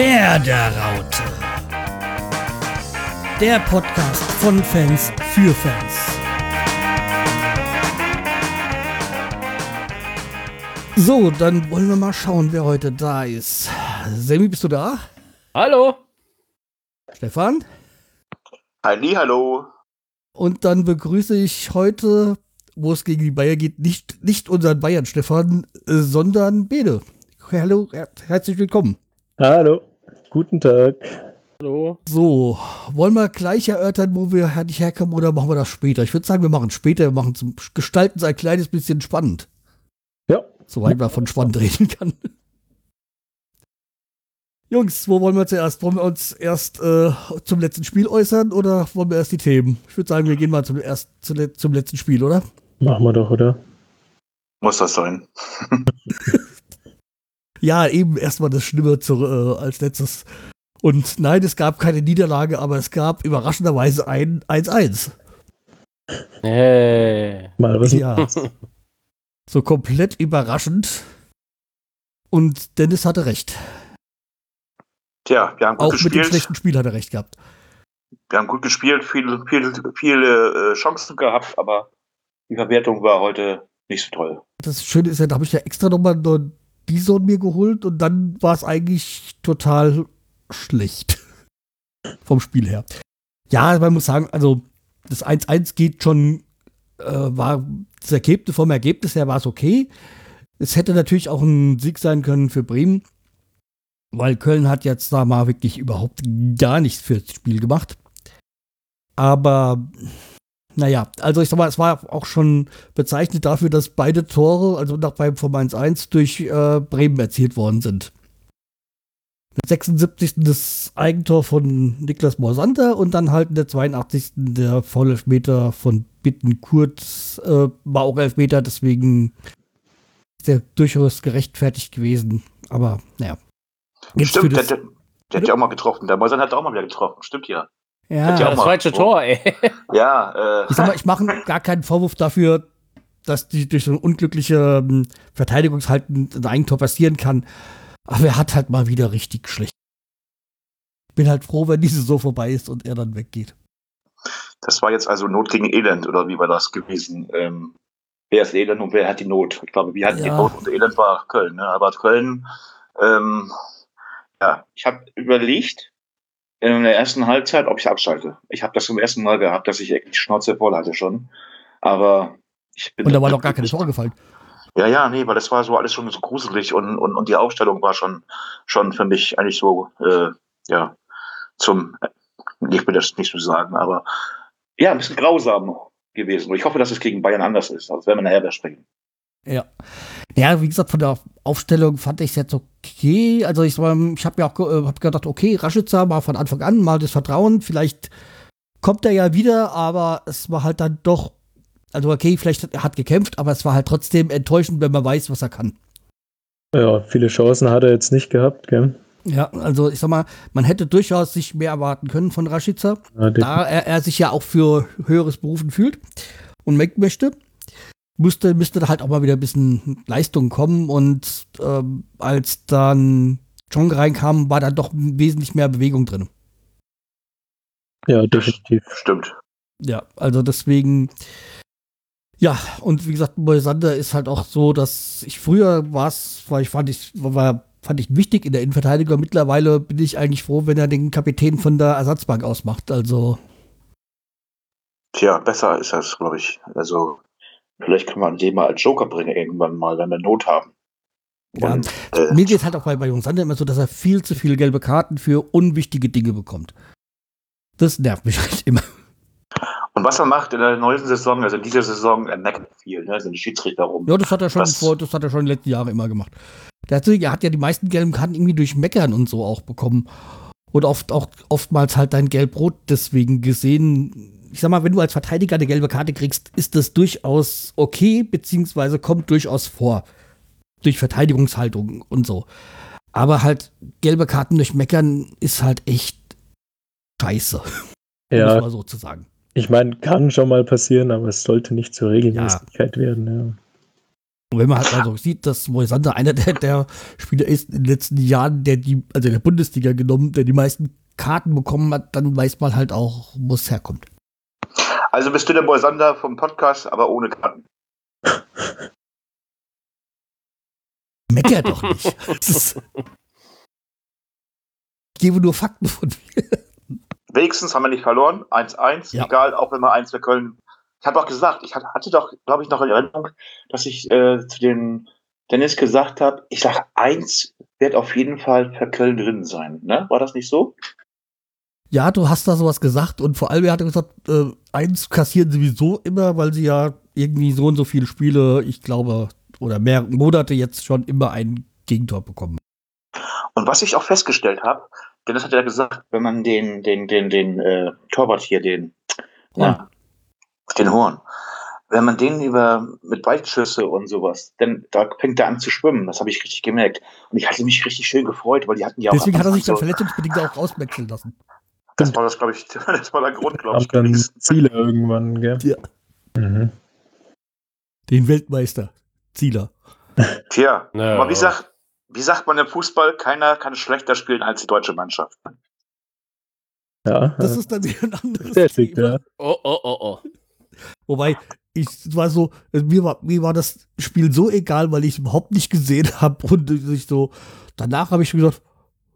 Werderaute. Der Podcast von Fans für Fans. So, dann wollen wir mal schauen, wer heute da ist. Sammy, bist du da? Hallo. Stefan? Halli, hallo. Und dann begrüße ich heute, wo es gegen die Bayern geht, nicht, nicht unseren Bayern, Stefan, äh, sondern Bede. Hallo, her herzlich willkommen. Hallo, guten Tag. Hallo. So, wollen wir gleich erörtern, wo wir nicht herkommen oder machen wir das später? Ich würde sagen, wir machen es später, wir machen zum Gestalten es ein kleines bisschen spannend. Ja. Soweit man von spannend reden kann. Jungs, wo wollen wir zuerst? Wollen wir uns erst äh, zum letzten Spiel äußern oder wollen wir erst die Themen? Ich würde sagen, wir gehen mal zum, erst, zu, zum letzten Spiel, oder? Machen wir doch, oder? Muss das sein. ja, eben erstmal das Schlimme zu, äh, als letztes. Und nein, es gab keine Niederlage, aber es gab überraschenderweise ein 1-1. Hey. Mal was. Ja. so komplett überraschend. Und Dennis hatte recht. Tja, wir haben gut Auch mit dem gespielt. schlechten Spiel hat er recht gehabt. Wir haben gut gespielt, viele, viele, viele äh, Chancen gehabt, aber die Verwertung war heute nicht so toll. Das Schöne ist ja, da habe ich ja extra nochmal noch Zone mir geholt und dann war es eigentlich total schlecht. Vom Spiel her. Ja, man muss sagen, also das 1-1 geht schon, äh, war das Ergebnis, vom Ergebnis her war es okay. Es hätte natürlich auch ein Sieg sein können für Bremen, weil Köln hat jetzt da mal wirklich überhaupt gar nichts fürs Spiel gemacht. Aber naja, also ich sag mal, es war auch schon bezeichnet dafür, dass beide Tore, also nach beim vom 1-1 durch äh, Bremen erzielt worden sind. Der 76. das Eigentor von Niklas Morsander und dann halt in der 82. der Vollelfmeter von Bittenkurt äh, war auch Elfmeter, deswegen ist der durchaus gerechtfertigt gewesen. Aber naja. Stimmt, der, der, der hat ja auch mal getroffen. Der Moisan hat auch mal wieder getroffen. Stimmt ja. Ja, hat ja Ja, auch das falsche Tor, ey. Ja, äh, Ich sag mal, ich mache gar keinen Vorwurf dafür, dass die durch so eine unglückliche ähm, Verteidigungshalten ein Eigentor passieren kann. Aber er hat halt mal wieder richtig schlecht. Bin halt froh, wenn diese so vorbei ist und er dann weggeht. das war jetzt also Not gegen Elend, oder wie war das gewesen? Ähm, wer ist Elend und wer hat die Not? Ich glaube, wir hatten die Ja. Not und Elend war Köln. Ne? Aber Köln, ähm, ja, ich habe überlegt, in der ersten Halbzeit, ob ich abschalte. Ich habe das zum ersten Mal gehabt, dass ich echt die Schnauze voll hatte schon. Aber ich bin Und da war noch gar keine Tore gefallen. Ja, ja, nee, weil das war so alles schon so gruselig und, und, und die Aufstellung war schon, schon für mich eigentlich so, äh, ja, zum, ich will das nicht so sagen, aber ja, ein bisschen grausam gewesen. Und ich hoffe, dass es gegen Bayern anders ist. Das werden wir nachher besprechen. Ja. Ja, wie gesagt, von der Aufstellung fand ich es jetzt okay. Also ich, ich habe mir auch äh, hab gedacht, okay, Raschitzer war von Anfang an mal das Vertrauen. Vielleicht kommt er ja wieder, aber es war halt dann doch, also okay, vielleicht hat er hat gekämpft, aber es war halt trotzdem enttäuschend, wenn man weiß, was er kann. Ja, viele Chancen hat er jetzt nicht gehabt, gell? Ja, also ich sag mal, man hätte durchaus sich mehr erwarten können von Rashica, Ja, da er, er sich ja auch für höheres Berufen fühlt und möchte. Müsste, müsste da halt auch mal wieder ein bisschen Leistung kommen und ähm, als dann Chong reinkam, war da doch wesentlich mehr Bewegung drin. ja, definitiv. Stimmt. Ja, also deswegen, ja, und wie gesagt, Moisander ist halt auch so, dass ich früher war es, weil ich fand ich, war, fand ich wichtig in der Innenverteidigung. Mittlerweile bin ich eigentlich froh, wenn er den Kapitän von der Ersatzbank ausmacht. Also, Tja, besser ist das, glaube ich. Also, vielleicht können wir den mal als Joker bringen irgendwann mal, wenn wir Not haben. Ja, Und, äh, mir geht halt auch bei, bei Moisander immer so, dass er viel zu viele gelbe Karten für unwichtige Dinge bekommt. Das nervt mich halt immer. und was er macht in der neuen Saison, also in dieser Saison, er meckert viel, ne? sind die Schiedsrichter rum. Ja, das hat er schon Was- vor, das hat er schon in den letzten Jahren immer gemacht. Der hat, er hat ja die meisten gelben Karten irgendwie durch Meckern und so auch bekommen. Und oft auch oftmals halt dein Gelb-Rot deswegen gesehen. Ich sag mal, wenn du als Verteidiger eine gelbe Karte kriegst, ist das durchaus okay, beziehungsweise kommt durchaus vor. Durch Verteidigungshaltung und so. Aber halt gelbe Karten durch Meckern ist halt echt scheiße, Ja, mal so zu sagen. ich meine, kann schon mal passieren, aber es sollte nicht zur Regelmäßigkeit werden. Und wenn man halt mal so sieht, dass Moisander einer der, der Spieler ist in den letzten Jahren, der die, also der Bundesliga genommen, der die meisten Karten bekommen hat, dann weiß man halt auch, wo es herkommt. Also bist du der Moisander vom Podcast, aber ohne Karten. Mecker doch nicht. Ich gebe nur Fakten von mir. Wenigstens haben wir nicht verloren. 1-1, Ja. egal, auch wenn wir 1 für Köln. Ich habe auch gesagt, ich hatte doch, glaube ich, noch in Erinnerung, dass ich äh, zu den Dennis gesagt habe, ich sage, 1 wird auf jeden Fall für Köln drin sein. Ne? War das nicht so? Ja, du hast da sowas gesagt und vor allem er hat gesagt, äh, eins kassieren sowieso immer, weil sie ja irgendwie so und so viele Spiele, ich glaube, oder mehrere Monate jetzt schon immer ein Gegentor bekommen. Und was ich auch festgestellt habe, Dennis hat ja gesagt, wenn man den, den, den, den äh, Torwart hier, den, Horn. den Horn, wenn man den über mit Weitschüsse und sowas, dann da fängt er an zu schwimmen. Das habe ich richtig gemerkt. Und ich hatte mich richtig schön gefreut, weil die hatten ja auch. Deswegen hat er sich dann so, verletzungsbedingt auch rauswechseln lassen. Das war das, glaube ich, das war der Grund, glaube ich. dann gewesen. Ziele irgendwann, gell? Ja. Mhm. Den Weltmeister, Zieler. Tja, Ja. aber wie sagt, wie sagt man im Fußball, keiner kann schlechter spielen als die deutsche Mannschaft. Ja, Das ist dann wieder ein anderes sehr Thema. ja. Oh, oh, oh, oh. Wobei, ich war so, mir war, mir war das Spiel so egal, weil ich es überhaupt nicht gesehen habe und ich so, danach habe ich schon gesagt,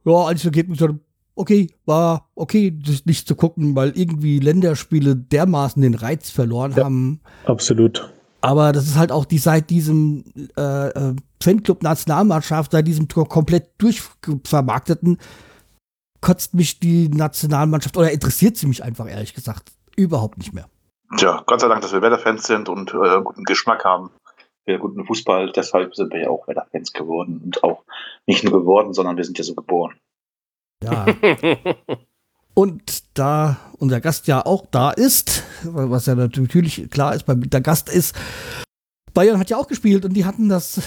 ja, als Ergebnis, dann, okay, war okay, das nicht zu gucken, weil irgendwie Länderspiele dermaßen den Reiz verloren Ja. haben. Absolut. Aber das ist halt auch die seit diesem äh, äh, Fanclub Nationalmannschaft, seit diesem Tor komplett durchvermarkteten, kotzt mich die Nationalmannschaft oder interessiert sie mich einfach ehrlich gesagt überhaupt nicht mehr. Tja, Gott sei Dank, dass wir Werder-Fans sind und äh, guten Geschmack haben. Wir guten Fußball, deshalb sind wir ja auch Werder-Fans geworden und auch nicht nur geworden, sondern wir sind ja so geboren. Ja. Und da unser Gast ja auch da ist, was ja natürlich klar ist, der Gast ist, Bayern hat ja auch gespielt und die hatten das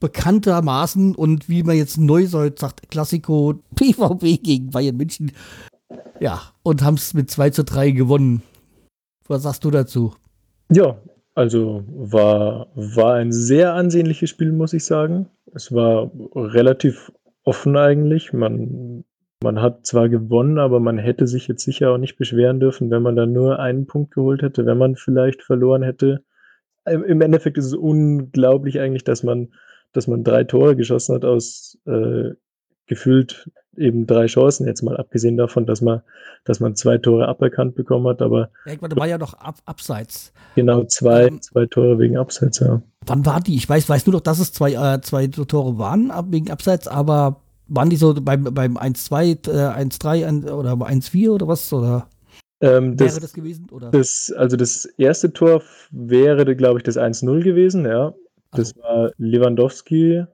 bekanntermaßen und wie man jetzt neu sagt, Klassiko PVB gegen Bayern München. Ja, und haben es mit 2 zu 3 gewonnen. Was sagst du dazu? Ja, also war, war ein sehr ansehnliches Spiel, muss ich sagen. Es war relativ offen eigentlich. Man, man hat zwar gewonnen, aber man hätte sich jetzt sicher auch nicht beschweren dürfen, wenn man da nur einen Punkt geholt hätte, wenn man vielleicht verloren hätte. Im, Endeffekt ist es unglaublich eigentlich, dass man, dass man drei Tore geschossen hat aus äh, gefühlt eben drei Chancen, jetzt mal abgesehen davon, dass man, dass man zwei Tore aberkannt bekommen hat, aber Irgendwann war ja noch ab, abseits. Genau, zwei, Ähm, zwei Tore wegen Abseits, ja. Wann war die? Ich weiß, weiß nur noch, dass es zwei, äh, zwei Tore waren wegen Abseits, aber waren die so beim, beim 1-2, äh, 1-3 ein- oder 1-4 oder was? Oder Ähm, wäre das, das gewesen? Oder? das, also das erste Tor wäre, glaube ich, das 1-0 gewesen, ja. Das war Lewandowski.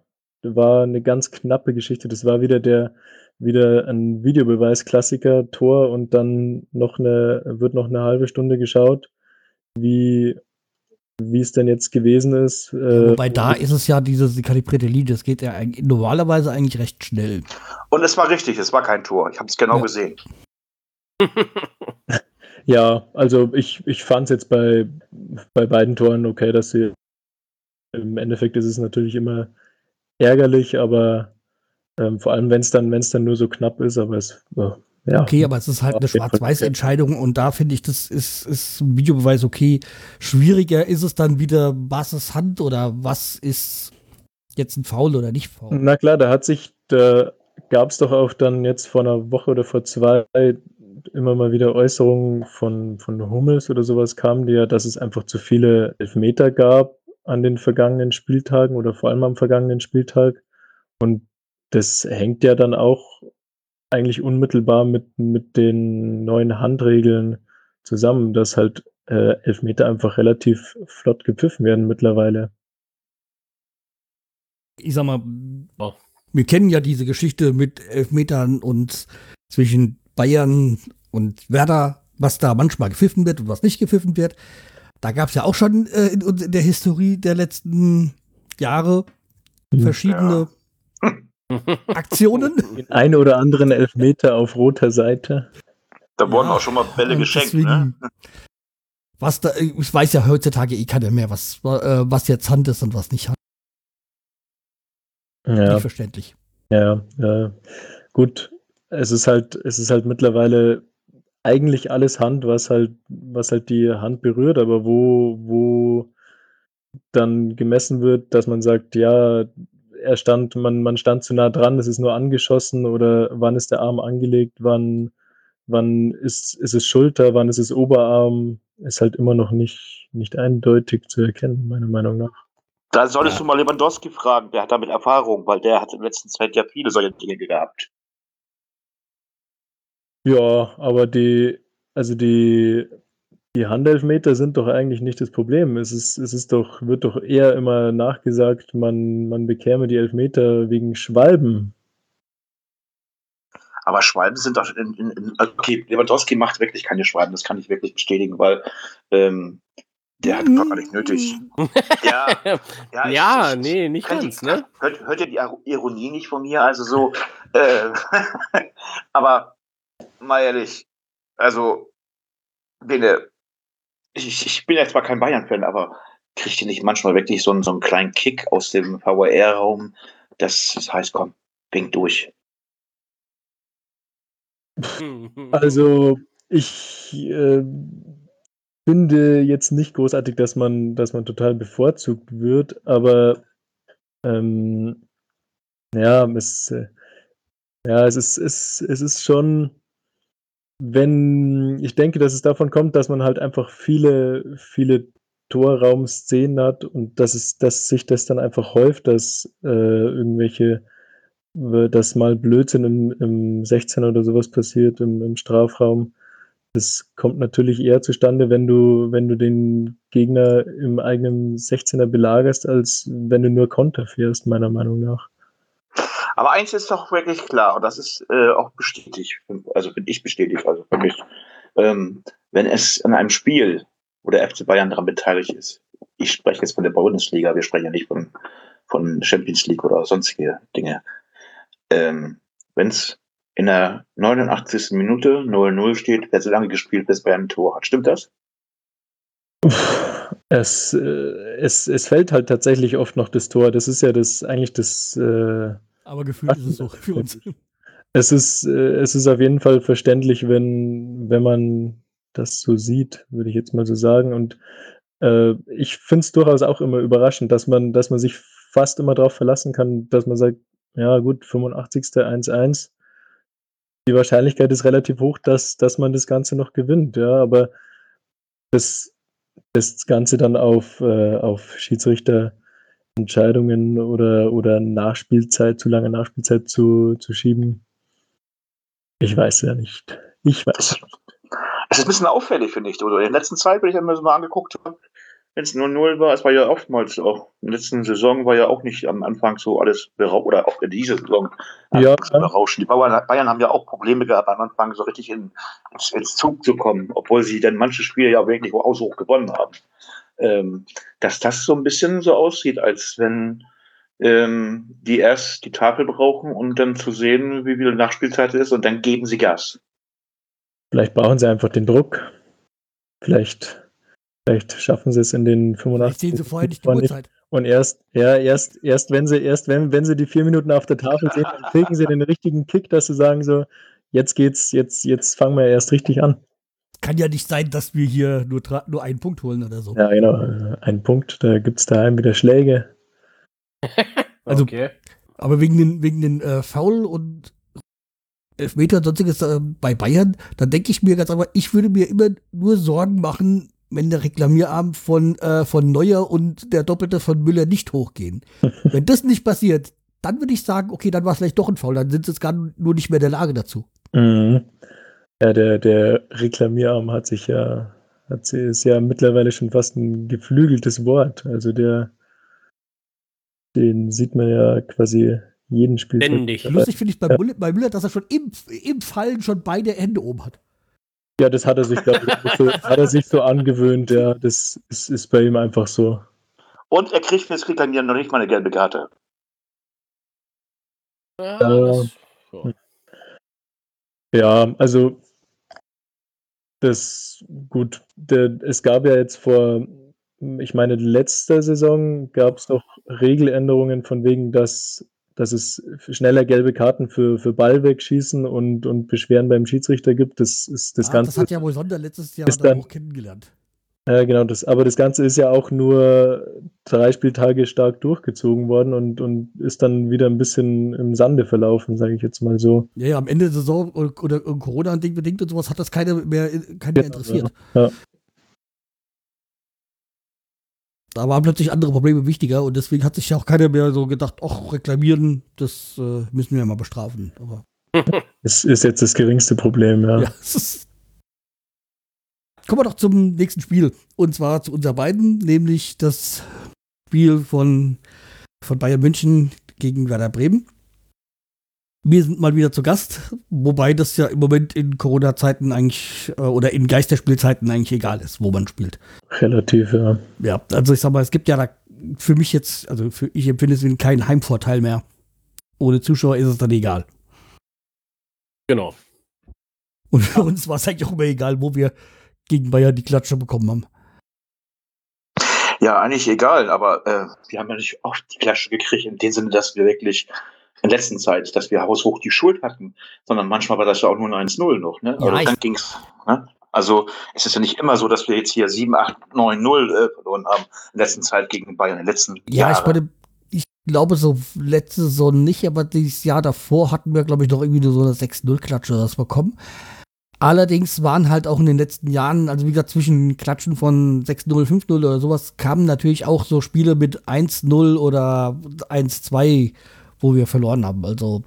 Das war eine ganz knappe Geschichte. Das war wieder der, wieder ein Videobeweis-Klassiker, Tor und dann noch eine, wird noch eine halbe Stunde geschaut, wie, wie es denn jetzt gewesen ist. Äh, Wobei da ist es ja diese die kalibrierte Linie, das geht ja eigentlich, normalerweise eigentlich recht schnell. Und es war richtig, es war kein Tor. Ich habe es genau Ja. gesehen. Ja, also ich, ich fand es jetzt bei, bei beiden Toren okay, dass sie im Endeffekt ist es natürlich immer ärgerlich, aber ähm, vor allem, wenn es dann, wenn es dann nur so knapp ist, aber es, äh, ja. Okay, aber es ist halt eine Schwarz-Weiß-Entscheidung und da finde ich, das ist, ist ein Videobeweis okay. Schwieriger ist es dann wieder, was ist Hand oder was ist jetzt ein Foul oder nicht Foul. Na klar, da hat sich, da gab es doch auch dann jetzt vor einer Woche oder vor zwei immer mal wieder Äußerungen von, von Hummels oder sowas kamen, die ja, dass es einfach zu viele Elfmeter gab an den vergangenen Spieltagen oder vor allem am vergangenen Spieltag. Und das hängt ja dann auch eigentlich unmittelbar mit, mit den neuen Handregeln zusammen, dass halt äh, Elfmeter einfach relativ flott gepfiffen werden mittlerweile. ich sag mal, Oh. wir kennen ja diese Geschichte mit Elfmetern und zwischen Bayern und Werder, was da manchmal gepfiffen wird und was nicht gepfiffen wird. Da gab es ja auch schon äh, in, in der Historie der letzten Jahre Hm. verschiedene Aktionen. Den ein oder anderen Elfmeter auf roter Seite. Da wurden Ja, auch schon mal Bälle Und geschenkt. Ne? deswegen Was da, ich weiß ja heutzutage eh keiner mehr, was, äh, was jetzt Hand ist und was nicht Hand. Ja, Nicht verständlich. ja, ja. Gut, es ist halt, es ist halt mittlerweile eigentlich alles Hand, was halt, was halt die Hand berührt, aber wo, wo dann gemessen wird, dass man sagt, ja, er stand, man, man stand zu nah dran, es ist nur angeschossen oder wann ist der Arm angelegt, wann, wann ist, ist es Schulter, wann ist es Oberarm, ist halt immer noch nicht, nicht eindeutig zu erkennen, meiner Meinung nach. Da solltest Ja. du mal Lewandowski fragen, der hat damit Erfahrung, weil der hat in letzter Zeit ja viele solche Dinge gehabt. Ja, aber die, also die, die Handelfmeter sind doch eigentlich nicht das Problem. Es ist, es ist doch, wird doch eher immer nachgesagt, man, man bekäme die Elfmeter wegen Schwalben. Aber Schwalben sind doch in, in, in okay, Lewandowski macht wirklich keine Schwalben, das kann ich wirklich bestätigen, weil ähm, der hat doch gar nicht nötig. Ja, ja, ja, ich- nee, nicht ganz, ihr- ne? Hört, hört ihr die Ironie nicht von mir? Also so, äh, aber mal ehrlich, also, Bene, ich, ich- bin jetzt zwar kein Bayern-Fan, aber kriegt ihr nicht manchmal wirklich so einen, so einen kleinen Kick aus dem VAR-Raum? Das, das heißt, komm, wink durch. Also ich äh, finde jetzt nicht großartig, dass man, dass man total bevorzugt wird, aber ähm, ja, es, äh, ja, es ist, es, es ist schon, wenn, ich denke, dass es davon kommt, dass man halt einfach viele, viele Torraumszenen hat und dass es, dass sich das dann einfach häuft, dass äh, irgendwelche dass mal Blödsinn im, im 16 oder sowas passiert, im, im Strafraum. Das kommt natürlich eher zustande, wenn du, wenn du den Gegner im eigenen 16er belagerst, als wenn du nur Konter fährst, meiner Meinung nach. Aber eins ist doch wirklich klar, und das ist äh, auch bestätigt, also bin ich bestätigt, also für mich, ähm, wenn es an einem Spiel, wo der FC Bayern daran beteiligt ist, ich spreche jetzt von der Bundesliga, wir sprechen ja nicht von, von Champions League oder sonstige Dinge, ähm, wenn es in der 89. Minute 0-0 steht, wird so lange gespielt, bis Bayern ein Tor hat. Stimmt das? Es, äh, es, es fällt halt tatsächlich oft noch das Tor. Das ist ja das eigentlich das. Äh, Aber gefühlt ist es so für uns. es ist, äh, es ist auf jeden Fall verständlich, wenn, wenn man das so sieht, würde ich jetzt mal so sagen. Und äh, ich finde es durchaus auch immer überraschend, dass man, dass man sich fast immer darauf verlassen kann, dass man sagt, ja gut, 85. 1-1. Die Wahrscheinlichkeit ist relativ hoch, dass, dass man das Ganze noch gewinnt, ja, aber das, das Ganze dann auf, äh, auf Schiedsrichterentscheidungen oder, oder Nachspielzeit, zu lange Nachspielzeit zu, zu schieben, ich weiß ja nicht. Ich weiß. Das ist ein bisschen auffällig, finde ich. Oder in der letzten Zeit, wenn ich mir das mal angeguckt habe, wenn es nur 0 war, es war ja oftmals auch, in der letzten Saison war ja auch nicht am Anfang so alles berauschend, oder auch in dieser Saison Ja. berauschend. Die Bayern, Bayern haben ja auch Probleme gehabt, am Anfang so richtig in, ins, Zug zu kommen, obwohl sie dann manche Spiele ja wirklich auch hoch gewonnen haben. Ähm, dass das so ein bisschen so aussieht, als wenn ähm, die erst die Tafel brauchen, um dann zu sehen, wie viel Nachspielzeit ist, und dann geben sie Gas. Vielleicht brauchen sie einfach den Druck. Vielleicht, vielleicht schaffen sie es in den Vielleicht 85. sehen sie vorher nicht die Minuten Uhrzeit. Und erst, ja, erst, erst wenn sie, erst wenn, wenn sie die vier Minuten auf der Tafel sehen, dann kriegen sie den richtigen Kick, dass sie sagen so, jetzt geht's, jetzt, jetzt fangen wir erst richtig an. Kann ja nicht sein, dass wir hier nur, tra- nur einen Punkt holen oder so. Ja, genau. Ein Punkt, da gibt's daheim wieder Schläge. Also- okay. Aber wegen den, wegen den äh, Foul und Elfmeter und sonstiges äh, bei Bayern, dann denke ich mir ganz einfach, ich würde mir immer nur Sorgen machen, wenn der Reklamierarm von, äh, von Neuer und der Doppelte von Müller nicht hochgehen. wenn das nicht passiert, dann würde ich sagen, okay, dann war es vielleicht doch ein Foul, dann sind sie jetzt gar nur nicht mehr in der Lage dazu. Mhm. Ja, der, der Reklamierarm hat sich ja, hat sie, ist ja mittlerweile schon fast ein geflügeltes Wort. Also der, den sieht man ja quasi jeden Spiel. Ständig. Lustig finde ich bei, Ja. Müller, bei Müller, dass er schon im, im Fallen schon beide Hände oben hat. Ja, das hat er sich, glaub ich, so, hat er sich so angewöhnt, ja. Das ist, ist bei ihm einfach so. Und er kriegt jetzt kriegt er noch nicht mal eine gelbe Karte. Ja, Äh, ja. Ja, also das, gut, der, es gab ja jetzt vor, ich meine, letzter Saison gab es doch Regeländerungen von wegen, dass, dass es schneller gelbe Karten für, für Ball wegschießen und, und Beschweren beim Schiedsrichter gibt. Das ist das Ah, Ganze. das hat ja wohl Sonder letztes Jahr dann- auch kennengelernt. Ja, genau, das, aber das Ganze ist ja auch nur drei Spieltage stark durchgezogen worden und, und ist dann wieder ein bisschen im Sande verlaufen, sage ich jetzt mal so. Ja, ja, am Ende der Saison oder, oder Corona-Ding bedingt und sowas hat das keiner mehr, keiner mehr Genau, interessiert. ja. Da waren plötzlich andere Probleme wichtiger und deswegen hat sich ja auch keiner mehr so gedacht, ach, reklamieren, das äh, müssen wir mal bestrafen. Aber Es ist jetzt das geringste Problem, ja. ja. Kommen wir doch zum nächsten Spiel. Und zwar zu unser beiden, nämlich das Spiel von, von Bayern München gegen Werder Bremen. Wir sind mal wieder zu Gast, wobei das ja im Moment in Corona-Zeiten eigentlich äh, oder in Geisterspielzeiten eigentlich egal ist, wo man spielt. Relativ, ja. Ja, also ich sag mal, es gibt ja da für mich jetzt, also für ich empfinde es wie keinen Heimvorteil mehr. Ohne Zuschauer ist es dann egal. Genau. Und für uns war es eigentlich auch immer egal, wo wir gegen Bayern die Klatsche bekommen haben. Ja, eigentlich egal, aber äh, wir haben ja nicht oft die Klatsche gekriegt, in dem Sinne, dass wir wirklich in letzter Zeit, dass wir haushoch die Schuld hatten, sondern manchmal war das ja auch nur ein 1-0 noch. Ne? Ja, also ich- dann ging's. Ne? Also es ist ja nicht immer so, dass wir jetzt hier 7, 8, 9, 0 äh, verloren haben in letzter Zeit gegen Bayern, in den letzten Ja, ich Jahren. meine, ich glaube so letzte Saison nicht, aber dieses Jahr davor hatten wir, glaube ich, noch irgendwie nur so eine 6-0-Klatsche oder was bekommen. Allerdings waren halt auch in den letzten Jahren, also wie gesagt, zwischen Klatschen von 6-0, 5-0 oder sowas, kamen natürlich auch so Spiele mit 1-0 oder 1-2, wo wir verloren haben. Also,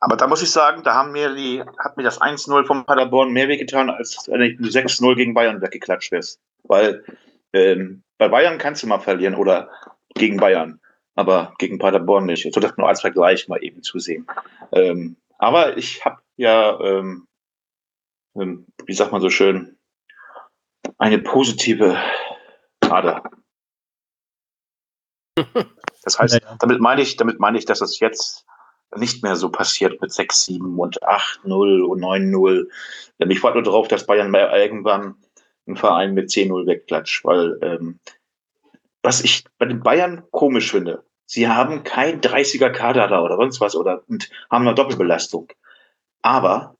Aber da muss ich sagen, da haben mir die, hat mir das 1-0 von Paderborn mehr wehgetan, als wenn du 6-0 gegen Bayern weggeklatscht wirst. Weil ähm, bei Bayern kannst du mal verlieren oder gegen Bayern, aber gegen Paderborn nicht. So das nur als Vergleich mal eben zu sehen. Ähm, aber ich habe ja, ähm, wie sagt man so schön, eine positive Ader. Das heißt, damit meine ich, damit meine ich, dass es jetzt nicht mehr so passiert mit 6, 7 und 8, 0 und 9, 0. Denn ich warte nur darauf, dass Bayern mal irgendwann einen Verein mit 10, 0 wegklatscht, weil ähm, was ich bei den Bayern komisch finde, sie haben kein 30er Kader da oder sonst was oder und haben eine Doppelbelastung. Aber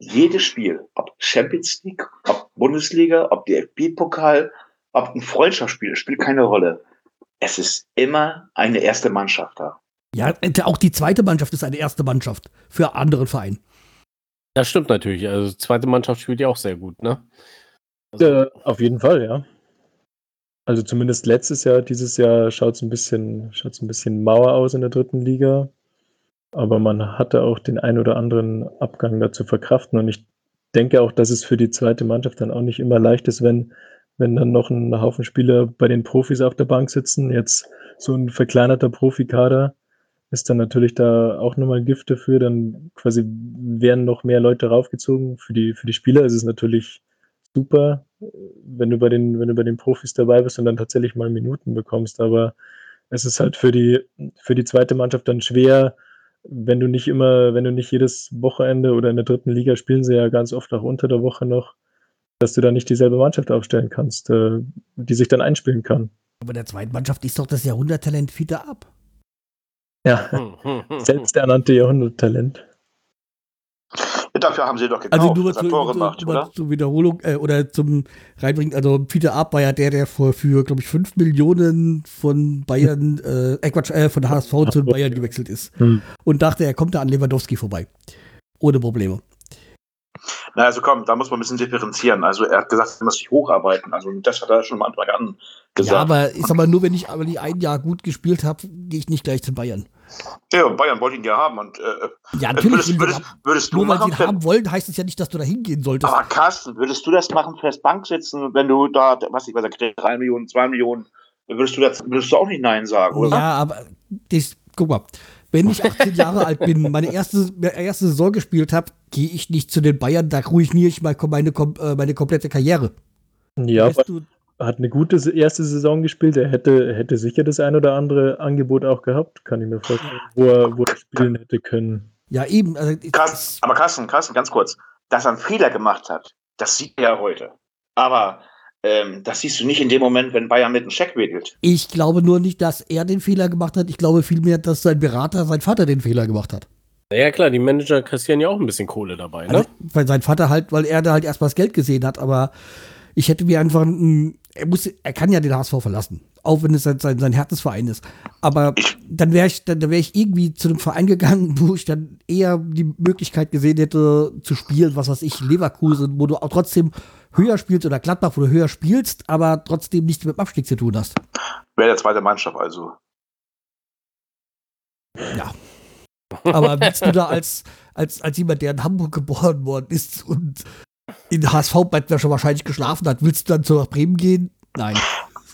jedes Spiel, ob Champions League, ob Bundesliga, ob DFB-Pokal, ob ein Freundschaftsspiel, spielt keine Rolle. Es ist immer eine erste Mannschaft da. ja, auch die zweite Mannschaft ist eine erste Mannschaft für anderen Verein. Das stimmt natürlich. Also, die zweite Mannschaft spielt ja auch sehr gut, ne? Also, Äh, auf jeden Fall, ja. Also zumindest letztes Jahr, dieses Jahr schaut es ein bisschen, schaut's ein bisschen mauer aus in der dritten Liga. Aber man hatte auch den ein oder anderen Abgang da zu verkraften. Und ich denke auch, dass es für die zweite Mannschaft dann auch nicht immer leicht ist, wenn, wenn dann noch ein Haufen Spieler bei den Profis auf der Bank sitzen. Jetzt so ein verkleinerter Profikader ist dann natürlich da auch nochmal Gift dafür. Dann quasi werden noch mehr Leute raufgezogen. Für die, für die Spieler ist es natürlich super, wenn du bei den, wenn du bei den Profis dabei bist und dann tatsächlich mal Minuten bekommst. Aber es ist halt für die, für die zweite Mannschaft dann schwer, wenn du nicht immer, wenn du nicht jedes Wochenende oder in der dritten Liga spielen sie ja ganz oft auch unter der Woche noch, dass du da nicht dieselbe Mannschaft aufstellen kannst, äh, die sich dann einspielen kann. Aber der zweiten Mannschaft ist doch das Jahrhunderttalent wieder ab. Ja, hm, hm, hm, selbsternannte Jahrhunderttalent. Dafür haben sie doch gekauft, Also nur dass er zur, Tore macht, nur oder? zur Wiederholung äh, oder zum Reinbringen. Also Peter Ab war ja der, der für, für glaube ich, 5 Millionen von Bayern, äh, äh, Quatsch, äh, von HSV zu Bayern gewechselt ist. Hm. Und dachte, er kommt da an Lewandowski vorbei. Ohne Probleme. Na, also komm, da muss man ein bisschen differenzieren. Also er hat gesagt, er muss sich hocharbeiten. Also das hat er schon am Anfang an gesagt. Ja, aber ich sag mal, nur wenn ich aber nicht ein Jahr gut gespielt habe, gehe ich nicht gleich zu Bayern. Ja, Bayern wollte ihn ja haben. Und äh, Ja, natürlich. würdest, würdest, haben. würdest du nur weil sie machen, ihn für, haben wollen, heißt es ja nicht, dass du da hingehen solltest. aber Carsten, würdest du das machen fürs Banksitzen, wenn du da, was ich weiß, drei Millionen, zwei Millionen, würdest du das, würdest du auch nicht Nein sagen, oder? Ja, aber das, guck mal, wenn ich 18 Jahre alt bin, meine erste, meine erste Saison gespielt habe, gehe ich nicht zu den Bayern, da ruiniere ich mal meine, äh, meine komplette Karriere. Ja, Weißt du, hat eine gute erste Saison gespielt. Er hätte, hätte sicher das ein oder andere Angebot auch gehabt, kann ich mir vorstellen, wo er, wo er spielen hätte können. ja, eben. Also, Carsten, aber Carsten, Carsten, ganz kurz, dass er einen Fehler gemacht hat, Das sieht er heute. Aber ähm, das siehst du nicht in dem Moment, wenn Bayern mit einem Scheck wedelt. Ich glaube nur nicht, dass er den Fehler gemacht hat. Ich glaube vielmehr, dass sein Berater, sein Vater den Fehler gemacht hat. Ja klar, die Manager kassieren ja auch ein bisschen Kohle dabei, ne? Also, weil sein Vater halt, weil er da halt erstmal das Geld gesehen hat, aber ich hätte mir einfach, ein, er muss, er kann ja den HSV verlassen, auch wenn es sein, sein, sein Herzensverein ist. Aber dann wäre ich, dann, dann wäre ich irgendwie zu einem Verein gegangen, wo ich dann eher die Möglichkeit gesehen hätte, zu spielen, was weiß ich, Leverkusen, wo du auch trotzdem höher spielst oder Gladbach, wo du höher spielst, aber trotzdem nichts mit dem Abstieg zu tun hast. Wäre der zweite Mannschaft also. Ja. Aber willst du da als, als, als jemand, der in Hamburg geboren worden ist und in HSV-Bettwäsche wahrscheinlich geschlafen hat, willst du dann zu nach Bremen gehen? Nein.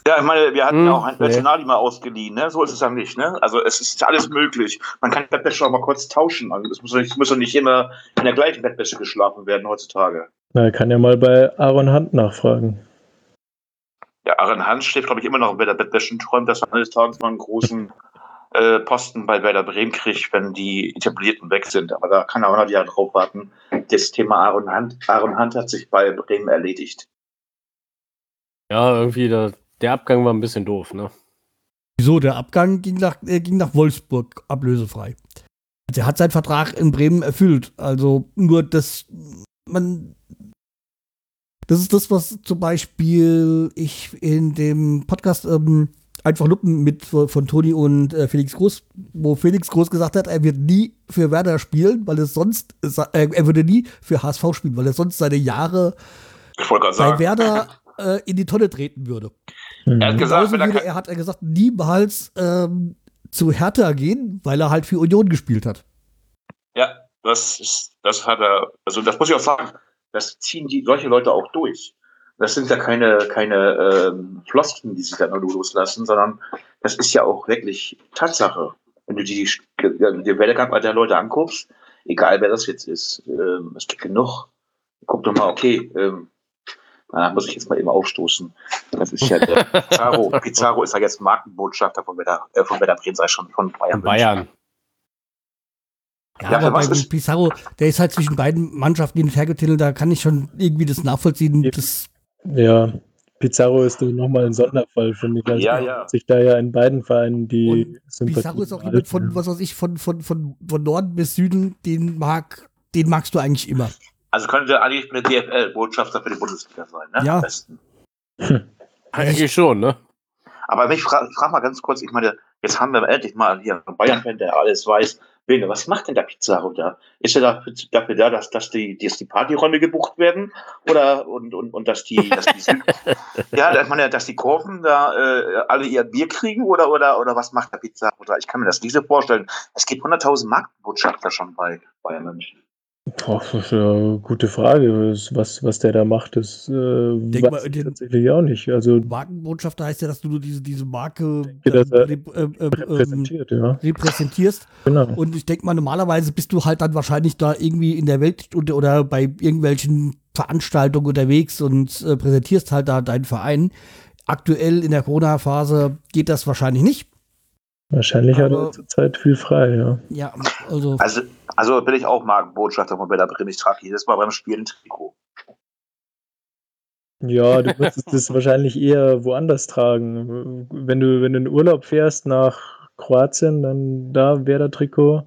Ja, ich meine, wir hatten ja Hm, auch ein nee. Nationali mal ausgeliehen, ne? So ist es ja nicht, ne? Also es ist alles möglich. Man kann Bettwäsche auch mal kurz tauschen. Also es muss doch nicht, es muss doch nicht immer in der gleichen Bettwäsche geschlafen werden heutzutage. Na, er kann ja mal bei Aaron Hunt nachfragen. Ja, Aaron Hans steht, glaube ich, immer noch bei der Bettwäsche und träumt, dass er eines Tages mal einen großen äh, Posten bei Werder Bremen kriegt, wenn die Etablierten weg sind. Aber da kann er auch noch Jahre drauf warten. Das Thema Aaron Hunt, Aaron Hunt hat sich bei Bremen erledigt. Ja, irgendwie, der, der Abgang war ein bisschen doof, ne? Wieso? Der Abgang ging nach, äh, ging nach Wolfsburg ablösefrei. Also er hat seinen Vertrag in Bremen erfüllt. Also nur das, man. Das ist das, was zum Beispiel ich in dem Podcast ähm, einfach Luppen mit von Toni und äh, Felix Groß, wo Felix Groß gesagt hat, er wird nie für Werder spielen, weil es sonst, äh, er würde nie für HSV spielen, weil er sonst seine Jahre bei sagen, Werder äh, in die Tonne treten würde. Hm. er hat gesagt, er kann, er, hat er gesagt, niemals ähm, zu Hertha gehen, weil er halt für Union gespielt hat. Ja, das ist, das hat er, also das muss ich auch sagen, das ziehen die solche Leute auch durch. Das sind ja keine, keine ähm, Floskeln, die sich da nur loslassen, sondern das ist ja auch wirklich Tatsache. Wenn du die, die Werdegang der Leute anguckst, egal wer das jetzt ist, ähm, es gibt genug. Guck doch mal, okay, ähm, da muss ich jetzt mal eben aufstoßen. Das ist ja der Pizarro. Pizarro ist ja jetzt Markenbotschafter von Werder, äh, von Werder Bremen, sei schon von Bayern. Bayern. Ja, Ja, aber bei Pizarro, der ist halt zwischen beiden Mannschaften hin und her getitelt, da kann ich schon irgendwie das nachvollziehen. Ja. Das, Ja, Pizarro ist nochmal ein Sonderfall, finde ich. Also Ja, ja. sich da ja in beiden Vereinen die Und Sympathie Pizarro ist auch jemand von, was weiß ich, von, von, von, von Norden bis Süden, den mag, den magst du eigentlich immer. Also könnte eigentlich mit der DFL-Botschafter für die Bundesliga sein, ne? Ja. Am besten. Eigentlich schon, ne? Aber ich frage frag mal ganz kurz, ich meine, jetzt haben wir endlich mal hier einen Bayern-Fan, der alles weiß. Bene, was macht denn der Pizarro da? Ist er dafür, dafür da, dass, dass, die, dass die Partyräume gebucht werden? Oder und, und, und dass die, dass die ja, ich meine, dass die Kurven da äh, alle ihr Bier kriegen oder, oder, oder was macht der Pizarro da? Ich kann mir das nicht so vorstellen. Es gibt 100.000 Marktbotschafter schon bei Bayern München. Boah, das ist eine gute Frage. Das- Was, was der da macht, das äh, Denk weiß mal, ich den- tatsächlich auch nicht. Also Markenbotschafter heißt ja, dass du nur diese, diese Marke denke, ähm, ähm, repräsentiert, ja. repräsentierst. Genau. Und ich denke mal, normalerweise bist du halt dann wahrscheinlich da irgendwie in der Welt und, oder bei irgendwelchen Veranstaltungen unterwegs und äh, präsentierst halt da deinen Verein. Aktuell in der Corona-Phase geht das wahrscheinlich nicht. Wahrscheinlich hat Aber- er zurzeit viel frei, ja. Ja, also Also, also bin ich auch Markenbotschafter von Werder Bremen. Ich trage jedes Mal beim Spielen ein Trikot. Ja, du müsstest das wahrscheinlich eher woanders tragen. Wenn du, wenn du in Urlaub fährst nach Kroatien, dann da wäre der Trikot.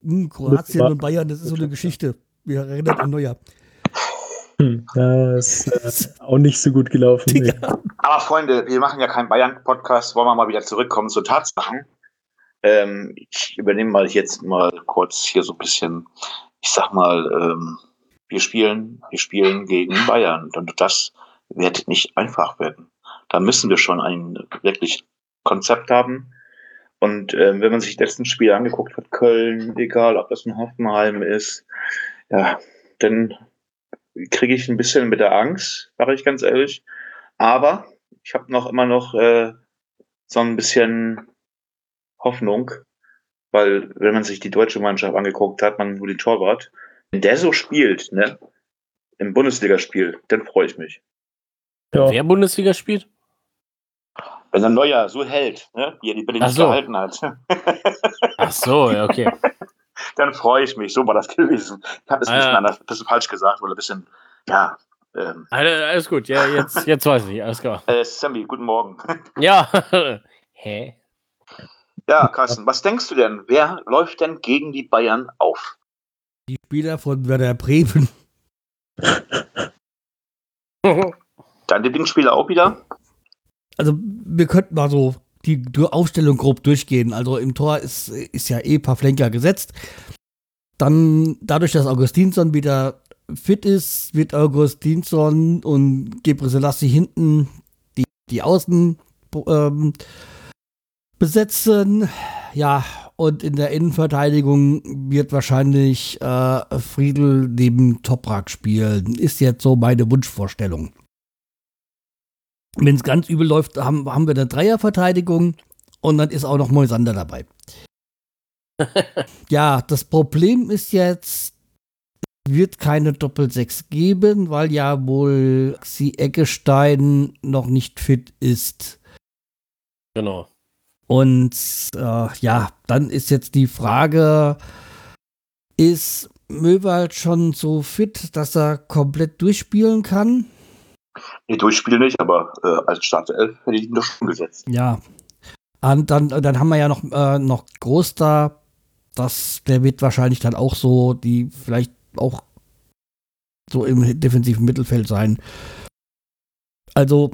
mh, Kroatien und Bayern, das ist so eine Geschichte. Wir erinnern an Neujahr. Hm, ja, ist äh, auch nicht so gut gelaufen. Nee. Aber Freunde, wir machen ja keinen Bayern-Podcast. Wollen wir mal wieder zurückkommen zu Tatsachen? Ähm, ich übernehme mal jetzt mal kurz hier so ein bisschen, ich sag mal, ähm, wir spielen, wir spielen gegen Bayern und das wird nicht einfach werden. Da müssen wir schon ein wirklich Konzept haben. Und ähm, wenn man sich die letzten Spiele angeguckt hat, Köln, egal ob das ein Hoffenheim ist, ja, dann kriege ich ein bisschen mit der Angst, sage ich ganz ehrlich. Aber ich habe noch immer noch äh, so ein bisschen Hoffnung, weil wenn man sich die deutsche Mannschaft angeguckt hat, man nur die Torwart, wenn der so spielt, ne, im Bundesligaspiel, dann freue ich mich. Ja, Wer Bundesliga spielt? Wenn der Neuer so hält, ne, wie er die nicht so. gehalten hat, Ach so, ja, okay. dann freue ich mich. So war das gewesen. Ich habe es ein Ah, bisschen, ja. anders, ein bisschen falsch gesagt oder ein bisschen Ja, ähm, Alles, alles gut, ja, jetzt, jetzt weiß ich, alles klar. äh, Sammy, guten Morgen. Ja. Hä? Ja, Carsten, was denkst du denn? Wer läuft denn gegen die Bayern auf? Die Spieler von Werder Bremen. Dein Lieblingsspieler auch wieder? Also, wir könnten mal so die Aufstellung grob durchgehen. Also, im Tor ist, ist ja eh Pavlenka gesetzt. Dann, dadurch, dass Augustinsson wieder fit ist, wird Augustinsson und Gebre Selassie hinten die, die Außen ähm, besetzen. Ja, und in der Innenverteidigung wird wahrscheinlich äh, Friedel neben Toprak spielen. Ist jetzt so meine Wunschvorstellung. Wenn es ganz übel läuft, haben, haben wir eine Dreierverteidigung und dann ist auch noch Moisander dabei. ja, das Problem ist jetzt, wird keine Doppel-6 geben, weil ja wohl sie Eggestein noch nicht fit ist. Genau. Und äh, ja, dann ist jetzt die Frage, ist Möwald schon so fit, dass er komplett durchspielen kann? Nee, durchspielen nicht, aber äh, als Startelf hätte ich ihn doch schon gesetzt. Ja. Und dann, dann haben wir ja noch, äh, noch Groß da. Das, der wird wahrscheinlich dann auch so, die vielleicht auch so im defensiven Mittelfeld sein. Also,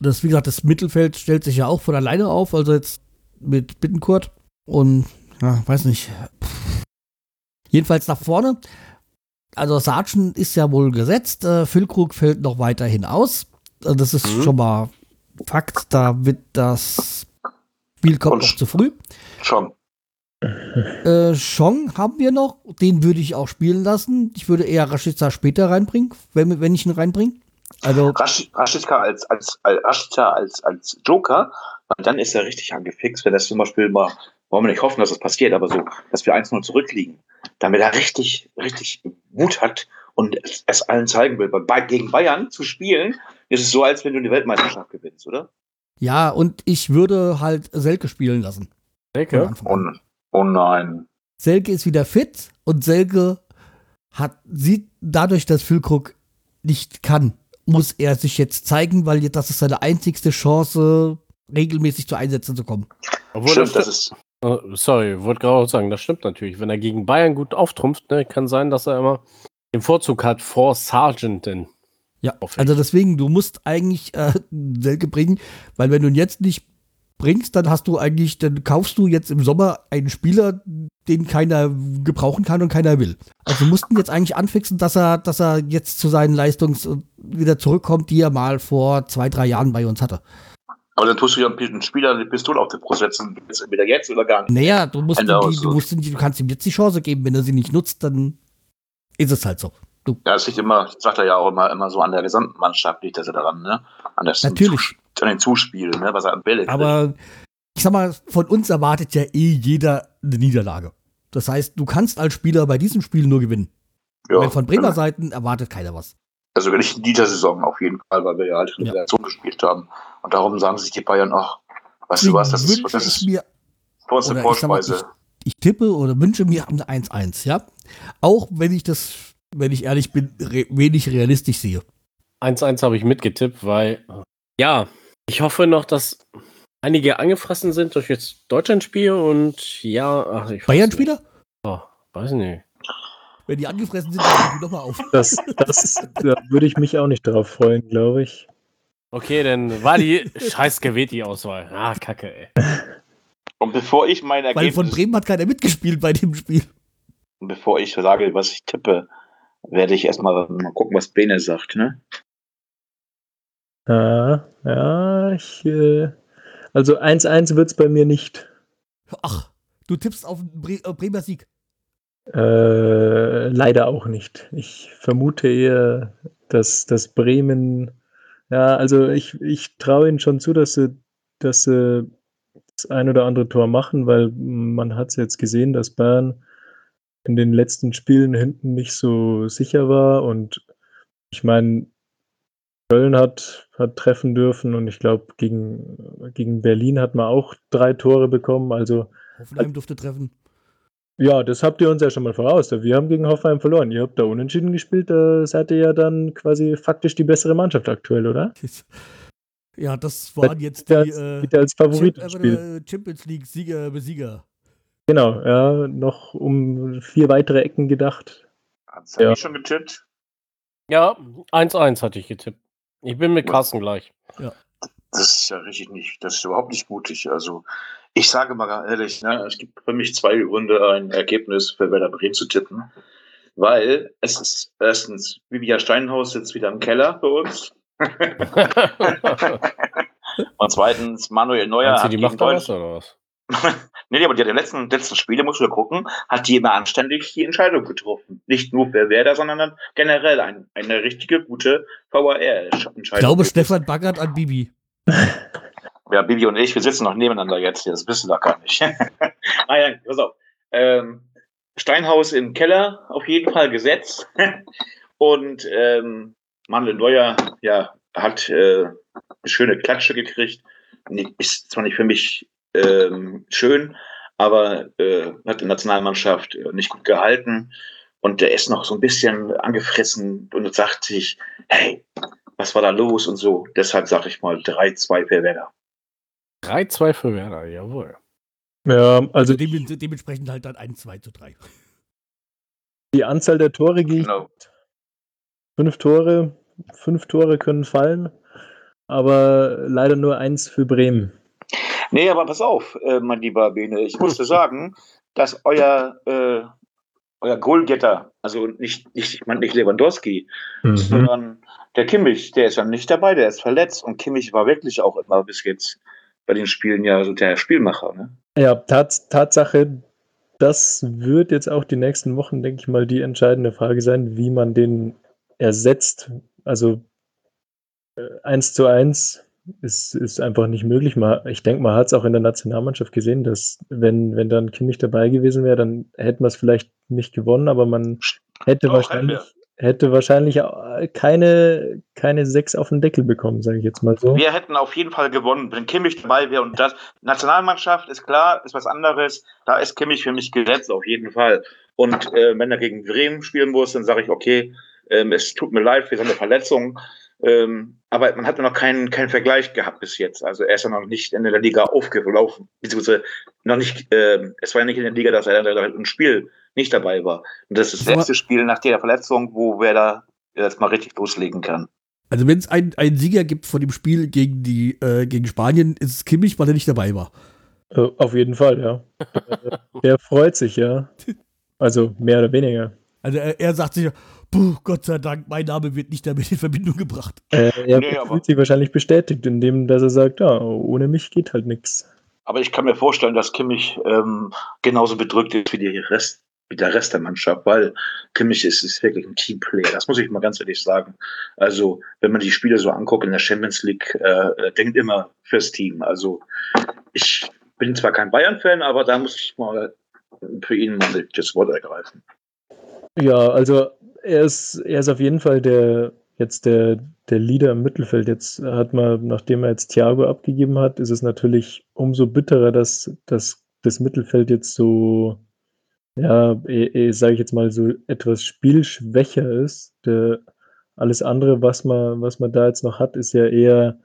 das, wie gesagt, das Mittelfeld stellt sich ja auch von alleine auf, also jetzt mit Bittenkurt und, ja, weiß nicht. Jedenfalls nach vorne. Also Sargent ist ja wohl gesetzt, äh, Füllkrug fällt noch weiterhin aus. Also das ist Mhm. schon mal Fakt, da wird das Spiel kommt noch zu früh. Schon. Äh, Chong haben wir noch, den würde ich auch spielen lassen. Ich würde eher Rashica später reinbringen, wenn, wenn ich ihn reinbringe. Also, Rasch- Rashica als, als, als, Rashica als, als Joker, weil dann ist er richtig angefixt, wenn das zum Beispiel mal, wollen wir nicht hoffen, dass das passiert, aber so, dass wir 1-0 zurückliegen, damit er richtig, richtig Mut hat und es, es allen zeigen will. Bei, gegen Bayern zu spielen, ist es so, als wenn du die Weltmeisterschaft gewinnst, oder? ja, und ich würde halt Selke spielen lassen. Selke? Und, oh nein. Selke ist wieder fit und Selke hat, sieht dadurch, dass Füllkrug nicht kann, muss er sich jetzt zeigen, weil das ist seine einzigste Chance, regelmäßig zu Einsätzen zu kommen. Obwohl Stimmt, das das ist, Oh, sorry, wollte gerade auch sagen, das stimmt natürlich. Wenn er gegen Bayern gut auftrumpft, ne, kann sein, dass er immer den Vorzug hat vor Sargent. Denn. Ja, also deswegen, du musst eigentlich äh, Selke bringen, weil wenn du ihn jetzt nicht bringst, dann hast du eigentlich, dann kaufst du jetzt im Sommer einen Spieler, den keiner gebrauchen kann und keiner will. Also du musst ihn jetzt eigentlich anfixen, dass er, dass er jetzt zu seinen Leistungs wieder zurückkommt, die er mal vor zwei, drei Jahren bei uns hatte. Aber dann tust du ja einen Spieler eine Pistole auf die Brust setzen, entweder jetzt oder gar nicht. Naja, du musst, die, du, musst die- du kannst ihm jetzt die Chance geben, wenn er sie nicht nutzt, dann ist es halt so. Du, Ja, es liegt immer, sagt er ja auch immer, immer so an der gesamten Mannschaft, liegt das ja daran, ne? An, der Natürlich. an den Zuspielen, ne? Was er an Bälle kriegt. Aber ich sag mal, von uns erwartet ja eh jeder eine Niederlage. Das heißt, du kannst als Spieler bei diesem Spiel nur gewinnen. ja, Weil von Bremer genau. Seiten erwartet keiner was. Also nicht in dieser Saison auf jeden Fall, weil wir ja halt eine Ja. Gespielt haben. Und darum sagen sich die Bayern auch, weißt du was, das ist, das ist mir, für uns eine ich mal, Vorspeise. ich tippe oder wünsche mir eine 1-1, ja. Auch wenn ich das, wenn ich ehrlich bin, re wenig realistisch sehe. 1-1 habe ich mitgetippt, weil, ja, ich hoffe noch, dass einige angefressen sind durch jetzt Deutschlandspiel und ja, ach, ich weiß Bayern-Spieler? Oh, weiß nicht. Wenn die angefressen sind, dann die nochmal auf. Das, das da würde ich mich auch nicht drauf freuen, glaube ich. Okay, dann war die scheiß Geweti-Auswahl. Ah, kacke, ey. Und bevor ich mein Weil Ergebnis, von Bremen hat keiner mitgespielt bei dem Spiel. und bevor ich sage, was ich tippe, werde ich erstmal mal gucken, was Bene sagt, ne? Ja, ja, ich, äh, also 1-1 wird es bei mir nicht. Ach, du tippst auf einen Bre äh, Bremer Sieg. Äh, leider auch nicht. Ich vermute eher, dass, dass Bremen, ja, also ich, ich traue ihnen schon zu, dass sie, dass sie das ein oder andere Tor machen, weil man hat es jetzt gesehen, dass Bayern in den letzten Spielen hinten nicht so sicher war und ich meine, Köln hat, hat treffen dürfen und ich glaube, gegen, gegen Berlin hat man auch drei Tore bekommen, also Hoffenheim durfte treffen. Ja, das habt ihr uns ja schon mal voraus. Wir haben gegen Hoffenheim verloren. Ihr habt da unentschieden gespielt. Da seid ihr ja dann quasi faktisch die bessere Mannschaft aktuell, oder? Ja, das waren jetzt die als, äh, als Favorit äh, Champions League Sieger, Besieger. Genau, ja, noch um vier weitere Ecken gedacht. Hat's ja. schon getippt? Ja, 1-1 hatte ich getippt. Ich bin mit Carsten gleich. Ja. Das ist ja richtig nicht, das ist überhaupt nicht mutig. Also, ich sage mal ehrlich, ne, es gibt für mich zwei Gründe, ein Ergebnis für Werder Bremen zu tippen. Weil es ist erstens, Vivian Steinhaus sitzt wieder im Keller bei uns. Und zweitens, Manuel Neuer du, die macht da was oder was? nee, aber die hat letzten, letzten Spiele, musst du ja gucken, hat die immer anständig die Entscheidung getroffen. Nicht nur für Werder, sondern dann generell ein, eine richtige, gute VAR-Entscheidung. Ich glaube, Stefan baggert an Bibi. Ja, Bibi und ich, wir sitzen noch nebeneinander jetzt hier, das wissen wir gar nicht. ah ja, pass auf. Ähm, Steinhaus im Keller auf jeden Fall gesetzt. und ähm, Manuel Neuer, ja, hat äh, eine schöne Klatsche gekriegt. Ist zwar nicht für mich ähm, schön, aber äh, hat die Nationalmannschaft äh, nicht gut gehalten. Und der ist noch so ein bisschen angefressen und sagt sich, hey, was war da los und so. Deshalb sage ich mal 3-2 für Werder. 3-2 für Werder, jawohl. Ja, also, also Dem, dementsprechend halt dann 1, 2 zu 3. Die Anzahl der Tore geht. Genau. Fünf Tore, fünf Tore können fallen, aber leider nur eins für Bremen. Nee, aber pass auf, äh, mein lieber Bene, ich musste sagen, dass euer, äh, euer Goalgetter, also nicht, nicht, ich meine nicht Lewandowski, mhm. sondern der Kimmich, der ist ja nicht dabei, der ist verletzt und Kimmich war wirklich auch immer bis jetzt bei den Spielen ja so der Spielmacher. Ne? Ja, Tats Tatsache, das wird jetzt auch die nächsten Wochen, denke ich mal, die entscheidende Frage sein, wie man den ersetzt. Also äh, eins zu eins ist, ist einfach nicht möglich. ich denke, man hat es auch in der Nationalmannschaft gesehen, dass wenn, wenn dann Kimmich dabei gewesen wäre, dann hätten wir es vielleicht nicht gewonnen, aber man hätte Doch, wahrscheinlich, hätte wahrscheinlich keine, keine sechs auf den Deckel bekommen, sage ich jetzt mal so. Wir hätten auf jeden Fall gewonnen, wenn Kimmich dabei wäre. Und das Nationalmannschaft ist klar, ist was anderes. Da ist Kimmich für mich gesetzt, auf jeden Fall. Und äh, wenn er gegen Bremen spielen muss, dann sage ich, okay, ähm, es tut mir leid für seine Verletzung. Ähm, aber man hat noch keinen, keinen Vergleich gehabt bis jetzt. Also er ist ja noch nicht in der Liga aufgelaufen, beziehungsweise noch nicht, äh, es war ja nicht in der Liga, dass er im Spiel nicht dabei war. Und das ist das letzte Spiel nach der Verletzung, wo wer da jetzt mal richtig loslegen kann. Also wenn es einen, einen Sieger gibt von dem Spiel gegen, die, äh, gegen Spanien, ist es Kimmich, weil er nicht dabei war. Äh, auf jeden Fall, ja. der freut sich, ja. Also mehr oder weniger. Also er, er sagt sich, Puh, Gott sei Dank, mein Name wird nicht damit in Verbindung gebracht. Äh, er nee, fühlt sich wahrscheinlich bestätigt, indem dass er sagt, ja, ohne mich geht halt nichts. Aber ich kann mir vorstellen, dass Kimmich ähm, genauso bedrückt ist wie, die Rest, wie der Rest der Mannschaft, weil Kimmich ist, ist wirklich ein Teamplayer. Das muss ich mal ganz ehrlich sagen. Also, wenn man die Spiele so anguckt in der Champions League, äh, denkt immer fürs Team. Also, ich bin zwar kein Bayern-Fan, aber da muss ich mal für ihn mal das Wort ergreifen. Ja, also er ist, er ist auf jeden Fall der, jetzt der, der Leader im Mittelfeld. Jetzt hat man, nachdem er jetzt Thiago abgegeben hat, ist es natürlich umso bitterer, dass, dass das Mittelfeld jetzt so, ja, sage ich jetzt mal, so etwas spielschwächer ist. Der, alles andere, was man, was man da jetzt noch hat, ist ja eher,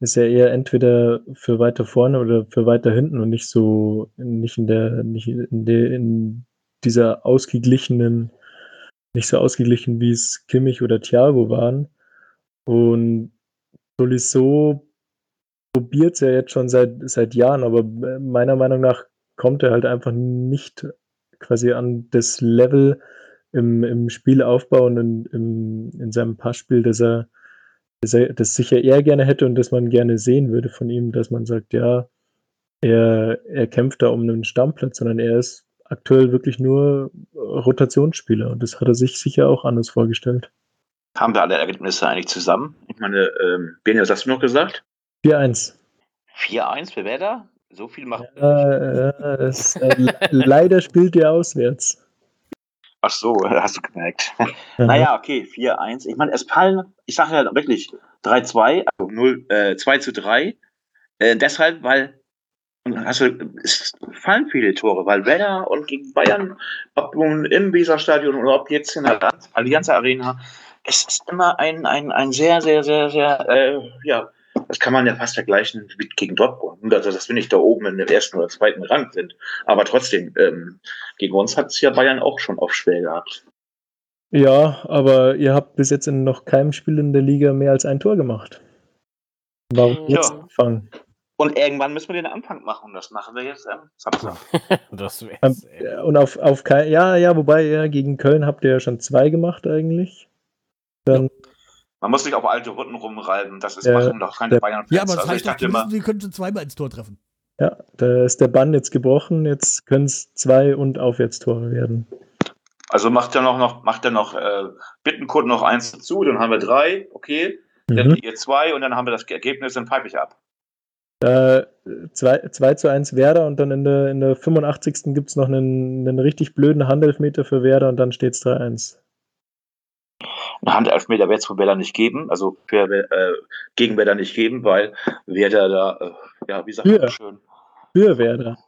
ist ja eher entweder für weiter vorne oder für weiter hinten und nicht so, nicht in der, nicht in der, in dieser ausgeglichenen nicht so ausgeglichen, wie es Kimmich oder Thiago waren. Und Tolisso probiert es ja jetzt schon seit, seit Jahren, aber meiner Meinung nach kommt er halt einfach nicht quasi an das Level im, im Spielaufbau und in, im, in seinem Passspiel, das er, das er das sicher eher gerne hätte und das man gerne sehen würde von ihm, dass man sagt, ja, er, er kämpft da um einen Stammplatz, sondern er ist aktuell wirklich nur äh, Rotationsspieler und das hat er sich sicher auch anders vorgestellt. Haben wir alle Ergebnisse eigentlich zusammen? Ich meine, ähm, Benja, was hast du noch gesagt? 4-1. 4-1 für Werder? So viel macht ja, das, äh, leider spielt ihr auswärts. Ach so, hast du gemerkt. naja, okay, 4-1. Ich meine, es fallen, ich sage ja wirklich 3-2, also 0, äh, 2 zu 3. Äh, deshalb, weil du, es fallen viele Tore, weil Werder und gegen Bayern, ob nun im Weserstadion oder ob jetzt in der Allianz Arena, es ist immer ein, ein, ein sehr, sehr, sehr, sehr, äh, ja, das kann man ja fast vergleichen mit gegen Dortmund. Also, dass wir nicht da oben in dem ersten oder zweiten Rang sind. Aber trotzdem, ähm, gegen uns hat es ja Bayern auch schon oft schwer gehabt. Ja, aber ihr habt bis jetzt in noch keinem Spiel in der Liga mehr als ein Tor gemacht. Warum Ja. jetzt anfangen? Und irgendwann müssen wir den Anfang machen. Und das machen wir jetzt am Samstag. das Ähm, wär's. ey. Und auf, auf kein, ja, ja, wobei, ja, gegen Köln habt ihr ja schon zwei gemacht eigentlich. Dann, Man muss nicht auf alte Runden rumreiben. Das ist Ja, machen doch keine der- Bayern-Fans. Ja, aber das also ich heißt doch, dachte immer, können schon zweimal ins Tor treffen. ja, da ist der Bann jetzt gebrochen, jetzt können es zwei und Aufwärtstore werden. also macht er noch, noch, macht er noch äh, Bittencode noch eins dazu, dann haben wir drei, okay. Dann Mhm. ihr zwei und dann haben wir das Ergebnis, dann pfeife ich ab. Da 2, 2 zu 1 Werder und dann in der, in der 85. gibt es noch einen, einen richtig blöden Handelfmeter für Werder und dann steht es 3-1. Einen Handelfmeter wird es für Werder nicht geben, also für, äh, gegen Werder nicht geben, weil Werder da, äh, ja, wie sagt man Ja. so schön, Für Werder.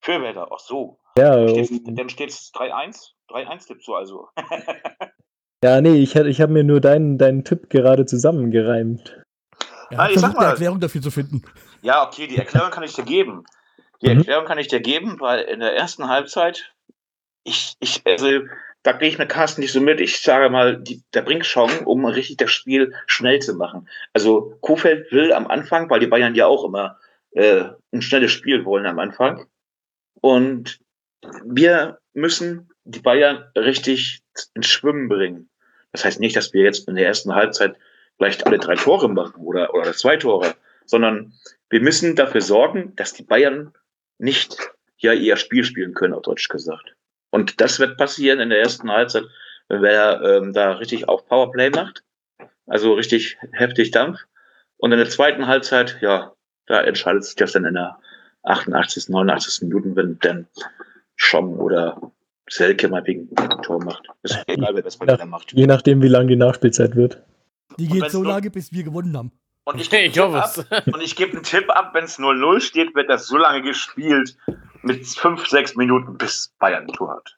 für Werder, ach so. Ja, dann steht es 3-1, 3-1 tippst du also. ja nee, ich, ich habe mir nur deinen, deinen Tipp gerade zusammengereimt. Er Ah, hat ich sag versucht, eine mal- Erklärung dafür zu finden. Ja, okay, die Erklärung kann ich dir geben. Die Mhm. Erklärung kann ich dir geben, weil in der ersten Halbzeit, ich, ich, also, da gehe ich mit Carsten nicht so mit. Ich sage mal, die, der bringt Chancen, um richtig das Spiel schnell zu machen. Also, Kofeld will am Anfang, weil die Bayern ja auch immer äh, ein schnelles Spiel wollen am Anfang. Und wir müssen die Bayern richtig ins Schwimmen bringen. Das heißt nicht, dass wir jetzt in der ersten Halbzeit vielleicht alle drei Tore machen oder, oder zwei Tore, sondern wir müssen dafür sorgen, dass die Bayern nicht ja ihr Spiel spielen können, auf Deutsch gesagt. Und das wird passieren in der ersten Halbzeit, wenn wer ähm, da richtig auf Powerplay macht, also richtig heftig Dampf. Und in der zweiten Halbzeit, ja, da entscheidet sich das dann in der 88., 89. Minuten, wenn dann Schom oder Selke mal wegen Tor macht. Ist egal, wer das mal wieder macht. Je nachdem, wie lang die Nachspielzeit wird. Die geht so lange, bis wir gewonnen haben. Und ich, Ich gebe einen hoffe Tipp ab, und ich gebe einen Tipp ab, wenn es 0-0 steht, wird das so lange gespielt, mit 5, 6 Minuten, bis Bayern ein Tor hat.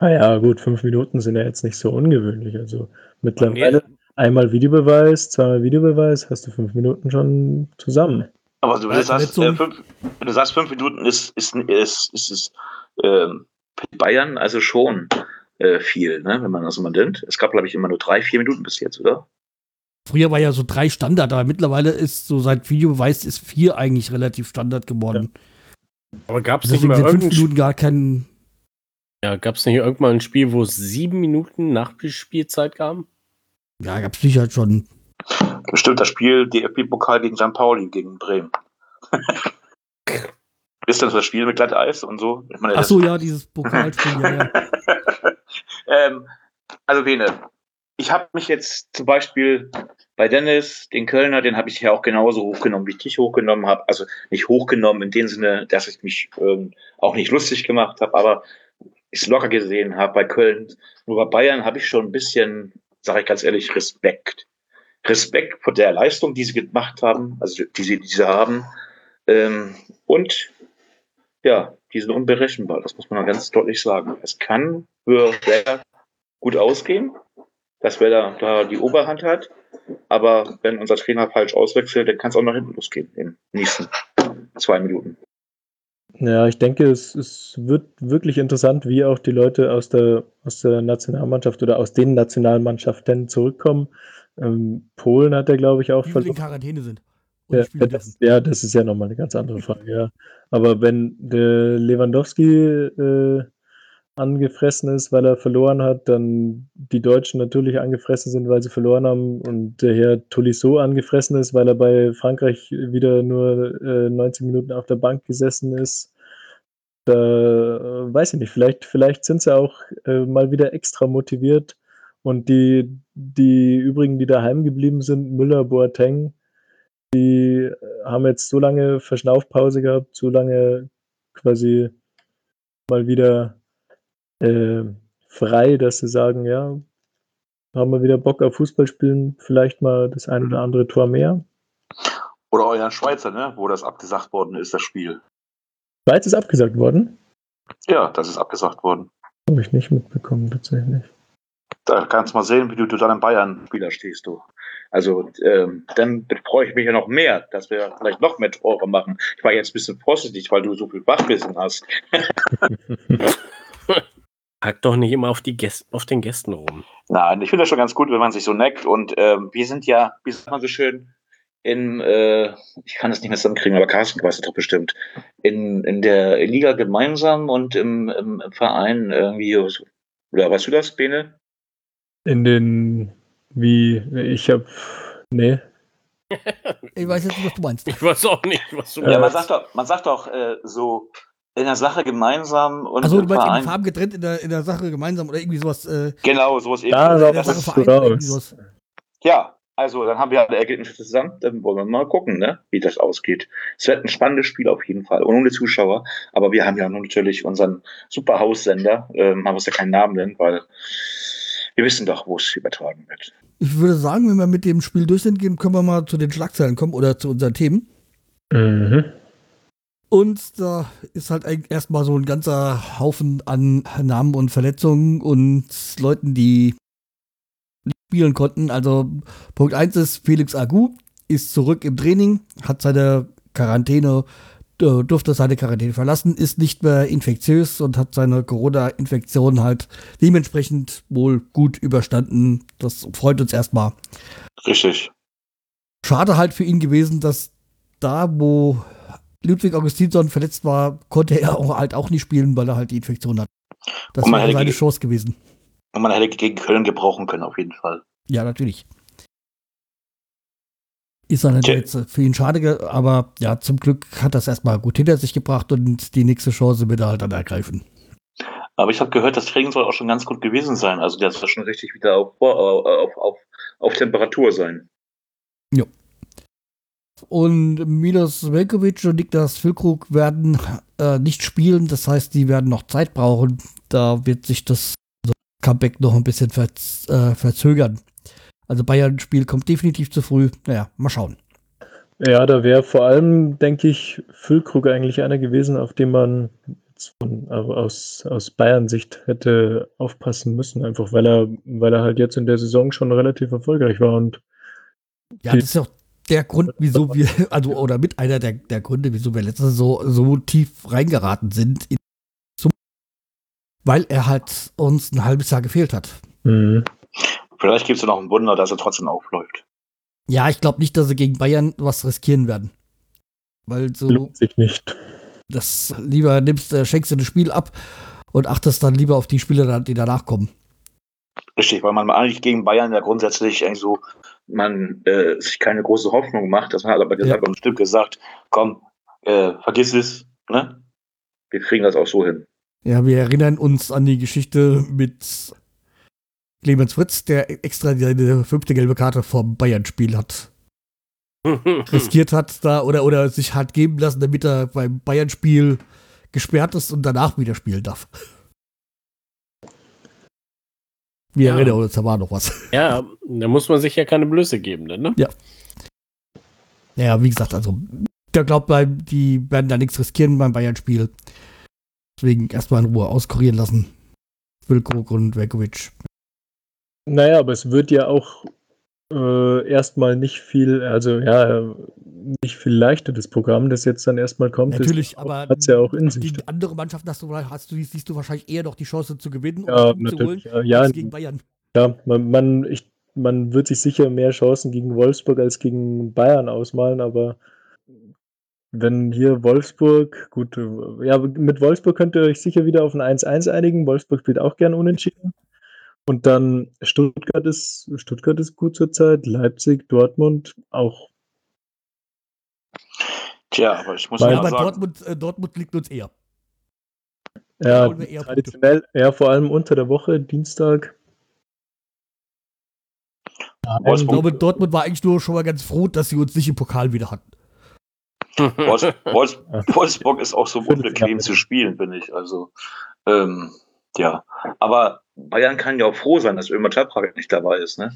Naja, gut, fünf Minuten sind ja jetzt nicht so ungewöhnlich. Also mittlerweile Nee, einmal Videobeweis, zweimal Videobeweis, hast du fünf Minuten schon zusammen. Aber du, wenn, du sagst, äh, fünf, wenn du sagst, fünf Minuten ist, ist, ist, ist, ist ähm, Bayern also schon äh, viel, ne, wenn man das mal nimmt. Es gab, glaube ich, immer nur drei, vier Minuten bis jetzt, oder? Früher war ja so drei Standard, aber mittlerweile ist so seit Videobeweis ist vier eigentlich relativ Standard geworden. aber gab es nicht mal fünf Minuten gar kein. ja, gab's nicht irgendwann ein Spiel, wo es sieben Minuten Nachspielzeit gab? Ja, gab's sicher schon. Bestimmt das Spiel DFB-Pokal gegen St. Pauli, gegen Bremen. Ist das das Spiel mit Glatteis und so? Ich meine, Ach so, ja, dieses Pokalspiel, ja, ja. ähm, also Bene, ich habe mich jetzt zum Beispiel bei Dennis, den Kölner, den habe ich ja auch genauso hochgenommen, wie ich dich hochgenommen habe. Also nicht hochgenommen in dem Sinne, dass ich mich ähm, auch nicht lustig gemacht habe, aber ich locker gesehen habe bei Köln. Nur bei Bayern habe ich schon ein bisschen, sage ich ganz ehrlich, Respekt. Respekt vor der Leistung, die sie gemacht haben, also die sie, die sie haben. Ähm, und ja, die sind unberechenbar, das muss man ganz deutlich sagen. Es kann für Werder gut ausgehen, dass Werder da die Oberhand hat, aber wenn unser Trainer falsch auswechselt, dann kann es auch nach hinten losgehen in den nächsten zwei Minuten. Ja, ich denke, es, es wird wirklich interessant, wie auch die Leute aus der, aus der Nationalmannschaft oder aus den Nationalmannschaften zurückkommen. Ähm, Polen hat er, glaube ich, auch Die in verloren. Quarantäne sind. Ja, das, ja, das ist ja nochmal eine ganz andere Frage, ja. Aber wenn der Lewandowski äh, angefressen ist, weil er verloren hat, dann die Deutschen natürlich angefressen sind, weil sie verloren haben und der Herr Tolisso angefressen ist, weil er bei Frankreich wieder nur äh, 90 Minuten auf der Bank gesessen ist. Da äh, weiß ich nicht, vielleicht, vielleicht sind sie auch äh, mal wieder extra motiviert und die, die übrigen, die daheim geblieben sind, Müller, Boateng, die haben jetzt so lange Verschnaufpause gehabt, so lange quasi mal wieder äh, frei, dass sie sagen, ja, haben wir wieder Bock auf Fußball spielen, vielleicht mal das ein oder andere Tor mehr. Oder euren Schweizer, ne, wo das abgesagt worden ist, das Spiel. Schweiz ist abgesagt worden? Ja, das ist abgesagt worden. Habe ich nicht mitbekommen, tatsächlich. Da kannst du mal sehen, wie du, du dann im Bayern-Spieler stehst, du. Also, ähm, dann freue ich mich ja noch mehr, dass wir vielleicht noch mehr Tore machen. Ich war jetzt ein bisschen vorsichtig, weil du so viel Wachwissen hast. Hack doch nicht immer auf, die Gäste, auf den Gästen rum. Nein, ich finde das schon ganz gut, wenn man sich so neckt. Und ähm, wir sind ja, wie sagt man so schön, in, äh, ich kann das nicht mehr zusammenkriegen, aber Carsten weiß es doch bestimmt, in, in der Liga gemeinsam und im, im, im Verein irgendwie, oder weißt du das, Bene? In den, wie, ich habe, nee. Ich weiß jetzt nicht, was du meinst. Ich weiß auch nicht, was du Ja, man meinst. sagt doch, man sagt doch äh, so in der Sache gemeinsam und Also du meinst in Verein. Farben getrennt in der, in der Sache gemeinsam oder irgendwie sowas. Äh, Genau, sowas eben. Da, in da der Sache bist du vereint oder irgendwie raus. sowas. Ja, also dann haben wir alle Ergebnisse zusammen. Dann wollen wir mal gucken, ne, wie das ausgeht. Es wird ein spannendes Spiel auf jeden Fall, ohne Zuschauer. Aber wir haben ja nun natürlich unseren super Haussender, ähm, haben uns ja keinen Namen nennen, weil wir wissen doch, wo es übertragen wird. Ich würde sagen, wenn wir mit dem Spiel durch sind, gehen, können wir mal zu den Schlagzeilen kommen oder zu unseren Themen. Mhm. Und da ist halt erstmal so ein ganzer Haufen an Namen und Verletzungen und Leuten, die nicht spielen konnten. Also Punkt 1 ist, Felix Agu ist zurück im Training, hat seine Quarantäne, äh, durfte seine Quarantäne verlassen, ist nicht mehr infektiös und hat seine Corona-Infektion halt dementsprechend wohl gut überstanden. Das freut uns erstmal. Richtig. Schade halt für ihn gewesen, dass da, wo Ludwig Augustinsson verletzt war, konnte er auch halt auch nicht spielen, weil er halt die Infektion hat. Das wäre hätte seine Chance gewesen. Und man hätte gegen Köln gebrauchen können, auf jeden Fall. Ja, natürlich. Ist dann Tja. jetzt für ihn schade, aber ja, zum Glück hat das erstmal gut hinter sich gebracht und die nächste Chance wird er halt dann ergreifen. Aber ich habe gehört, das Training soll auch schon ganz gut gewesen sein. Also das soll schon richtig wieder auf, auf, auf, auf Temperatur sein. Und Milos Velkovic und Niklas Füllkrug werden äh, nicht spielen, das heißt, die werden noch Zeit brauchen. Da wird sich das Comeback noch ein bisschen verz äh, verzögern. Also Bayern-Spiel kommt definitiv zu früh. Naja, mal schauen. Ja, da wäre vor allem, denke ich, Füllkrug eigentlich einer gewesen, auf den man jetzt von, also aus, aus Bayern-Sicht hätte aufpassen müssen, einfach weil er, weil er halt jetzt in der Saison schon relativ erfolgreich war und Ja, das ist ja auch der Grund, wieso wir, also oder mit einer der, der Gründe, wieso wir letztes Jahr so, so tief reingeraten sind, in, weil er halt uns ein halbes Jahr gefehlt hat. Mhm. Vielleicht gibt es ja noch ein Wunder, dass er trotzdem aufläuft. Ja, ich glaube nicht, dass sie gegen Bayern was riskieren werden. Weil so, lohnt sich nicht. das lieber nimmst, äh, schenkst du das Spiel ab und achtest dann lieber auf die Spieler, die danach kommen. Richtig, weil man eigentlich gegen Bayern ja grundsätzlich eigentlich so, man äh, sich keine große Hoffnung macht, dass man hat aber gesagt, Ja. am Stück gesagt, komm, äh, vergiss es, ne? Wir kriegen das auch so hin. Ja, wir erinnern uns an die Geschichte mit Clemens Fritz, der extra seine fünfte gelbe Karte vom Bayern-Spiel hat riskiert hat da oder, oder sich hat geben lassen, damit er beim Bayern-Spiel gesperrt ist und danach wieder spielen darf. Wir Ja. erinnern uns, da war noch was. ja, da muss man sich ja keine Blöße geben, dann, ne? Naja, wie gesagt, also, der glaubt, beim- die werden da nichts riskieren beim Bayern-Spiel. Deswegen erstmal in Ruhe auskurieren lassen. Wilkrug und Velkovic. Naja, aber es wird ja auch äh, erstmal nicht viel, also ja, nicht viel leichter, das Programm, das jetzt dann erstmal kommt. Natürlich, aber Hat es ja auch in sich. gegen andere Mannschaften hast du, hast du, siehst du wahrscheinlich eher noch die Chance zu gewinnen Ja, und zu holen, natürlich. Ja, ja, als gegen Bayern. ja man, man, ich, man wird sich sicher mehr Chancen gegen Wolfsburg als gegen Bayern ausmalen, aber wenn hier Wolfsburg, gut, äh, ja, mit Wolfsburg könnt ihr euch sicher wieder auf ein 1-1 einigen. Wolfsburg spielt auch gern unentschieden. Und dann Stuttgart ist, Stuttgart ist gut zurzeit, Leipzig, Dortmund auch. Tja, aber ich muss Weil- mal Aber sagen, Dortmund, äh, Dortmund liegt uns eher. Ja, eher Punkte. traditionell, ja, vor allem unter der Woche, Dienstag. Ich Wolfsburg, glaube, Dortmund war eigentlich nur schon mal ganz froh, dass sie uns nicht im Pokal wieder hatten. Wolfs, Wolfs, Ja. Wolfsburg ist auch so unbequem zu spielen, finde ich. Also, ähm, ja. Aber Bayern kann ja auch froh sein, dass Ömer Toprak nicht dabei ist, ne?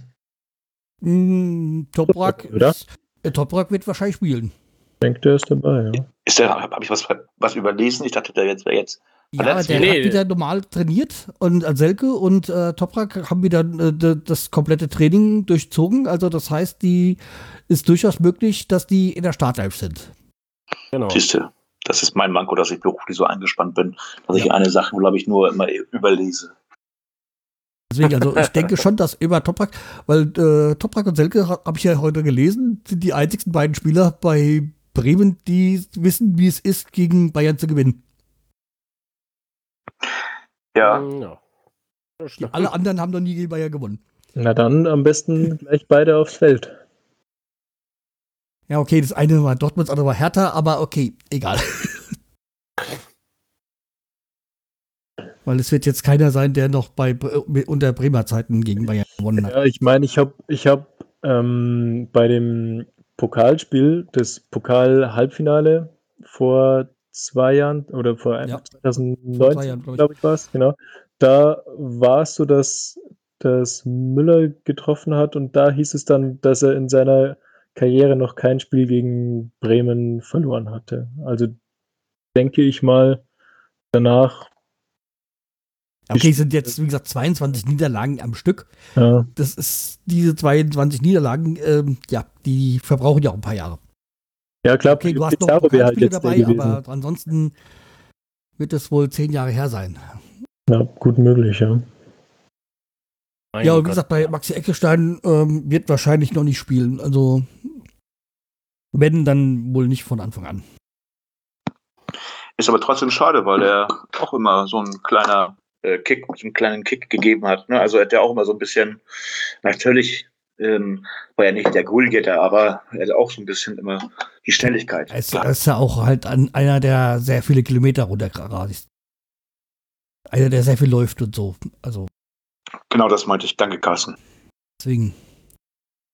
Mm, Toprak, Oder? ist- äh, Toprak wird wahrscheinlich spielen. Ich denke, der ist dabei, ja. Ist der, habe ich was, was überlesen? Ich dachte, der jetzt wäre jetzt. Ja, aber der Nee. hat wieder normal trainiert und äh, Selke und äh, Toprak haben wieder äh, das komplette Training durchzogen. Also das heißt, die ist durchaus möglich, dass die in der Startelf sind. Genau. Siehste, das ist mein Manko, dass ich beruflich so eingespannt bin, dass ich eine Sache, glaube ich, nur immer überlese. Deswegen, also ich denke schon, dass über Toprak, weil äh, Toprak und Selke ha- habe ich ja heute gelesen, sind die einzigsten beiden Spieler bei Bremen, die wissen, wie es ist, gegen Bayern zu gewinnen. Ja, ja. Das stimmt. Alle anderen haben noch nie gegen Bayern gewonnen. Na dann am besten gleich beide aufs Feld. Ja, okay, das eine war Dortmund, das andere war Hertha, aber okay, egal. Weil es wird jetzt keiner sein, der noch bei Bre- unter Bremer Zeiten gegen Bayern gewonnen hat. Ja, ich meine, ich habe ich hab, ähm, bei dem Pokalspiel, das Pokal-Halbfinale vor zwei Jahren oder vor Ja. 2019, Vor zwei Jahren, glaub ich. glaube ich, war es, genau. Da war es so, dass, dass Müller getroffen hat und da hieß es dann, dass er in seiner Karriere noch kein Spiel gegen Bremen verloren hatte. Also denke ich mal, danach, Okay, sind jetzt, wie gesagt, 22 Niederlagen am Stück. ja, Das ist, diese 22 Niederlagen, ähm, ja, die verbrauchen ja auch ein paar Jahre. ja klar, Okay, du hast noch Pizarro wäre halt dabei, aber ansonsten wird es wohl zehn Jahre her sein. Ja, gut möglich, ja. Mein ja, und wie Gott. gesagt, bei Maxi Eckestein ähm, wird wahrscheinlich noch nicht spielen. Also, wenn, dann wohl nicht von Anfang an. ist aber trotzdem schade, weil er auch immer so ein kleiner äh, Kick, so einen kleinen Kick gegeben hat. Ne? Also hat er auch immer so ein bisschen, natürlich ähm, war er nicht der Goalgetter, aber er hat auch so ein bisschen immer die Schnelligkeit. Er ist, ist ja auch halt an einer, der sehr viele Kilometer runterrast. Einer, der sehr viel läuft und so. Also, Genau das meinte ich. Danke, Carsten. deswegen.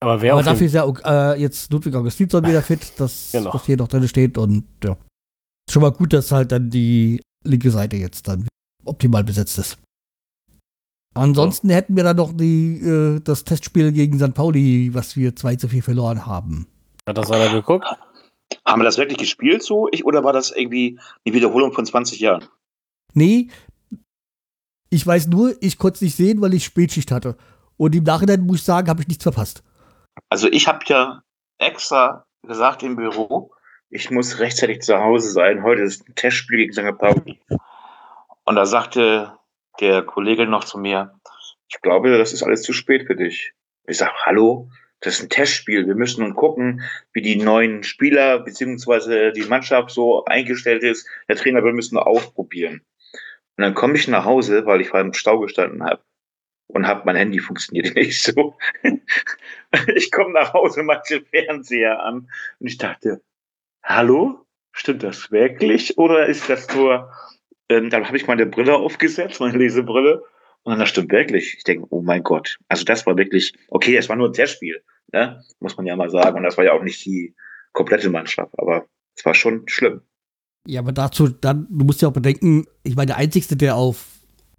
Aber wer Aber dafür ist ja auch, äh, jetzt Ludwig Augustinsson wieder fit, das, Genau. was hier noch drin steht. Und ja. Schon mal gut, dass halt dann die linke Seite jetzt dann optimal besetzt ist. Ansonsten hätten wir dann noch die, äh, das Testspiel gegen St. Pauli, was wir 2 zu 4 verloren haben. hat das einer geguckt? Haben wir das wirklich gespielt so? Ich, oder war das irgendwie eine Wiederholung von 20 Jahren? Nee, ich weiß nur, ich konnte es nicht sehen, weil ich Spätschicht hatte. Und im Nachhinein muss ich sagen, habe ich nichts verpasst. Also ich habe ja extra gesagt im Büro, ich muss rechtzeitig zu Hause sein. Heute ist ein Testspiel gegen St. Pauli. Und da sagte der Kollege noch zu mir, ich glaube, das ist alles zu spät für dich. Ich sage, hallo, das ist ein Testspiel. Wir müssen nun gucken, wie die neuen Spieler beziehungsweise die Mannschaft so eingestellt ist. Der Trainer, wir müssen ausprobieren. Und dann komme ich nach Hause, weil ich vor im Stau gestanden habe und habe mein Handy funktioniert nicht so. ich komme nach Hause, mache den Fernseher an und ich dachte, hallo, stimmt das wirklich oder ist das nur? Ähm, dann habe ich meine Brille aufgesetzt, meine Lesebrille und dann das stimmt wirklich. Ich denke, oh mein Gott, also das war wirklich okay. Es war nur ein Testspiel, ne? muss man ja mal sagen und das war ja auch nicht die komplette Mannschaft, aber es war schon schlimm. Ja, aber dazu, dann, du musst ja auch bedenken, ich meine, der Einzige, der auf,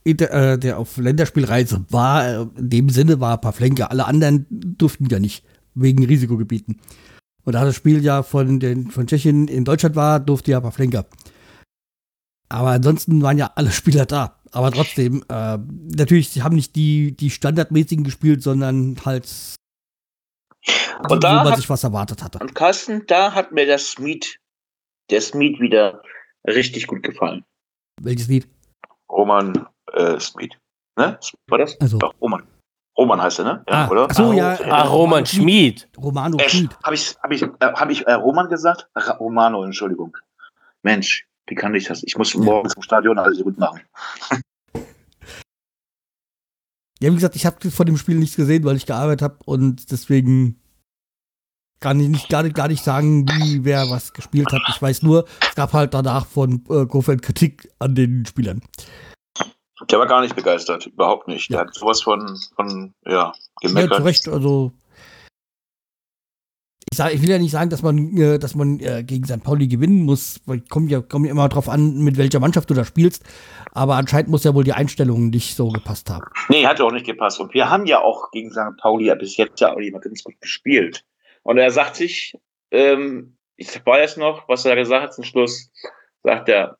äh, der auf Länderspielreise war, äh, in dem Sinne war Pavlenka. Alle anderen durften ja nicht, wegen Risikogebieten. Und da das Spiel ja von, den, von Tschechien in Deutschland war, durfte ja Pavlenka. Aber ansonsten waren ja alle Spieler da. Aber trotzdem, äh, natürlich, sie haben nicht die, die standardmäßigen gespielt, sondern halt, Und da wo man hat- sich was erwartet hatte. Und Carsten, da hat mir das Smith, der Smith wieder richtig gut gefallen. Welches Lied? Roman äh, Smith. Ne? Smith war das? Also, Doch, Roman. Roman heißt er, ne? Ah, oder? ach so, ja. Ah, Roman Schmid. Romano Äh, Schmid. habe ich, hab ich, äh, hab ich äh, Roman gesagt? Ra Romano, Entschuldigung. Mensch, wie kann ich das? Ich muss morgens im Stadion alles gut machen. Ja, wie gesagt, ich habe von dem Spiel nichts gesehen, weil ich gearbeitet habe und deswegen kann ich nicht, gar, nicht, gar nicht sagen, wie wer was gespielt hat. Ich weiß nur, es gab halt danach von äh, Kofeld Kritik an den Spielern. Der war gar nicht begeistert, überhaupt nicht. Der Ja. hat sowas von, von ja, Ja, gemeckert. zu Recht, also ich, sag, ich will ja nicht sagen, dass man, äh, dass man äh, gegen St. Pauli gewinnen muss, weil kommt ja, kommt ja immer drauf an, mit welcher Mannschaft du da spielst. Aber anscheinend muss ja wohl die Einstellung nicht so gepasst haben. Nee, hat auch nicht gepasst. Und wir haben ja auch gegen St. Pauli ja bis jetzt ja auch immer ganz gut gespielt. Und er sagt sich, ähm, ich war jetzt noch, was er gesagt hat zum Schluss, sagt er,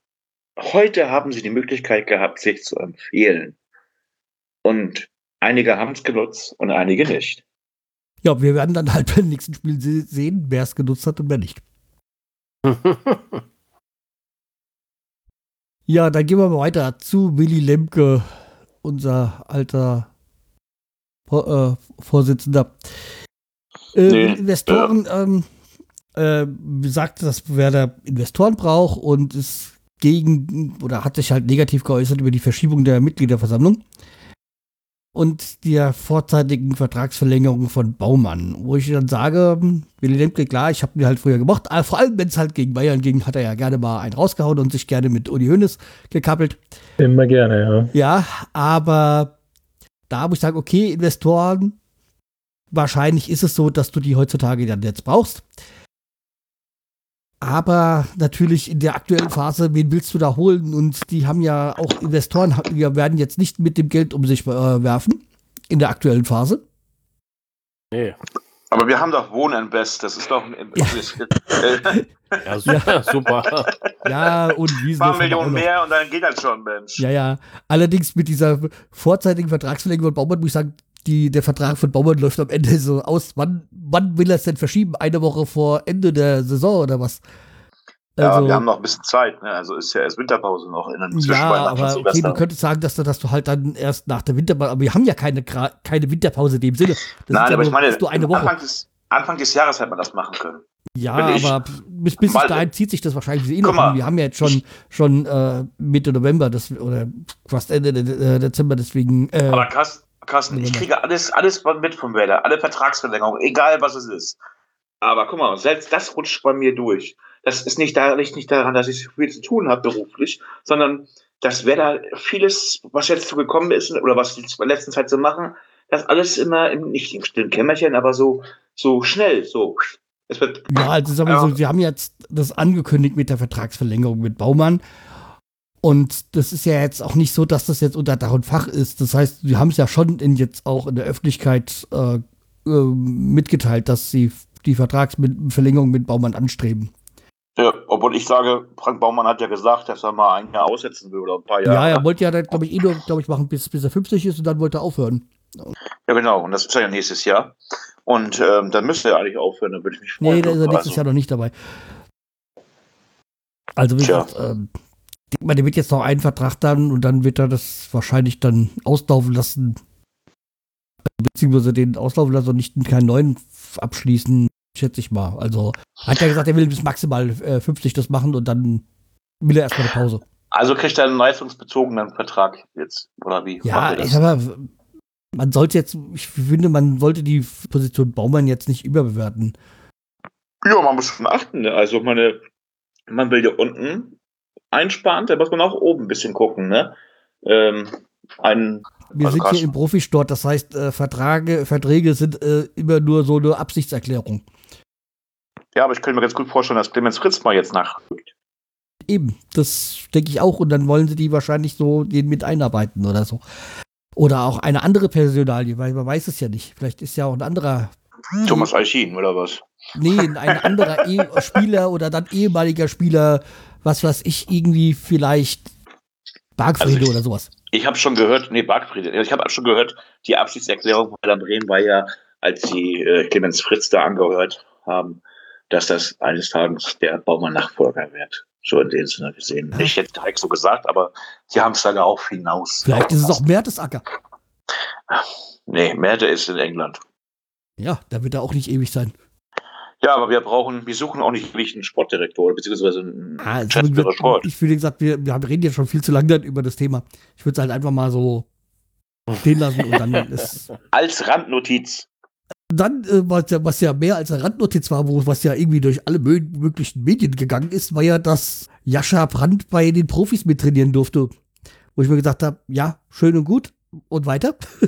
heute haben sie die Möglichkeit gehabt, sich zu empfehlen. Und einige haben es genutzt und einige nicht. Ja, wir werden dann halt beim nächsten Spiel sehen, wer es genutzt hat und wer nicht. ja, dann gehen wir mal weiter zu Willy Lemke, unser alter äh, Vorsitzender. Äh, nee, Investoren, ja. ähm, äh, sagt, dass wer da Investoren braucht und ist gegen oder hat sich halt negativ geäußert über die Verschiebung der Mitgliederversammlung und der vorzeitigen Vertragsverlängerung von Baumann, wo ich dann sage, Willi Lemke, klar, ich habe ihn halt früher gemacht, aber vor allem wenn es halt gegen Bayern ging, hat er ja gerne mal einen rausgehauen und sich gerne mit Uli Hoeneß gekappelt. Immer gerne, ja. Ja, aber da muss ich sagen, okay, Investoren, wahrscheinlich ist es so, dass du die heutzutage dann jetzt brauchst. Aber natürlich in der aktuellen Phase, wen willst du da holen? Und die haben ja auch Investoren, die werden jetzt nicht mit dem Geld um sich äh, werfen in der aktuellen Phase. Nee. Aber wir haben doch Wohnen Best, das ist doch ein ja. ja, super, super. Ja, und wie Ein paar Millionen mehr und dann geht das schon, Mensch. Ja, ja. Allerdings mit dieser vorzeitigen Vertragsverlängerung von Baumann muss ich sagen, die, der Vertrag von Baumann läuft am Ende so aus. Wann, wann will er es denn verschieben? Eine Woche vor Ende der Saison oder was? Also, ja, wir haben noch ein bisschen Zeit. Ne? Also ist ja erst Winterpause noch in den Ja, aber okay, du könntest sagen, dass du, dass du halt dann erst nach der Winterpause, aber wir haben ja keine, keine Winterpause in dem Sinne. Das Nein, aber ja ich meine, du eine Woche. Anfang des, Anfang des Jahres hätte man das machen können. Ja, aber bis, bis dahin zieht sich das wahrscheinlich eh noch. Wir haben ja jetzt schon, schon äh, Mitte November das, oder fast Ende Dezember, deswegen. Äh, aber krass, Carsten, ich kriege alles, alles mit vom Werder, alle Vertragsverlängerungen, egal was es ist. Aber guck mal, selbst das rutscht bei mir durch. Das ist nicht, da, nicht, daran, dass ich viel zu tun habe beruflich, sondern dass Werder vieles, was jetzt so gekommen ist oder was die in letzten Zeit so machen, das alles immer im, nicht im stillen Kämmerchen, aber so, so schnell, so. Es wird, ja, also sagen wir so, wir haben jetzt das angekündigt mit der Vertragsverlängerung mit Baumann und das ist ja jetzt auch nicht so, dass das jetzt unter Dach und Fach ist. Das heißt, sie haben es ja schon in jetzt auch in der Öffentlichkeit äh, äh, mitgeteilt, dass sie die Vertragsverlängerung mit Baumann anstreben. Ja, obwohl ich sage, Frank Baumann hat ja gesagt, dass er mal ein Jahr aussetzen will oder ein paar Jahre. Ja, er wollte ja, glaube ich, eh nur, glaube ich, machen, bis, bis er 50 ist und dann wollte er aufhören. Ja, genau. Und das ist ja nächstes Jahr. Und ähm, dann müsste er eigentlich aufhören, dann würde ich mich freuen. Nee, da ist er nächstes also. Jahr noch nicht dabei. Also, wie gesagt, ähm, denke mal, der wird jetzt noch einen Vertrag dann und dann wird er das wahrscheinlich dann auslaufen lassen. Beziehungsweise den auslaufen lassen und nicht keinen neuen abschließen, schätze ich mal. Also hat er gesagt, er will bis maximal äh, 50 das machen und dann will er erstmal eine Pause. Also kriegt er einen leistungsbezogenen Vertrag jetzt, oder wie? Ja, ich sag mal, man sollte jetzt, ich finde, man sollte die Position Baumann jetzt nicht überbewerten. Ja, man muss schon achten. Ne? Also meine, man will ja unten einsparen, da muss man auch oben ein bisschen gucken, ne? Ähm, ein, wir also sind hier im Profisport, das heißt, äh, Verträge, Verträge sind äh, immer nur so eine Absichtserklärung. Ja, aber ich könnte mir ganz gut vorstellen, dass Clemens Fritz mal jetzt nachrückt. Eben, das denke ich auch. Und dann wollen sie die wahrscheinlich so den mit einarbeiten oder so. Oder auch eine andere Personalie, weil man weiß es ja nicht. Vielleicht ist ja auch ein anderer. Thomas Eichin oder was? Nee, ein anderer e Spieler oder dann ehemaliger Spieler was weiß ich, irgendwie vielleicht Bargfriede also oder sowas. Ich habe schon gehört, nee, Bargfriede, ich habe schon gehört, die Abschiedserklärung von Werder Bremen war ja, als sie äh, Clemens Fritz da angehört haben, dass das eines Tages der Baumann-Nachfolger wird. So in dem Sinne gesehen. Ja. Nicht jetzt direkt so gesagt, aber sie haben es dann auch hinaus. Vielleicht ist es auch Mertesacker. Nee, Merte ist in England. Ja, da wird er auch nicht ewig sein. Ja, aber wir brauchen, wir suchen auch nicht wirklich einen Sportdirektor, beziehungsweise einen ah, also Sport. Ich würde gesagt, wir, wir reden jetzt schon viel zu lange über das Thema. Ich würde es halt einfach mal so stehen lassen und dann ist. Als Randnotiz. Dann, äh, was, ja, was ja mehr als eine Randnotiz war, wo was ja irgendwie durch alle möglichen Medien gegangen ist, war ja, dass Jascha Brandt bei den Profis mittrainieren durfte. Wo ich mir gesagt habe, ja, schön und gut. Und weiter.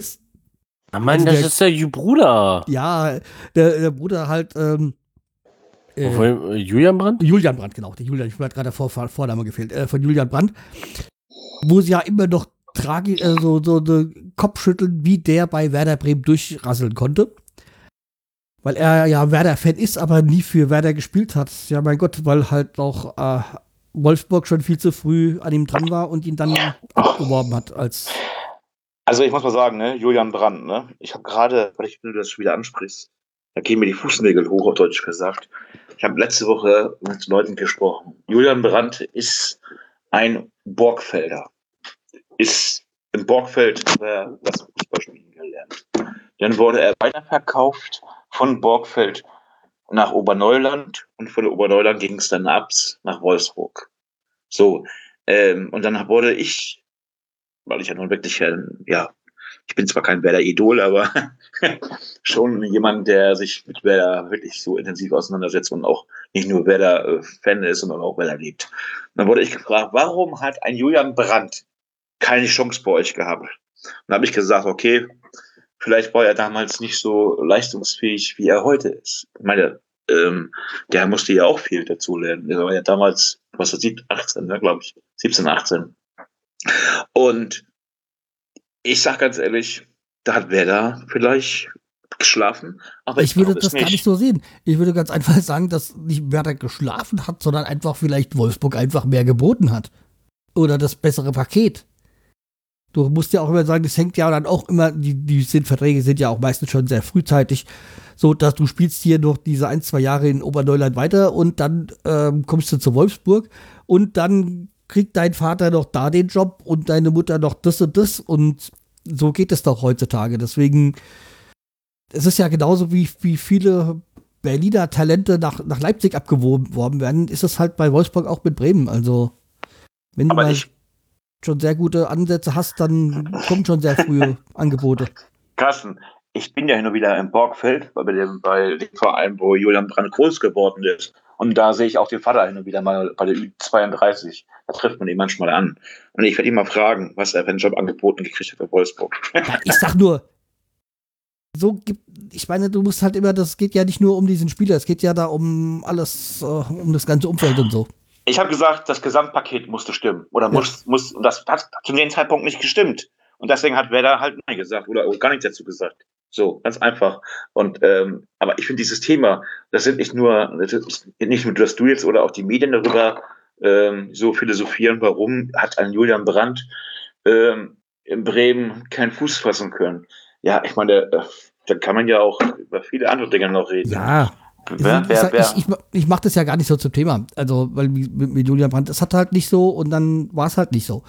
Ah, Mann, also das der, ist der Bruder. Ja, der, der Bruder halt ähm, äh, von Julian Brandt? Julian Brandt, genau. Der Julian, ich mir hat gerade der Vor Vorname gefehlt. Äh, von Julian Brandt. Wo sie ja immer noch tragisch, äh, so, so, so Kopfschütteln, wie der bei Werder Bremen durchrasseln konnte. Weil er ja Werder-Fan ist, aber nie für Werder gespielt hat. Ja, mein Gott, weil halt auch äh, Wolfsburg schon viel zu früh an ihm dran war und ihn dann abgeworben hat als. Also ich muss mal sagen, ne, Julian Brandt, ne? Ich habe gerade, weil ich, wenn du das schon wieder ansprichst, da gehen mir die Fußnägel hoch, auf Deutsch gesagt. Ich habe letzte Woche mit Leuten gesprochen. Julian Brandt ist ein Borgfelder. Ist im Borgfeld äh, das Fußballspielen gelernt. Dann wurde er weiterverkauft von Borgfeld nach Oberneuland und von Oberneuland ging es dann ab nach Wolfsburg. So, ähm, und dann wurde ich, weil ich ja nun wirklich, äh, ja, ich bin zwar kein Werder-Idol, aber schon jemand, der sich mit Werder wirklich so intensiv auseinandersetzt und auch nicht nur Werder-Fan ist, sondern auch Werder liebt. dann wurde ich gefragt, warum hat ein Julian Brandt keine Chance bei euch gehabt? Dann habe ich gesagt, okay, vielleicht war er damals nicht so leistungsfähig, wie er heute ist. Ich meine, ähm, der musste ja auch viel dazu lernen. Er war ja damals, was war 18, ne, glaube ich, 17, 18. Und ich sag ganz ehrlich, da hat Werder vielleicht geschlafen, aber ich, ich würde das nicht. gar nicht so sehen. Ich würde ganz einfach sagen, dass nicht Werder geschlafen hat, sondern einfach vielleicht Wolfsburg einfach mehr geboten hat. Oder das bessere Paket. Du musst ja auch immer sagen, das hängt ja dann auch immer, die, die sind, Verträge sind ja auch meistens schon sehr frühzeitig, so dass du spielst hier noch diese ein, zwei Jahre in Oberneuland weiter und dann ähm, kommst du zu Wolfsburg und dann kriegt dein Vater noch da den Job und deine Mutter noch das und das und so geht es doch heutzutage. Deswegen, es ist ja genauso wie, wie viele Berliner Talente nach, nach Leipzig abgeworben werden, ist es halt bei Wolfsburg auch mit Bremen. Also, wenn Aber du mal schon sehr gute Ansätze hast, dann kommen schon sehr frühe Angebote. Carsten, ich bin ja hin und wieder im Borgfeld, bei dem, bei dem Verein, wo Julian Brandt groß geworden ist. Und da sehe ich auch den Vater hin und wieder mal bei der Ü32. Da trifft man ihn manchmal an. Und ich werde ihn mal fragen, was er für einen Job angeboten gekriegt hat bei Wolfsburg. ich sag nur, so gibt, ich meine, du musst halt immer, das geht ja nicht nur um diesen Spieler, es geht ja da um alles, äh, um das ganze Umfeld und so. Ich habe gesagt, das Gesamtpaket musste stimmen. Oder muss, ja. muss, und das hat zu dem Zeitpunkt nicht gestimmt. Und deswegen hat Werder halt Nein gesagt oder gar nichts dazu gesagt. So, ganz einfach. Und ähm, aber ich finde dieses Thema, das sind nicht nur, nicht nur, dass du jetzt oder auch die Medien darüber ähm, so philosophieren, warum hat ein Julian Brandt ähm, in Bremen keinen Fuß fassen können. Ja, ich meine, äh, da kann man ja auch über viele andere Dinge noch reden. Ja, Wer, wer, wer? Ich, ich, ich mache das ja gar nicht so zum Thema. Also, weil mit, mit Julian Brandt, das hat halt nicht so und dann war es halt nicht so.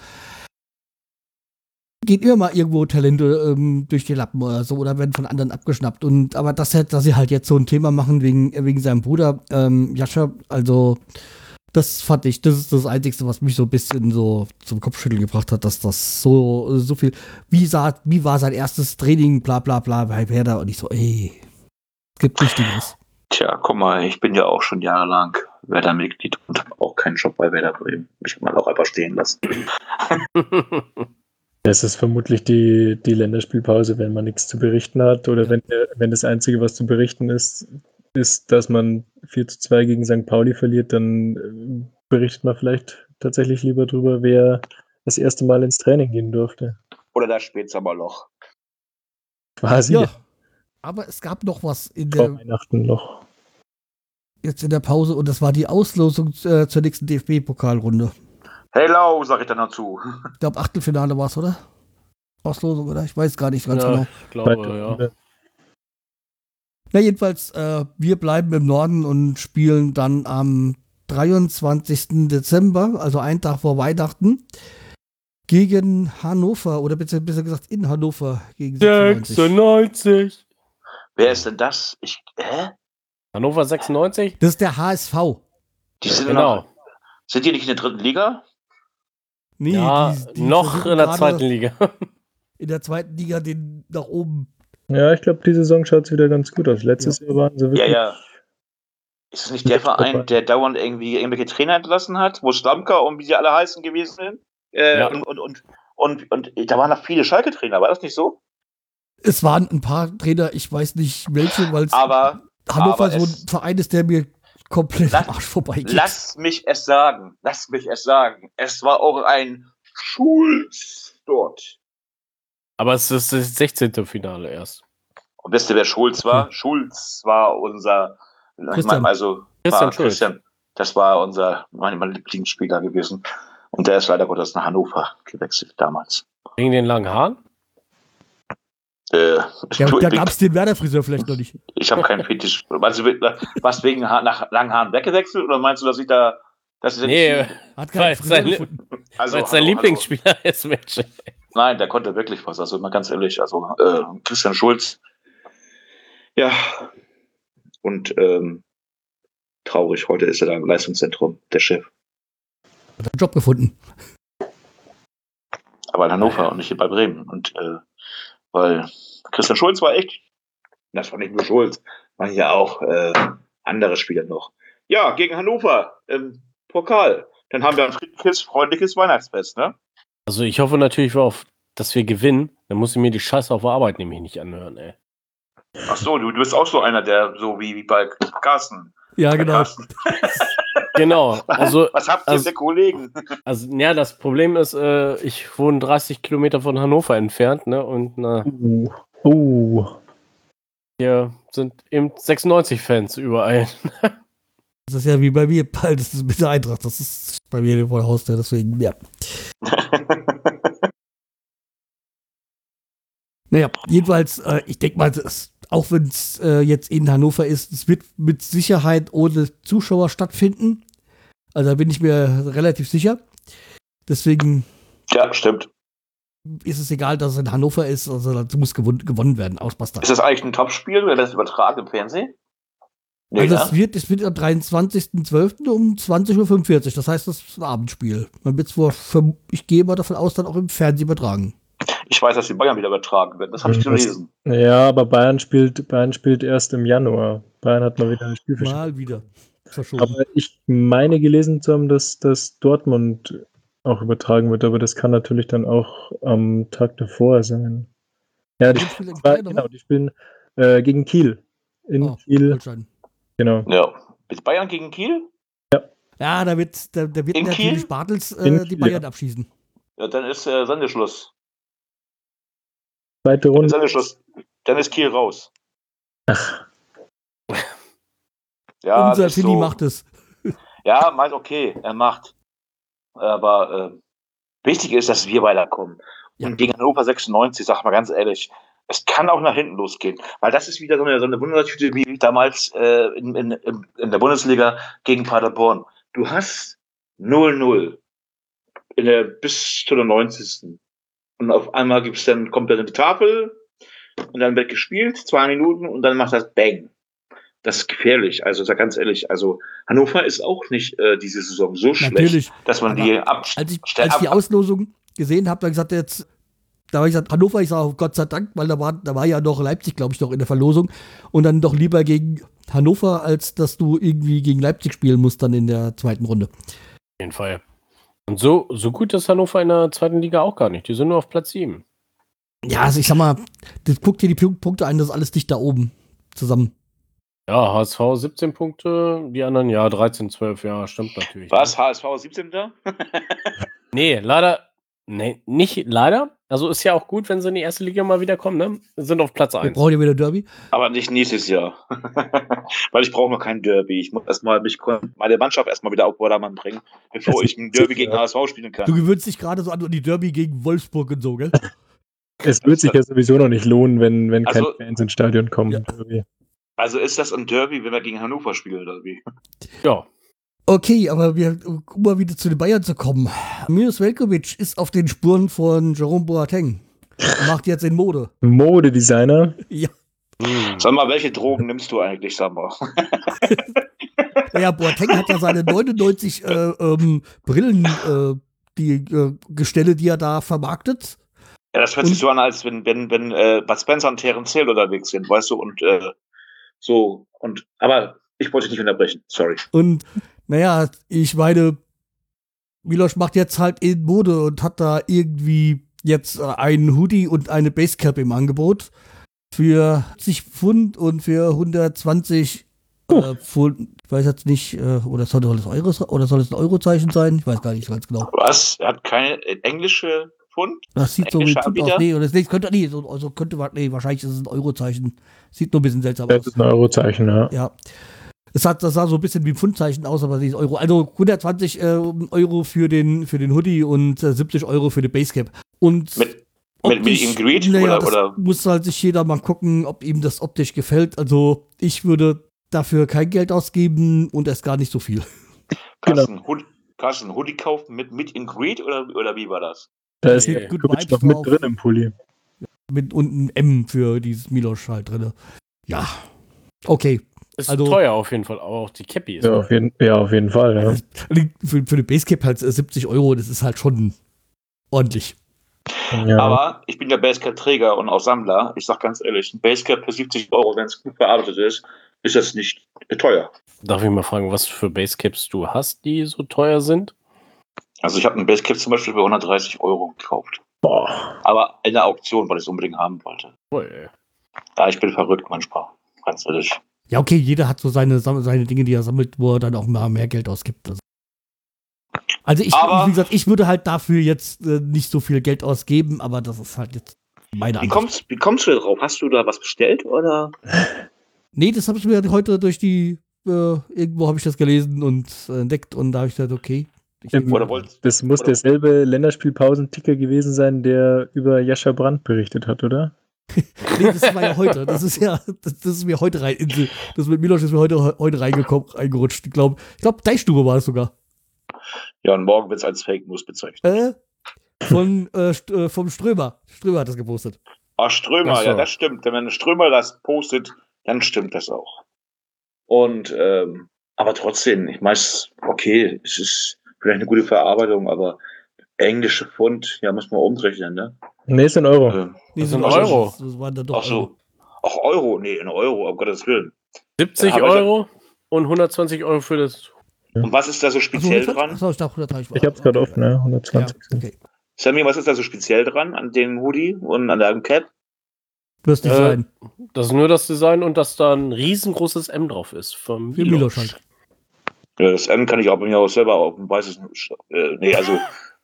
Geht immer mal irgendwo Talente ähm, durch die Lappen oder so oder werden von anderen abgeschnappt. Und aber das, dass sie halt jetzt so ein Thema machen wegen, wegen seinem Bruder ähm, Jascha, also das fand ich, das ist das Einzige, was mich so ein bisschen so zum Kopfschütteln gebracht hat, dass das so, so viel, wie, sah, wie war sein erstes Training, bla bla bla bei Werder und ich so, ey, es gibt Wichtiges. Tja, guck mal, ich bin ja auch schon jahrelang Werder-Mitglied und habe auch keinen Job bei Werder Bremen. Ich mal auch einfach stehen lassen. Es ist vermutlich die, die Länderspielpause, wenn man nichts zu berichten hat oder wenn, wenn das Einzige, was zu berichten ist, ist, dass man 4 zu 2 gegen St. Pauli verliert, dann äh, berichtet man vielleicht tatsächlich lieber darüber, wer das erste Mal ins Training gehen durfte. Oder das Spätsommerloch. Quasi. Ja. Aber es gab noch was in der Weihnachten noch. Jetzt in der Pause und das war die Auslosung äh, zur nächsten DFB-Pokalrunde. Hello, sag ich dann dazu. Ich glaube, Achtelfinale war es, oder? Auslosung, oder? Ich weiß gar nicht ganz ja, genau. Ich glaube, ja. Na, jedenfalls, äh, wir bleiben im Norden und spielen dann am 23. Dezember, also einen Tag vor Weihnachten, gegen Hannover oder besser, besser gesagt in Hannover gegen 96. 96. Wer ist denn das? Ich, hä? Hannover 96? Das ist der HSV. Die sind genau. Noch, sind die nicht in der dritten Liga? Nee, ja, die, die noch in der zweiten Liga. in der zweiten Liga den nach oben. Ja, ich glaube, die Saison schaut es wieder ganz gut aus. Letztes ja. Jahr waren sie wirklich. Ja, ja. Ist es nicht der Verein, der dauernd irgendwie irgendwelche Trainer entlassen hat, wo Stamka und wie sie alle heißen gewesen sind? Äh, ja. und, und, und, und, und, da waren noch viele Schalke-Trainer, war das nicht so? Es waren ein paar Trainer, ich weiß nicht welche, weil aber, Hannover aber so ein Verein ist, der mir komplett lass, Arsch vorbeigeht. Lass mich es sagen, lass mich es sagen. Es war auch ein Schulz dort. Aber es ist das 16. Finale erst. Und wisst ihr, wer Schulz war? Hm. Schulz war unser, ich Christian. meine, also Christian. Christian, das war unser, mein, mein Lieblingsspieler gewesen. Und der ist leider Gottes nach Hannover gewechselt damals. Wegen den langen Haaren? Äh, Ja, du, da gab es den Werder-Friseur vielleicht noch nicht. ich habe keinen Fetisch. Meinst du, was wegen Ha- nach langen Haaren weggewechselt? Oder meinst du, dass ich da, dass ich Nee, Hat keinen Friseur gefunden. also, weil es sein hallo, Lieblingsspieler ist, Mensch. Nein, der konnte wirklich was. Also mal ganz ehrlich, also äh, Christian Schulz. Ja. Und ähm, traurig, heute ist er da im Leistungszentrum, der Chef. Hat einen Job gefunden. Aber in Hannover und nicht hier bei Bremen. Und äh, weil Christian Schulz war echt, das war nicht nur Schulz, waren hier auch äh, andere Spieler noch. Ja, gegen Hannover im Pokal. Dann haben wir ein friedliches, freundliches Weihnachtsfest, ne? Also ich hoffe natürlich auf, dass wir gewinnen. Dann muss ich mir die Scheiße auf der Arbeit nämlich nicht anhören, ey. Ach so, du, du bist auch so einer, der so wie, wie bei Carsten. Ja, Bei genau. Carsten. Genau. Also, Was habt ihr also- für Kollegen? also ja, das Problem ist, äh, ich wohne 30 Kilometer von Hannover entfernt, ne? Und na, Uh, uh. hier sind eben 96 Fans überall. Das ist ja wie bei mir, das ist mit der Eintracht. Das ist bei mir vor der Haustür, deswegen, ja. Naja, jedenfalls, äh, ich denke mal, das, auch wenn es äh, jetzt in Hannover ist, es wird mit Sicherheit ohne Zuschauer stattfinden. Also da bin ich mir relativ sicher. Deswegen ja, stimmt. ist es egal, dass es in Hannover ist. Also das muss gewon gewonnen werden, aus Bastard. Ist das eigentlich ein Topspiel? Wird das übertragen im Fernsehen? Nee, Also ne? es wird, es wird am 23.12. um 20.45 Uhr. Das heißt, das ist ein Abendspiel. Man wird wohl, verm- ich gehe mal davon aus, dann auch im Fernsehen übertragen. Ich weiß, dass die Bayern wieder übertragen werden. Das habe ich Ja, das- gelesen. Ja, aber Bayern spielt, Bayern spielt erst im Januar. Bayern hat mal wieder ein Spiel verschoben. Mal wieder. Verschoben. Aber ich meine gelesen zu haben, dass, dass Dortmund auch übertragen wird, aber das kann natürlich dann auch am Tag davor sein. Ja, die, Bayern genau, die spielen äh, gegen Kiel. In Oh, Kiel, Holstein. genau. Ja. Mit Bayern gegen Kiel? Ja, da wird, da, da wird In natürlich Kiel? Bartels äh, die Bayern ja. abschießen. Ja, dann ist äh, Sendeschluss. Zweite Runde. Sendeschluss. Dann ist Kiel raus. Ja, Unser ist Fili so, macht es. Ja, meint okay, er macht. Aber äh, wichtig ist, dass wir weiterkommen. Ja. Und gegen Hannover 96, sag mal ganz ehrlich, es kann auch nach hinten losgehen. Weil das ist wieder so eine, so eine Wundertüte wie damals äh, in, in, in der Bundesliga gegen Paderborn. Du hast 0-0 in der, bis zu der 90. Und auf einmal gibt's dann, kommt dann die Tafel und dann wird gespielt, zwei Minuten und dann macht das Bang. Das ist gefährlich. Also sag ganz ehrlich, also Hannover ist auch nicht äh, diese Saison so schlecht, Natürlich. dass man die ab, Als ich, als ich die Auslosung gesehen habe, dann gesagt, jetzt, da habe ich gesagt, Hannover, ich sage Gott sei Dank, weil da war, da war ja noch Leipzig, glaube ich, noch in der Verlosung. Und dann doch lieber gegen Hannover, als dass du irgendwie gegen Leipzig spielen musst, dann in der zweiten Runde. Auf jeden Fall. Und so, so gut ist Hannover in der zweiten Liga auch gar nicht. Die sind nur auf Platz 7. Ja, also ich sag mal, das guckt dir die Punk- Punkte ein, das ist alles dicht da oben zusammen. Ja, HSV 17 Punkte, die anderen ja 13, 12, ja, stimmt natürlich. was, HSV 17. Nee, leider, nee, nicht leider. Also ist ja auch gut, wenn sie in die erste Liga mal wieder kommen, ne? Sind auf Platz Wir 1. brauchen ja wieder Derby. Aber nicht nächstes Jahr. Weil ich brauche noch kein Derby. Ich muss erstmal mich meine Mannschaft erstmal wieder auf Vordermann bringen, bevor ich ein Derby gegen HSV spielen Du kann. gewöhnst dich gerade so an die Derby gegen Wolfsburg und so, gell? Es wird sich ja sowieso noch nicht lohnen, wenn, wenn Also- keine Fans ins Stadion kommen. Ja. Also ist das ein Derby, wenn wir gegen Hannover spielen, oder wie? Ja. Okay, aber wir, um mal wieder zu den Bayern zu kommen. Miros Velkovic ist auf den Spuren von Jerome Boateng. Macht jetzt in Mode. Modedesigner. Ja, Hm. Sag mal, welche Drogen nimmst du eigentlich, Samba? naja, Boateng hat ja seine 99 äh, ähm, Brillen, äh, die äh, Gestelle, die er da vermarktet. Ja, das hört Und- sich so an, als wenn, wenn, wenn äh, Bud Spencer und Terence Hill unterwegs sind, weißt du, und äh, so. Und aber ich wollte dich nicht unterbrechen, sorry. Und naja, ich meine, Milos macht jetzt halt in Mode und hat da irgendwie jetzt äh, einen Hoodie und eine Basecap im Angebot für 60 Pfund und für 120 äh, Pfund. Ich weiß jetzt nicht, äh, oder soll das Euro oder soll es ein Eurozeichen sein? Ich weiß gar nicht ganz genau. Was? Er hat keine äh, englische Pfund? Das sieht so wie Pfund aus. Nee, oder das, nee, es könnte, nee, so, also könnte, nee, wahrscheinlich ist es ein Eurozeichen. Sieht nur ein bisschen seltsam Das aus. ist ein Eurozeichen, ja. Ja. Es hat, das sah so ein bisschen wie ein Pfundzeichen aus, aber nicht Euro. Also 120 äh, Euro für den, für den Hoodie und äh, 70 Euro für die Basecap. Und Mit, mit, mit ihm Greed? naja, oder, oder? muss halt sich jeder mal gucken, ob ihm das optisch gefällt. Also ich würde dafür kein Geld ausgeben und erst gar nicht so viel. Kannst du einen Hood- kannst du einen Hoodie kaufen mit, mit in Greed oder, oder wie war das? Da ist Nee. der Good Vibes noch mit drauf. drin im Pulli. Mit unten M für dieses Milosch halt drin. Ja. Okay. Ist Also- teuer auf jeden Fall, aber auch die Cappy ist. Ja, auf jeden, ja, auf jeden Fall, ja. Für, für eine Basecap halt äh, 70 Euro, das ist halt schon ordentlich. ja. Aber ich bin ja Basecap-Träger und auch Sammler. Ich sag ganz ehrlich, ein Basecap für 70 Euro, wenn es gut bearbeitet ist, ist das nicht teuer. Darf ich mal fragen, was für Basecaps du hast, die so teuer sind? Also ich habe ein Basecap zum Beispiel für 130 Euro gekauft. Boah. Aber in der Auktion, weil ich es unbedingt haben wollte. Cool. Ja, ich bin verrückt manchmal. Ganz ehrlich. Ja, okay, jeder hat so seine, seine Dinge, die er sammelt, wo er dann auch mal mehr Geld ausgibt. Also, also ich, Aber- wie gesagt, ich würde halt dafür jetzt äh, nicht so viel Geld ausgeben, aber das ist halt jetzt meine Wie Ansicht. kommst, wie kommst du da drauf? Hast du da was bestellt oder? Nee, das habe ich mir heute durch die, äh, irgendwo habe ich das gelesen und äh, entdeckt und da habe ich gesagt, okay. Ich Im- Oder wolltest Das muss Oder- derselbe Länderspielpausenticker gewesen sein, der über Jascha Brandt berichtet hat, oder? nee, das war ja heute. Das ist ja, das, das ist mir heute rein, das mit Milosch ist mir heute, heute reingekommen, reingerutscht. Ich glaube, ich glaube, Deichstube war es sogar. Ja, und morgen wird es als Fake News bezeichnet. Äh, von, äh, St äh, vom Strömer. Strömer hat das gepostet. Ah, Strömer, Ach so. ja, das stimmt. Wenn ein Strömer das postet, dann stimmt das auch. Und, ähm, aber trotzdem, ich weiß, okay, es ist vielleicht eine gute Verarbeitung, aber englische Pfund, ja, muss man umrechnen, ne? Nee, ist in Euro. Ähm, Nee, Das sind war- Euro. Das, das waren dann doch ach so. Ach, Euro, nee, in Euro, um Gottes Willen. 70 Ja, aber ich- Euro und 120 Euro für das. Und was ist da so speziell dran? Achso, ich dachte 130 war. Ich hab's gerade okay. offen, ne? Ja, 120. okay. Sammy, was ist da so speziell dran an dem Hoodie und an der Cap? Wirst nicht Äh, sein. Das ist nur das Design und dass da ein riesengroßes M drauf ist. Vom Für Milosch halt. Ja, das M kann ich auch bei mir auch selber auf dem weißen, äh, nee, also,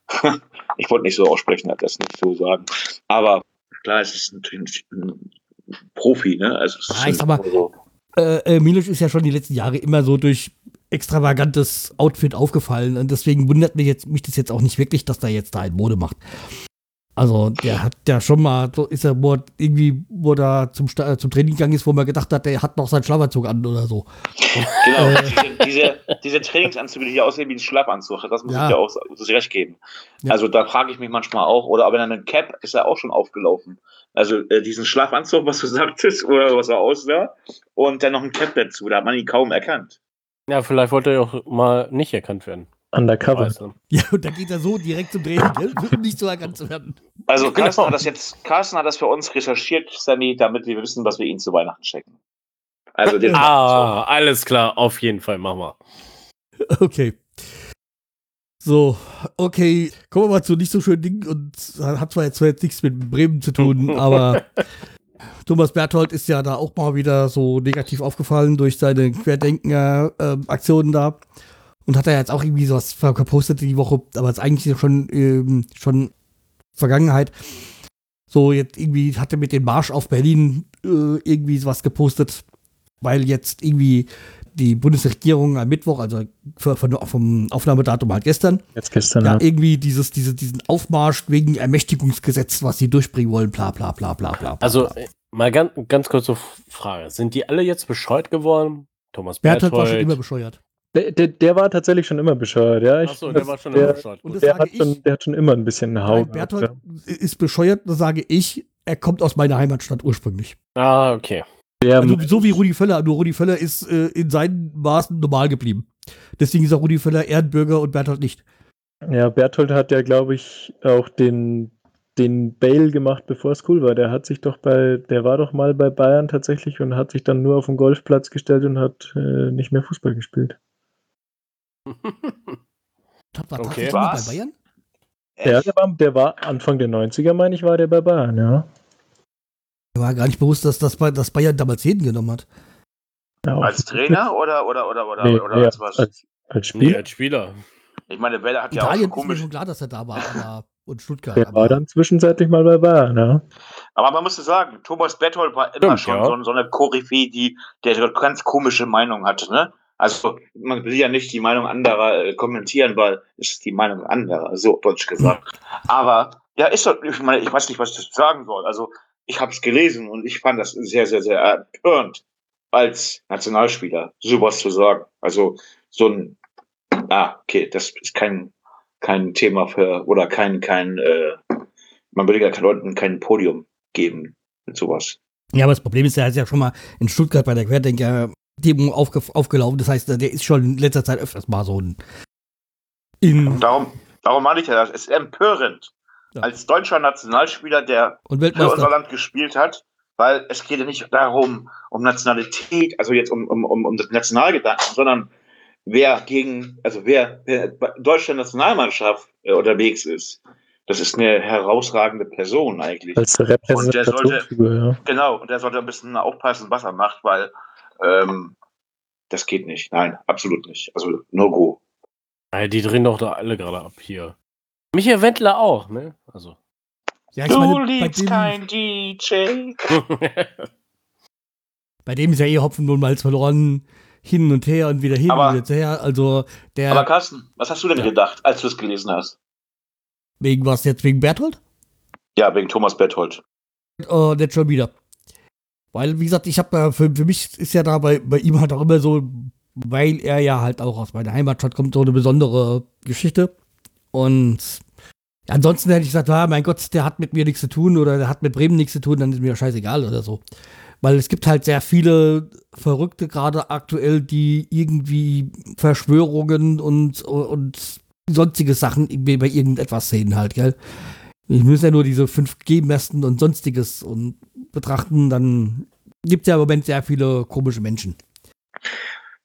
ich wollte nicht so aussprechen, das nicht so sagen. Aber klar, es ist natürlich ein Profi, ne? Also, Ah, ich sag mal, so. Äh, äh, Milosch ist ja schon die letzten Jahre immer so durch extravagantes Outfit aufgefallen und deswegen wundert mich jetzt mich das jetzt auch nicht wirklich, dass er jetzt da ein Mode macht. Also der hat ja schon mal, so ist er, wo er irgendwie, wo er da zum, äh, zum Training gegangen ist, wo man gedacht hat, der hat noch seinen Schlafanzug an oder so. Genau, Äh. diese, diese, Trainingsanzüge, die aussehen wie ein Schlappanzug, das muss Ja. ich ja auch muss ich recht geben. Ja. Also da frage ich mich manchmal auch, oder aber dann ein Cap ist ja auch schon aufgelaufen. Also äh, diesen Schlafanzug, was du sagtest, oder was er aussah, und dann noch ein Cap dazu, da hat man ihn kaum erkannt. Ja, vielleicht wollte er auch mal nicht erkannt werden. Undercover. Ja, und da geht er so direkt zum Training, gell? um nicht so erkannt zu werden. Also Genau. Carsten hat das jetzt, Carsten hat das für uns recherchiert, Sammy, damit wir wissen, was wir ihnen zu Weihnachten schenken. Also den Ah, alles klar, auf jeden Fall, machen wir. Okay. So, okay, kommen wir mal zu nicht so schönen Dingen und hat zwar jetzt, zwar jetzt nichts mit Bremen zu tun, aber Thomas Berthold ist ja da auch mal wieder so negativ aufgefallen durch seine Querdenker-Aktionen da und hat er jetzt auch irgendwie sowas ver- gepostet die Woche, aber es ist eigentlich schon, ähm, schon Vergangenheit. So, jetzt irgendwie hat er mit dem Marsch auf Berlin äh, irgendwie sowas gepostet, weil jetzt irgendwie die Bundesregierung am Mittwoch, also für, von, vom Aufnahmedatum halt gestern, Jetzt gestern. ja, Ja, irgendwie dieses, diese, diesen Aufmarsch wegen Ermächtigungsgesetz, was sie durchbringen wollen, bla bla bla bla bla. Also, äh, mal ganz, ganz kurze Frage. Sind die alle jetzt bescheuert geworden? Thomas Berthold war schon Berthold. immer bescheuert. Der, der, der war tatsächlich schon immer bescheuert, ja. Ich, Achso, der war schon der, immer bescheuert. Und das der, sage hat ich, schon, der hat schon immer ein bisschen eine Haube. Berthold ist bescheuert, das sage ich, er kommt aus meiner Heimatstadt ursprünglich. Ah, okay. Der, Also, so wie Rudi Völler, nur Rudi Völler ist äh, in seinen Maßen normal geblieben. Deswegen ist auch Rudi Völler Ehrenbürger und Berthold nicht. ja, Berthold hat ja, glaube ich, auch den, den Bail gemacht, bevor es cool war. Der hat sich doch bei, der war doch mal bei Bayern tatsächlich und hat sich dann nur auf den Golfplatz gestellt und hat äh, nicht mehr Fußball gespielt. War Okay. bei? Bayern? Ja, der war, der war Anfang der 90er, meine ich, war der bei Bayern, ja. Mir war gar nicht bewusst, dass, das dass Bayern damals jeden genommen hat. ja Als Trainer oder oder oder oder, Nee, oder nee, als was? als, als Nee, Spieler. als Spieler. Ich meine, Werder hat ja auch Italien ist mir komisch. schon klar, dass er da war, aber und Stuttgart. Der aber, war dann zwischenzeitlich mal bei Bayern, ja. Aber man muss sagen, Thomas Berthold war immer Stimmt, schon ja. so, so eine Koryphäe, die der ganz komische Meinung hatte. Ne? Also man will ja nicht die Meinung anderer äh, kommentieren, weil es ist die Meinung anderer, so deutsch gesagt. Aber ja, ist doch, ich meine, ich weiß nicht, was ich sagen soll. Also ich habe es gelesen und ich fand das sehr, sehr, sehr empörend, als Nationalspieler sowas zu sagen. Also so ein, ah, okay, das ist kein, kein Thema für, oder kein, kein, äh, man will ja keinen Leuten kein Podium geben mit sowas. ja, aber das Problem ist, er ist ja schon mal in Stuttgart bei der Querdenker-Demo aufge aufgelaufen. Das heißt, der ist schon in letzter Zeit öfters mal so ein. In, darum, darum meine ich ja, das ist empörend. Ja. Als deutscher Nationalspieler, der und für unser. Land gespielt hat, weil es geht ja nicht darum, um Nationalität, also jetzt um, um, um, um das Nationalgedanken, sondern wer gegen, also wer, wer bei deutscher Nationalmannschaft äh, unterwegs ist, das ist eine herausragende Person eigentlich. Als Und der Repräsentationsfigur, ja. Genau, und der sollte ein bisschen aufpassen, was er macht, weil ähm, das geht nicht. Nein, absolut nicht. Also no go. Die drehen doch da alle gerade ab hier. Michael Wendler auch, ne? Also. Ja, ich meine, bei dem, DJ. bei dem ist ja eh Hopfen und Malz verloren. Hin und her und wieder hin Aber- und wieder her. Also, der. Aber Carsten, was hast du denn Ja. gedacht, als du es gelesen hast? wegen was jetzt? Wegen Berthold? Ja, wegen Thomas Berthold. äh, nicht schon wieder. Weil, wie gesagt, ich habe äh, für, für mich ist ja da bei, bei ihm halt auch immer so, weil er ja halt auch aus meiner Heimatstadt kommt, so eine besondere Geschichte. Und ansonsten hätte ich gesagt, ah, mein Gott, der hat mit mir nichts zu tun oder der hat mit Bremen nichts zu tun, dann ist mir scheißegal oder so. Weil es gibt halt sehr viele Verrückte gerade aktuell, die irgendwie Verschwörungen und, und sonstige Sachen bei irgendetwas sehen halt, gell? Ich muss ja nur diese 5G-Mästen und sonstiges und betrachten, dann gibt es ja im Moment sehr viele komische Menschen.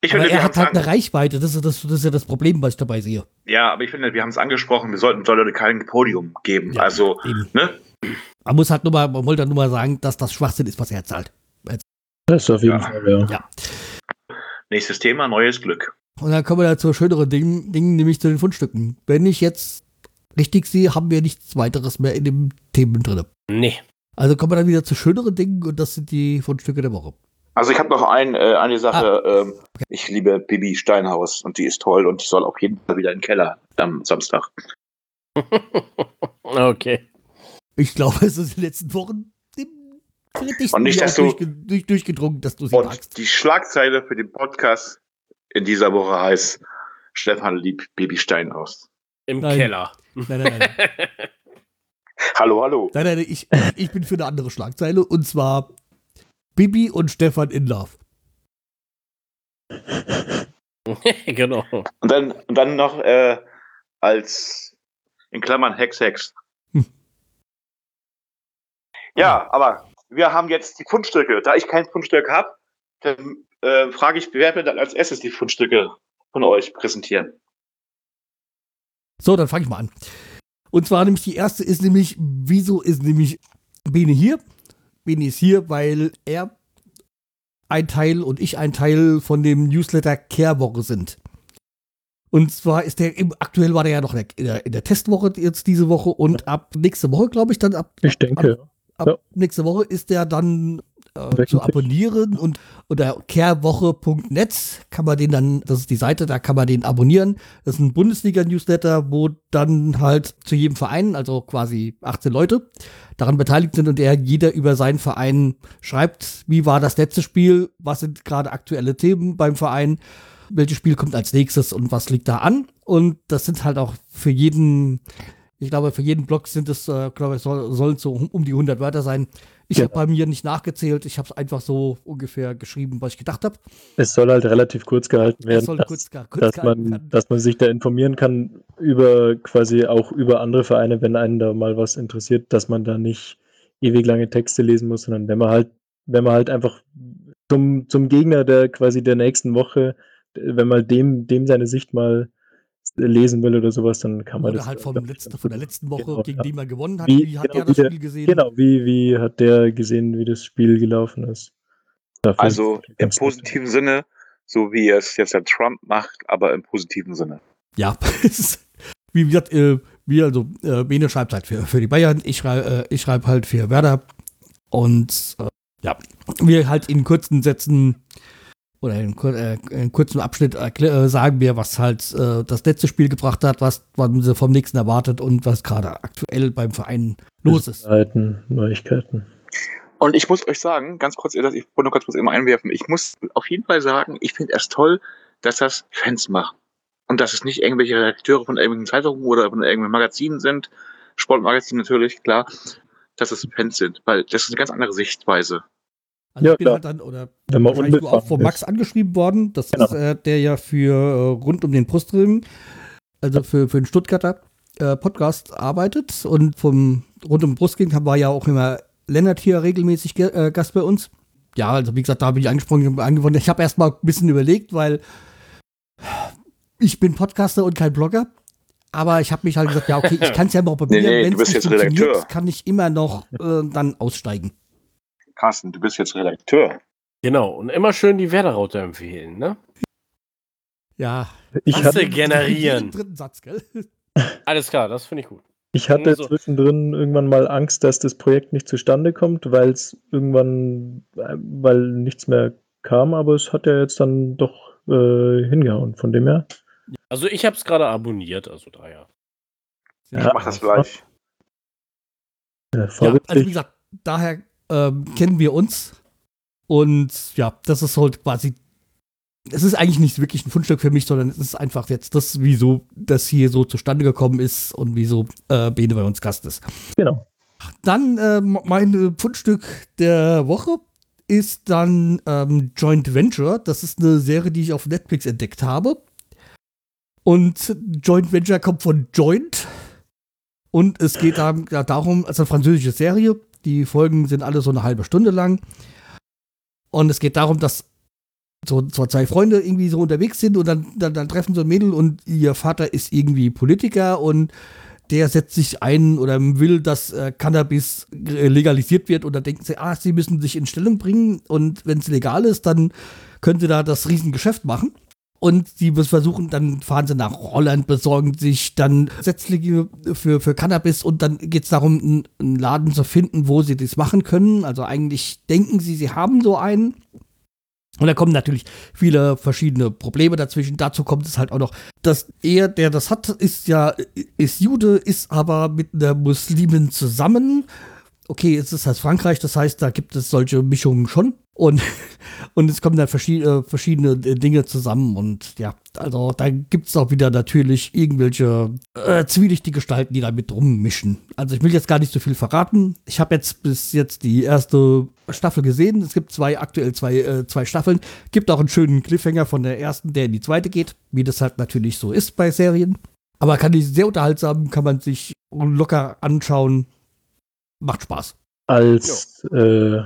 Ich Aber finde, er hat halt eine Reichweite, das ist, das, das ist ja das Problem, was ich dabei sehe. ja, aber ich finde, wir haben es angesprochen, wir sollten Leute kein Podium geben. Ja. Also, Eben. ne? Man muss halt nur mal, man wollte halt nur mal sagen, dass das Schwachsinn ist, was er zahlt. Das ist auf jeden Ja. Fall, ja. Nächstes Thema, neues Glück. Und dann kommen wir da zu schöneren Dingen, Dingen, nämlich zu den Fundstücken. Wenn ich jetzt richtig sehe, haben wir nichts weiteres mehr in den Themen drin. nee. Also kommen wir dann wieder zu schöneren Dingen und das sind die Fundstücke der Woche. Also ich habe noch ein, äh, eine Sache. Ähm, ich liebe Bibi Steinhaus und die ist toll und die soll auf jeden Fall wieder in den Keller am Samstag. okay. Ich glaube, es ist in den letzten Wochen im kritischsten Und nicht, dass du- durchge durch, durchgedrungen, dass du sie Und magst. die Schlagzeile für den Podcast in dieser Woche heißt Stefan liebt Bibi Steinhaus. Im Nein. Keller. Nein, nein, nein. Hallo, hallo. nein, nein ich, ich bin für eine andere Schlagzeile und zwar Bibi und Stefan in Love. genau. Und dann, und dann noch äh, als in Klammern Hex Hex. Hm. Ja, aber wir haben jetzt die Fundstücke. Da ich kein Fundstück habe, dann äh, frage ich, wer wird dann als erstes die Fundstücke von euch präsentieren? So, dann fange ich mal an. Und zwar nämlich die erste ist nämlich, wieso ist nämlich Bene hier? Bene ist hier, weil er ein Teil und ich ein Teil von dem Newsletter Care-Woche sind. Und zwar ist der, aktuell war der ja noch in der, in der, Testwoche jetzt diese Woche und ab nächste Woche, glaube ich, dann ab Ich denke, ab Ja. nächste Woche ist der dann äh, zu abonnieren und unter carewoche.net kann man den dann, das ist die Seite, da kann man den abonnieren. Das ist ein Bundesliga-Newsletter, wo dann halt zu jedem Verein, also quasi 18 Leute, daran beteiligt sind und der jeder über seinen Verein schreibt, wie war das letzte Spiel, was sind gerade aktuelle Themen beim Verein, welches Spiel kommt als nächstes und was liegt da an. Und das sind halt auch für jeden, ich glaube, für jeden Blog sind es, äh, glaube ich, soll, sollen so um, um die 100 Wörter sein. Ich Ja. habe bei mir nicht nachgezählt, ich habe es einfach so ungefähr geschrieben, was ich gedacht habe. es soll halt relativ kurz gehalten werden, dass, kurz, kurz dass, gehalten man, dass man sich da informieren kann über quasi auch über andere Vereine, wenn einen da mal was interessiert, dass man da nicht ewig lange Texte lesen muss, sondern wenn man halt, wenn man halt einfach zum, zum Gegner der quasi der nächsten Woche, wenn man dem, dem seine Sicht mal lesen will oder sowas, dann kann man Oder das. halt vom letzten, von der gut. letzten Woche, Genau, gegen ja. die man gewonnen hat. Wie- Wie, hat genau, der das Spiel gesehen? Genau, wie, wie hat der gesehen, wie das Spiel gelaufen ist? Dafür Also ist im positiven Sinne, so wie es jetzt der Trump macht, aber im positiven Sinne. ja, wie gesagt, äh, wir, also äh, Bene schreibt halt für, für die Bayern, ich schreibe äh, ich schreib halt für Werder. Und äh, ja, wir halt in kurzen Sätzen oder in, äh, in kurzem Abschnitt äh, sagen wir, was halt äh, das letzte Spiel gebracht hat, was man vom nächsten erwartet und was gerade aktuell beim Verein los ist. Neuigkeiten. Neuigkeiten. Und ich muss euch sagen, ganz kurz, ich wollte nur ganz kurz immer einwerfen, ich muss auf jeden Fall sagen, ich finde es toll, dass das Fans machen. Und dass es nicht irgendwelche Redakteure von irgendwelchen Zeitungen oder von irgendwelchen Magazinen sind, Sportmagazinen natürlich, klar, dass es Fans sind, weil das ist eine ganz andere Sichtweise. Also ja, ich bin klar. halt dann, oder Wenn man wahrscheinlich auch von Max angeschrieben worden, das genau. ist äh, der ja für äh, rund um den Brustring, also für, für den Stuttgarter äh, Podcast arbeitet und vom rund um den Brustring war ja auch immer Lennart hier regelmäßig äh, Gast bei uns. Ja, also wie gesagt, da bin ich angesprochen, angewonnen. Ich habe erstmal ein bisschen überlegt, weil ich bin Podcaster und kein Blogger. Aber ich habe mich halt gesagt, ja, okay, ich kann es ja mal probieren. Nee, nee, Wenn es nicht Redakteur. kann ich immer noch äh, dann aussteigen. Carsten, du bist jetzt Redakteur. Genau, und immer schön die Werder-Raute empfehlen, ne? Ja. Ich hatte generieren. Dritten Satz, gell? Alles klar, das finde ich gut. Ich hatte so. zwischendrin irgendwann mal Angst, dass das Projekt nicht zustande kommt, weil es irgendwann, äh, weil nichts mehr kam, aber es hat ja jetzt dann doch äh, hingehauen, von dem her. Also ich habe es gerade abonniert, also daher. Ja, ich mach das gleich. Ja, ja, also wie gesagt, daher ähm, kennen wir uns und ja, das ist halt quasi es ist eigentlich nicht wirklich ein Fundstück für mich, sondern es ist einfach jetzt das, wieso das hier so zustande gekommen ist und wieso äh, Bene bei uns Gast ist. Genau. Dann äh, mein Fundstück der Woche ist dann ähm, Joint Venture. Das ist eine Serie, die ich auf Netflix entdeckt habe. Und Joint Venture kommt von Joint. Und es geht da, ja, darum, also eine französische Serie. Die Folgen sind alle so eine halbe Stunde lang. Und es geht darum, dass so, so zwei Freunde irgendwie so unterwegs sind und dann, dann, dann treffen so ein Mädel und ihr Vater ist irgendwie Politiker und der setzt sich ein oder will, dass äh, Cannabis legalisiert wird und dann denken sie, ah, sie müssen sich in Stellung bringen und wenn es legal ist, dann können sie da das Riesengeschäft machen. Und sie versuchen, dann fahren sie nach Holland, besorgen sich dann Setzlinge für, für Cannabis und dann geht es darum, einen Laden zu finden, wo sie das machen können. Also eigentlich denken sie, sie haben so einen und da kommen natürlich viele verschiedene Probleme dazwischen. Dazu kommt es halt auch noch, dass er, der das hat, ist ja, ist Jude, ist aber mit einer Muslimin zusammen. Okay, es ist halt Frankreich, das heißt, da gibt es solche Mischungen schon. Und, und es kommen dann verschiedene, verschiedene Dinge zusammen. Und ja, also da gibt es auch wieder natürlich irgendwelche äh, zwielichtige Gestalten, die da mit rummischen. Also ich will jetzt gar nicht so viel verraten. Ich habe jetzt bis jetzt die erste Staffel gesehen. Es gibt zwei, aktuell zwei, äh, zwei Staffeln. Gibt auch einen schönen Cliffhanger von der ersten, der in die zweite geht, wie das halt natürlich so ist bei Serien. Aber kann ich sehr unterhaltsam, kann man sich locker anschauen. Macht Spaß. Als äh,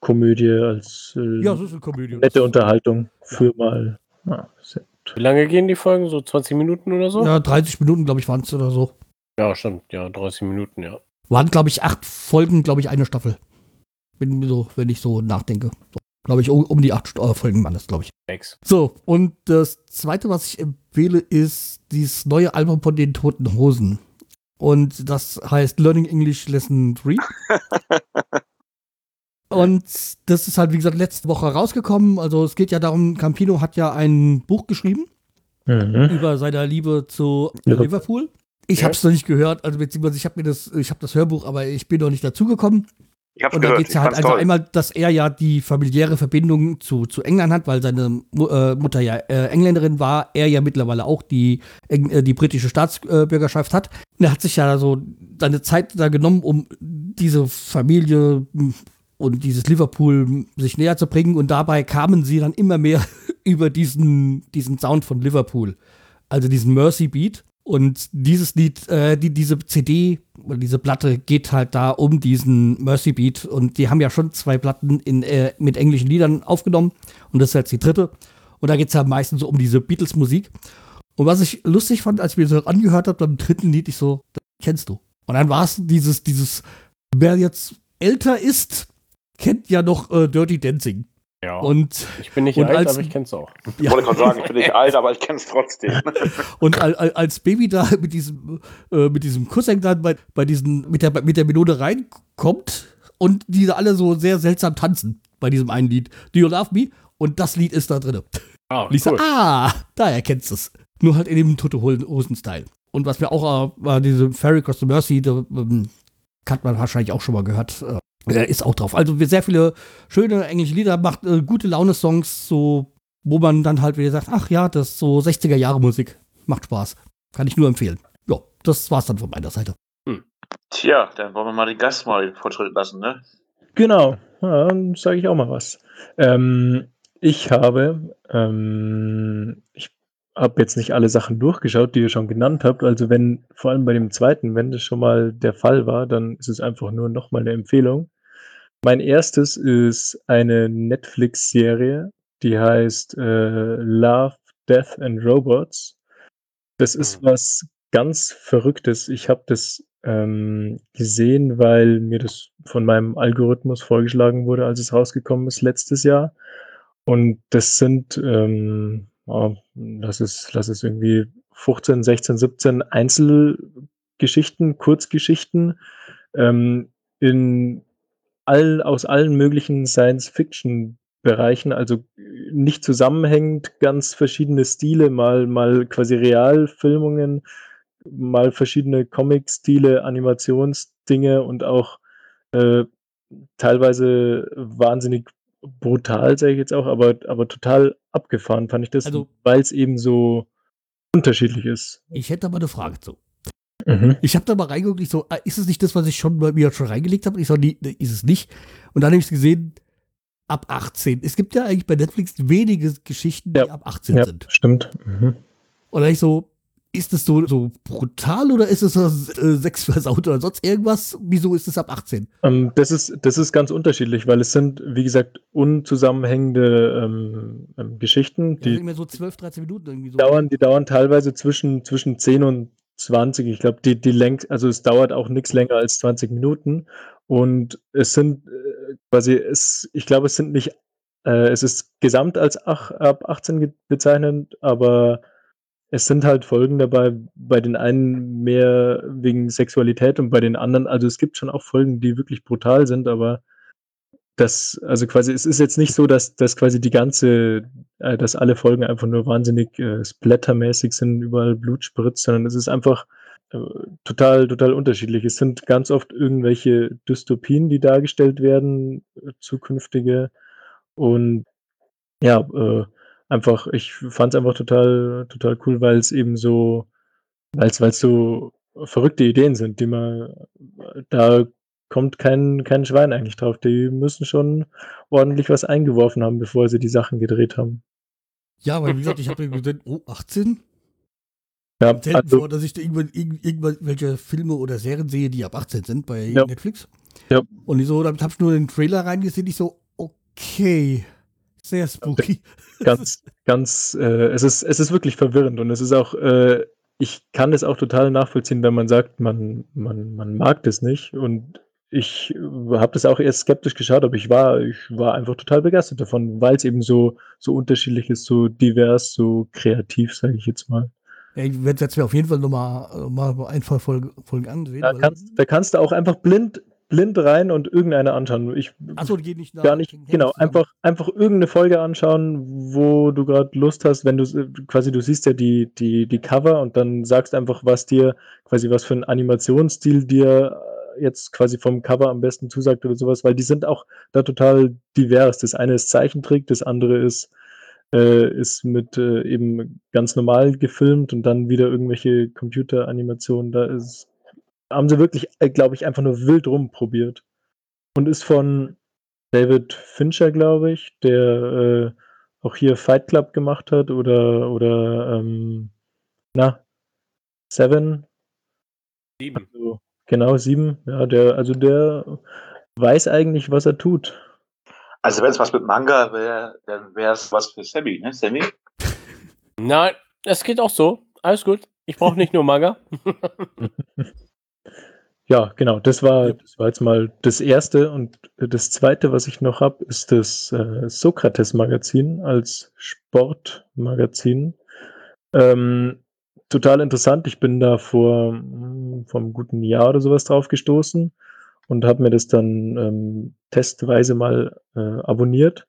Komödie, als äh, ja, eine Komödie. nette Unterhaltung für ja. mal. Ah, Wie lange gehen die Folgen? So 20 Minuten oder so? Ja, 30 Minuten, glaube ich, waren es oder so. Ja, stimmt. Ja, 30 Minuten, ja. Waren, glaube ich, acht Folgen, glaube ich, eine Staffel. Bin so, wenn ich so nachdenke. So, glaube ich, um, um, die acht äh, Folgen waren das, glaube ich. Thanks. So, und das zweite, was ich empfehle, ist dieses neue Album von den Toten Hosen. Und das heißt Learning English Lesson 3. Und das ist halt, wie gesagt, letzte Woche rausgekommen. Also es geht ja darum, Campino hat ja ein Buch geschrieben mhm. über seine Liebe zu ja. Liverpool. Ich ja. habe es noch nicht gehört, also beziehungsweise ich habe mir das, ich habe das Hörbuch, aber ich bin noch nicht dazugekommen. Ich hab's und da geht es ja halt einfach einmal, dass er ja die familiäre Verbindung zu, zu England hat, weil seine äh, Mutter ja äh, Engländerin war, er ja mittlerweile auch die, äh, die britische Staatsbürgerschaft hat. Und er hat sich ja so seine Zeit da genommen, um diese Familie und dieses Liverpool sich näher zu bringen. Und dabei kamen sie dann immer mehr über diesen, diesen Sound von Liverpool. Also diesen Mercy Beat. Und dieses Lied, äh, die, diese CD oder diese Platte geht halt da um diesen Mercy Beat. Und die haben ja schon zwei Platten in, äh, mit englischen Liedern aufgenommen. Und das ist jetzt die dritte. Und da geht es ja meistens so um diese Beatles-Musik. Und was ich lustig fand, als ich mir so angehört habe, beim dritten Lied, ich so, das kennst du. Und dann war es dieses, dieses, wer jetzt älter ist, kennt ja noch äh, Dirty Dancing. Ja. Und, ich bin nicht und alt, als- aber ich kenn's auch. Ich wollte gerade sagen, ich bin nicht alt, aber ich kenne es trotzdem. und al- al- als Baby da mit diesem, äh, mit diesem Cousin dann bei, bei diesen, mit der, mit der Melode reinkommt und die da alle so sehr seltsam tanzen bei diesem einen Lied. Do You Love Me? Und das Lied ist da drin. Ah, Und ich so, ah, da erkennst du es. Nur halt in dem Tote Hosen-Style. Und was mir auch äh, war, diese Fairy Cross the Mercy, da, ähm, hat man wahrscheinlich auch schon mal gehört. Äh, ist auch drauf. Also sehr viele schöne englische Lieder, macht äh, gute Laune-Songs, so, wo man dann halt wieder sagt, ach ja, das ist so 60er Jahre Musik. Macht Spaß. Kann ich nur empfehlen. Ja, das war's dann von meiner Seite. Tja, dann wollen wir mal den Gast mal den Fortschritt lassen, ne? Genau, ja, dann sage ich auch mal was. Ähm, ich habe, ähm, ich habe jetzt nicht alle Sachen durchgeschaut, die ihr schon genannt habt. Also wenn, vor allem bei dem zweiten, wenn das schon mal der Fall war, dann ist es einfach nur nochmal eine Empfehlung. Mein erstes ist eine Netflix-Serie, die heißt äh, Love, Death and Robots. Das ist Mhm. was ganz Verrücktes. Ich habe das ähm, gesehen, weil mir das von meinem Algorithmus vorgeschlagen wurde, als es rausgekommen ist letztes Jahr. Und das sind, ähm, oh, das ist, das ist irgendwie 15, 16, 17 Einzelgeschichten, Kurzgeschichten ähm, in all, aus allen möglichen Science-Fiction-Bereichen, also nicht zusammenhängend, ganz verschiedene Stile, mal, mal quasi Realfilmungen, mal verschiedene Comic-Stile, Animationsdinge und auch äh, teilweise wahnsinnig brutal, sage ich jetzt auch, aber, aber total abgefahren fand ich das, Also- weil es eben so unterschiedlich ist. Ich hätte aber eine Frage zu. Mhm. Ich habe da mal reingeguckt, ich so, ah, ist es nicht das, was ich schon bei mir schon reingelegt habe? Und ich so, nee, nee, ist es nicht. Und dann habe ich gesehen, ab 18. Es gibt ja eigentlich bei Netflix wenige Geschichten, die Ja. ab 18 Ja, sind. stimmt. Mhm. Und dann ich so, ist es so, so brutal oder ist es so äh, sexversaut oder sonst irgendwas? Wieso ist es ab 18? Ähm, das, ist, das ist ganz unterschiedlich, weil es sind, wie gesagt, unzusammenhängende ähm, ähm, Geschichten, Die irgendwie so 12, 13 Minuten irgendwie so. dauern, die dauern teilweise zwischen, zwischen 10 und 20. Ich glaube, die, die lenkt, also es dauert auch nichts länger als 20 Minuten. Und es sind äh, quasi, es, ich glaube, es sind nicht, äh, es ist gesamt als ach, ab 18 ge- bezeichnet, aber es sind halt Folgen dabei, bei den einen mehr wegen Sexualität und bei den anderen, also es gibt schon auch Folgen, die wirklich brutal sind, aber das, also quasi, es ist jetzt nicht so, dass, dass quasi die ganze, äh, dass alle Folgen einfach nur wahnsinnig äh, splattermäßig sind, überall Blut spritzt, sondern es ist einfach äh, total, total unterschiedlich. Es sind ganz oft irgendwelche Dystopien, die dargestellt werden, äh, zukünftige. Und ja, äh, einfach, ich fand es einfach total, total cool, weil es eben so, weil es, weil es so verrückte Ideen sind, die man, da kommt kein, kein Schwein eigentlich drauf. Die müssen schon ordentlich was eingeworfen haben, bevor sie die Sachen gedreht haben. Ja, weil wie gesagt, ich habe mir gedacht, oh, 18? Ja, Selten also, vor, dass ich da irgendwann, irgend- irgendwelche Filme oder Serien sehe, die ab 18 sind bei Ja. Netflix. Ja. Und ich so, damit habe ich nur den Trailer reingesehen, ich so, okay, sehr spooky. ganz, ganz, äh, es ist, es ist wirklich verwirrend und es ist auch, äh, ich kann es auch total nachvollziehen, wenn man sagt, man, man, man mag das nicht und ich habe das auch erst skeptisch geschaut, aber ich war, ich war einfach total begeistert davon, weil es eben so, so unterschiedlich ist, so divers, so kreativ, sage ich jetzt mal. Ja, ich werde jetzt mir auf jeden Fall nochmal mal mal ein paar Folgen, Folgen ansehen. Da kannst, da kannst du auch einfach blind, blind rein und irgendeine anschauen. Ich Achso, die geht nicht nach. gar nicht, genau, einfach, einfach irgendeine Folge anschauen, wo du gerade Lust hast, wenn du äh, quasi, du siehst ja die, die, die Cover und dann sagst einfach, was dir, quasi was für ein Animationsstil dir äh, jetzt quasi vom Cover am besten zusagt oder sowas, weil die sind auch da total divers. Das eine ist Zeichentrick, das andere ist, äh, ist mit äh, eben ganz normal gefilmt und dann wieder irgendwelche Computeranimationen. Da ist, haben sie wirklich, äh, glaube ich, einfach nur wild rumprobiert. Und ist von David Fincher, glaube ich, der äh, auch hier Fight Club gemacht hat oder, oder ähm, na, Seven, Sieben. so, genau, sieben. Ja, der, also der weiß eigentlich, was er tut. Also wenn es was mit Manga wäre, dann wäre es was für Sammy, ne? Sammy? Nein, es geht auch so. Alles gut. Ich brauche nicht nur Manga. ja, genau, das war, das war jetzt mal das erste. Und das zweite, was ich noch habe, ist das äh, Sokrates-Magazin als Sportmagazin. Ähm, total interessant. Ich bin da vor, hm, vor einem guten Jahr oder sowas drauf gestoßen und habe mir das dann ähm, testweise mal äh, abonniert.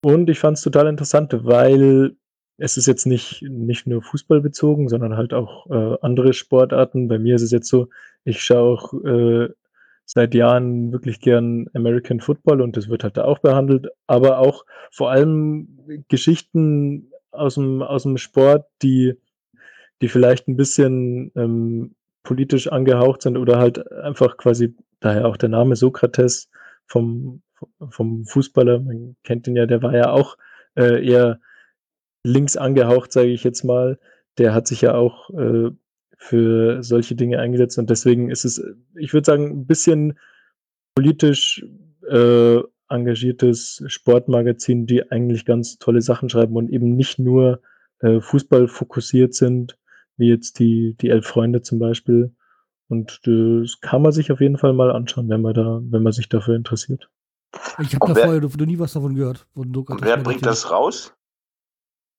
Und ich fand es total interessant, weil es ist jetzt nicht, nicht nur Fußball bezogen, sondern halt auch äh, andere Sportarten. Bei mir ist es jetzt so, ich schaue auch äh, seit Jahren wirklich gern American Football und das wird halt da auch behandelt, aber auch vor allem Geschichten aus dem, aus dem Sport, die, die vielleicht ein bisschen ähm, politisch angehaucht sind oder halt einfach quasi, daher auch der Name Sokrates vom, vom Fußballer, man kennt ihn ja, der war ja auch äh, eher links angehaucht, sage ich jetzt mal. Der hat sich ja auch äh, für solche Dinge eingesetzt und deswegen ist es, ich würde sagen, ein bisschen politisch äh, engagiertes Sportmagazin, die eigentlich ganz tolle Sachen schreiben und eben nicht nur äh, Fußball fokussiert sind, wie jetzt die, die Elf Freunde zum Beispiel. Und das kann man sich auf jeden Fall mal anschauen, wenn man da, wenn man sich dafür interessiert. Ich habe da vorher noch nie was davon gehört. und wer bringt das raus?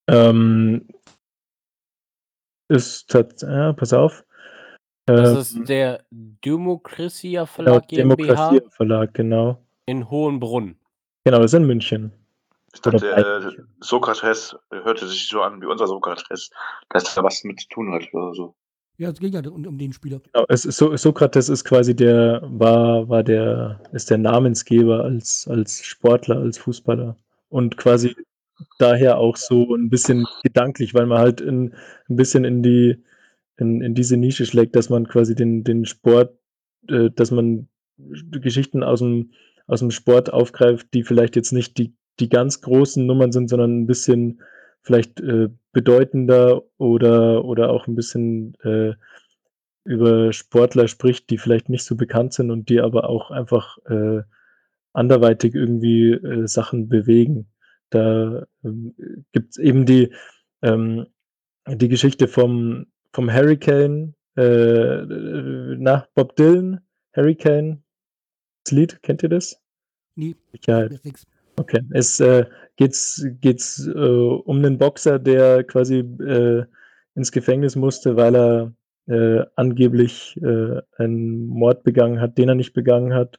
Ähm, ist ja, pass auf. Das ähm, ist der Demokratia Verlag genau, GmbH. Verlag, genau. In Hohenbrunn. Genau, das ist in München. Ich dachte, äh, Sokrates hörte sich so an wie unser Sokrates, dass da was mit zu tun hat oder so. Ja, es ging ja um, um den Spieler. Genau, es ist, so, Sokrates ist quasi der, war, war der, ist der Namensgeber als, als Sportler, als Fußballer. Und quasi daher auch so ein bisschen gedanklich, weil man halt in, ein bisschen in die, in, in diese Nische schlägt, dass man quasi den, den Sport, äh, dass man Geschichten aus dem, aus dem Sport aufgreift, die vielleicht jetzt nicht die, die ganz großen Nummern sind, sondern ein bisschen vielleicht äh, bedeutender oder, oder auch ein bisschen äh, über Sportler spricht, die vielleicht nicht so bekannt sind und die aber auch einfach äh, anderweitig irgendwie äh, Sachen bewegen. Da ähm, gibt es eben die, ähm, die Geschichte vom, vom Hurricane, äh, nach Bob Dylan, Hurricane, das Lied, kennt ihr das? Nie. Ja, okay. Es äh, geht's, geht's äh, um einen Boxer, der quasi äh, ins Gefängnis musste, weil er äh, angeblich äh, einen Mord begangen hat, den er nicht begangen hat.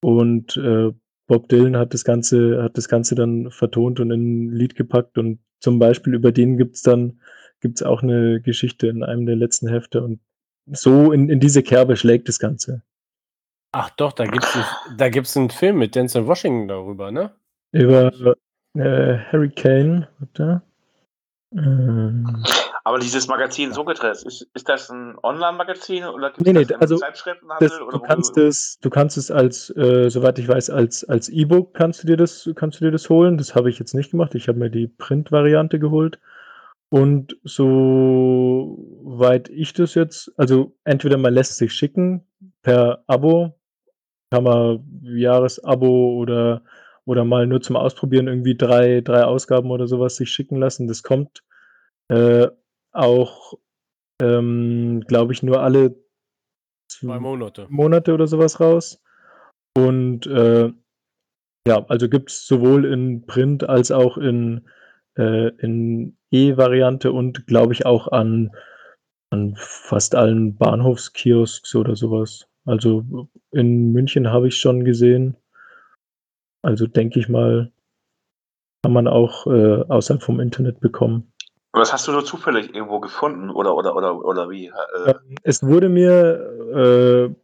Und äh, Bob Dylan hat das Ganze, hat das Ganze dann vertont und in ein Lied gepackt und zum Beispiel über den gibt's dann, gibt's auch eine Geschichte in einem der letzten Hefte und so in, in diese Kerbe schlägt das Ganze. Ach doch, da gibt's, ein, da gibt's einen Film mit Denzel Washington darüber, ne? Über äh, Harry Kane, warte. Ähm, aber dieses Magazin Sokrates, ist, ist das ein Online-Magazin oder gibt es nee, nee, also Zeitschriftenhandel? Das, du, kannst es, du kannst es als, äh, soweit ich weiß, als, als E-Book kannst du dir das, kannst du dir das holen. Das habe ich jetzt nicht gemacht. Ich habe mir die Print-Variante geholt. Und soweit ich das jetzt, also entweder man lässt sich schicken per Abo, kann man Jahresabo oder, oder mal nur zum Ausprobieren irgendwie drei, drei Ausgaben oder sowas sich schicken lassen. Das kommt äh, auch, ähm, glaube ich, nur alle zwei Monate. Monate oder sowas raus. Und äh, ja, also gibt es sowohl in Print als auch in, äh, in E-Variante und glaube ich auch an, an fast allen Bahnhofskiosks oder sowas. Also in München habe ich schon gesehen. Also denke ich mal, kann man auch äh, außerhalb vom Internet bekommen. Was hast du so zufällig irgendwo gefunden oder oder oder oder wie? Äh? Es wurde mir,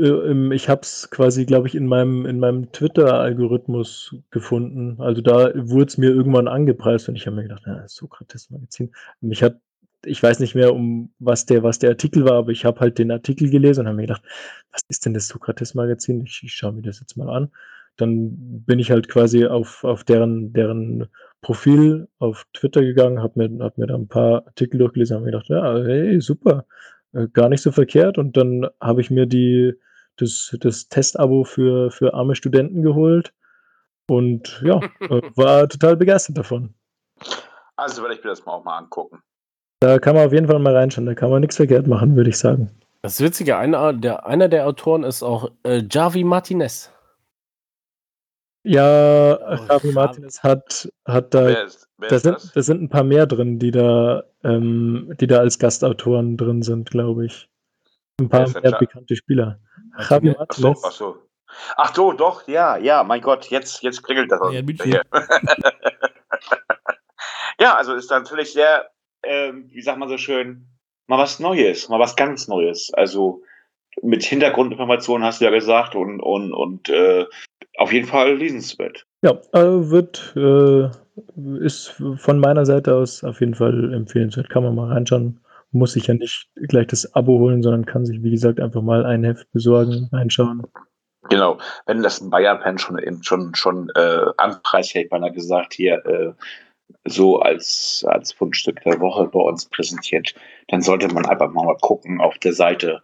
äh, äh ich habe es quasi, glaube ich, in meinem in meinem Twitter-Algorithmus gefunden. Also da wurde es mir irgendwann angepreist und ich habe mir gedacht, ja, Sokrates-Magazin. Mich hat, ich weiß nicht mehr, um was der was der Artikel war, aber ich habe halt den Artikel gelesen und habe mir gedacht, was ist denn das Sokrates-Magazin? Ich, ich schaue mir das jetzt mal an. Dann bin ich halt quasi auf auf deren deren Profil auf Twitter gegangen, habe mir, hab mir da ein paar Artikel durchgelesen, habe mir gedacht, ja, hey, super, äh, gar nicht so verkehrt. Und dann habe ich mir die, das, das Testabo für, für arme Studenten geholt und ja, äh, war total begeistert davon. Also werde ich mir das mal auch mal angucken. Da kann man auf jeden Fall mal reinschauen, da kann man nichts verkehrt machen, würde ich sagen. Das Witzige, einer der, einer der Autoren ist auch äh, Javi Martinez. Ja, Oh, Javi. Martinez hat, hat da, Wer ist, wer da sind, das? da sind ein paar mehr drin, die da, ähm, die da als Gastautoren drin sind, glaube ich. Ein paar mehr Klar? bekannte Spieler. Martinez? Javi Ach so, Martinez. ach so. Ach so, doch, ja, ja, mein Gott, jetzt, jetzt klingelt das. Ja. Ja. ja, also ist natürlich sehr, ähm, wie sagt man so schön, mal was Neues, mal was ganz Neues. Also mit Hintergrundinformationen hast du ja gesagt und, und, und äh, auf jeden Fall lesenswert. Ja, äh, wird, äh, ist von meiner Seite aus auf jeden Fall empfehlenswert. Kann man mal reinschauen. Muss sich ja nicht gleich das Abo holen, sondern kann sich, wie gesagt, einfach mal ein Heft besorgen, reinschauen. Genau, wenn das ein Bayern-Fan schon eben schon schon äh, anpreist, hätte ich beinahe gesagt, hier äh, so als, als Fundstück der Woche bei uns präsentiert, dann sollte man einfach mal gucken auf der Seite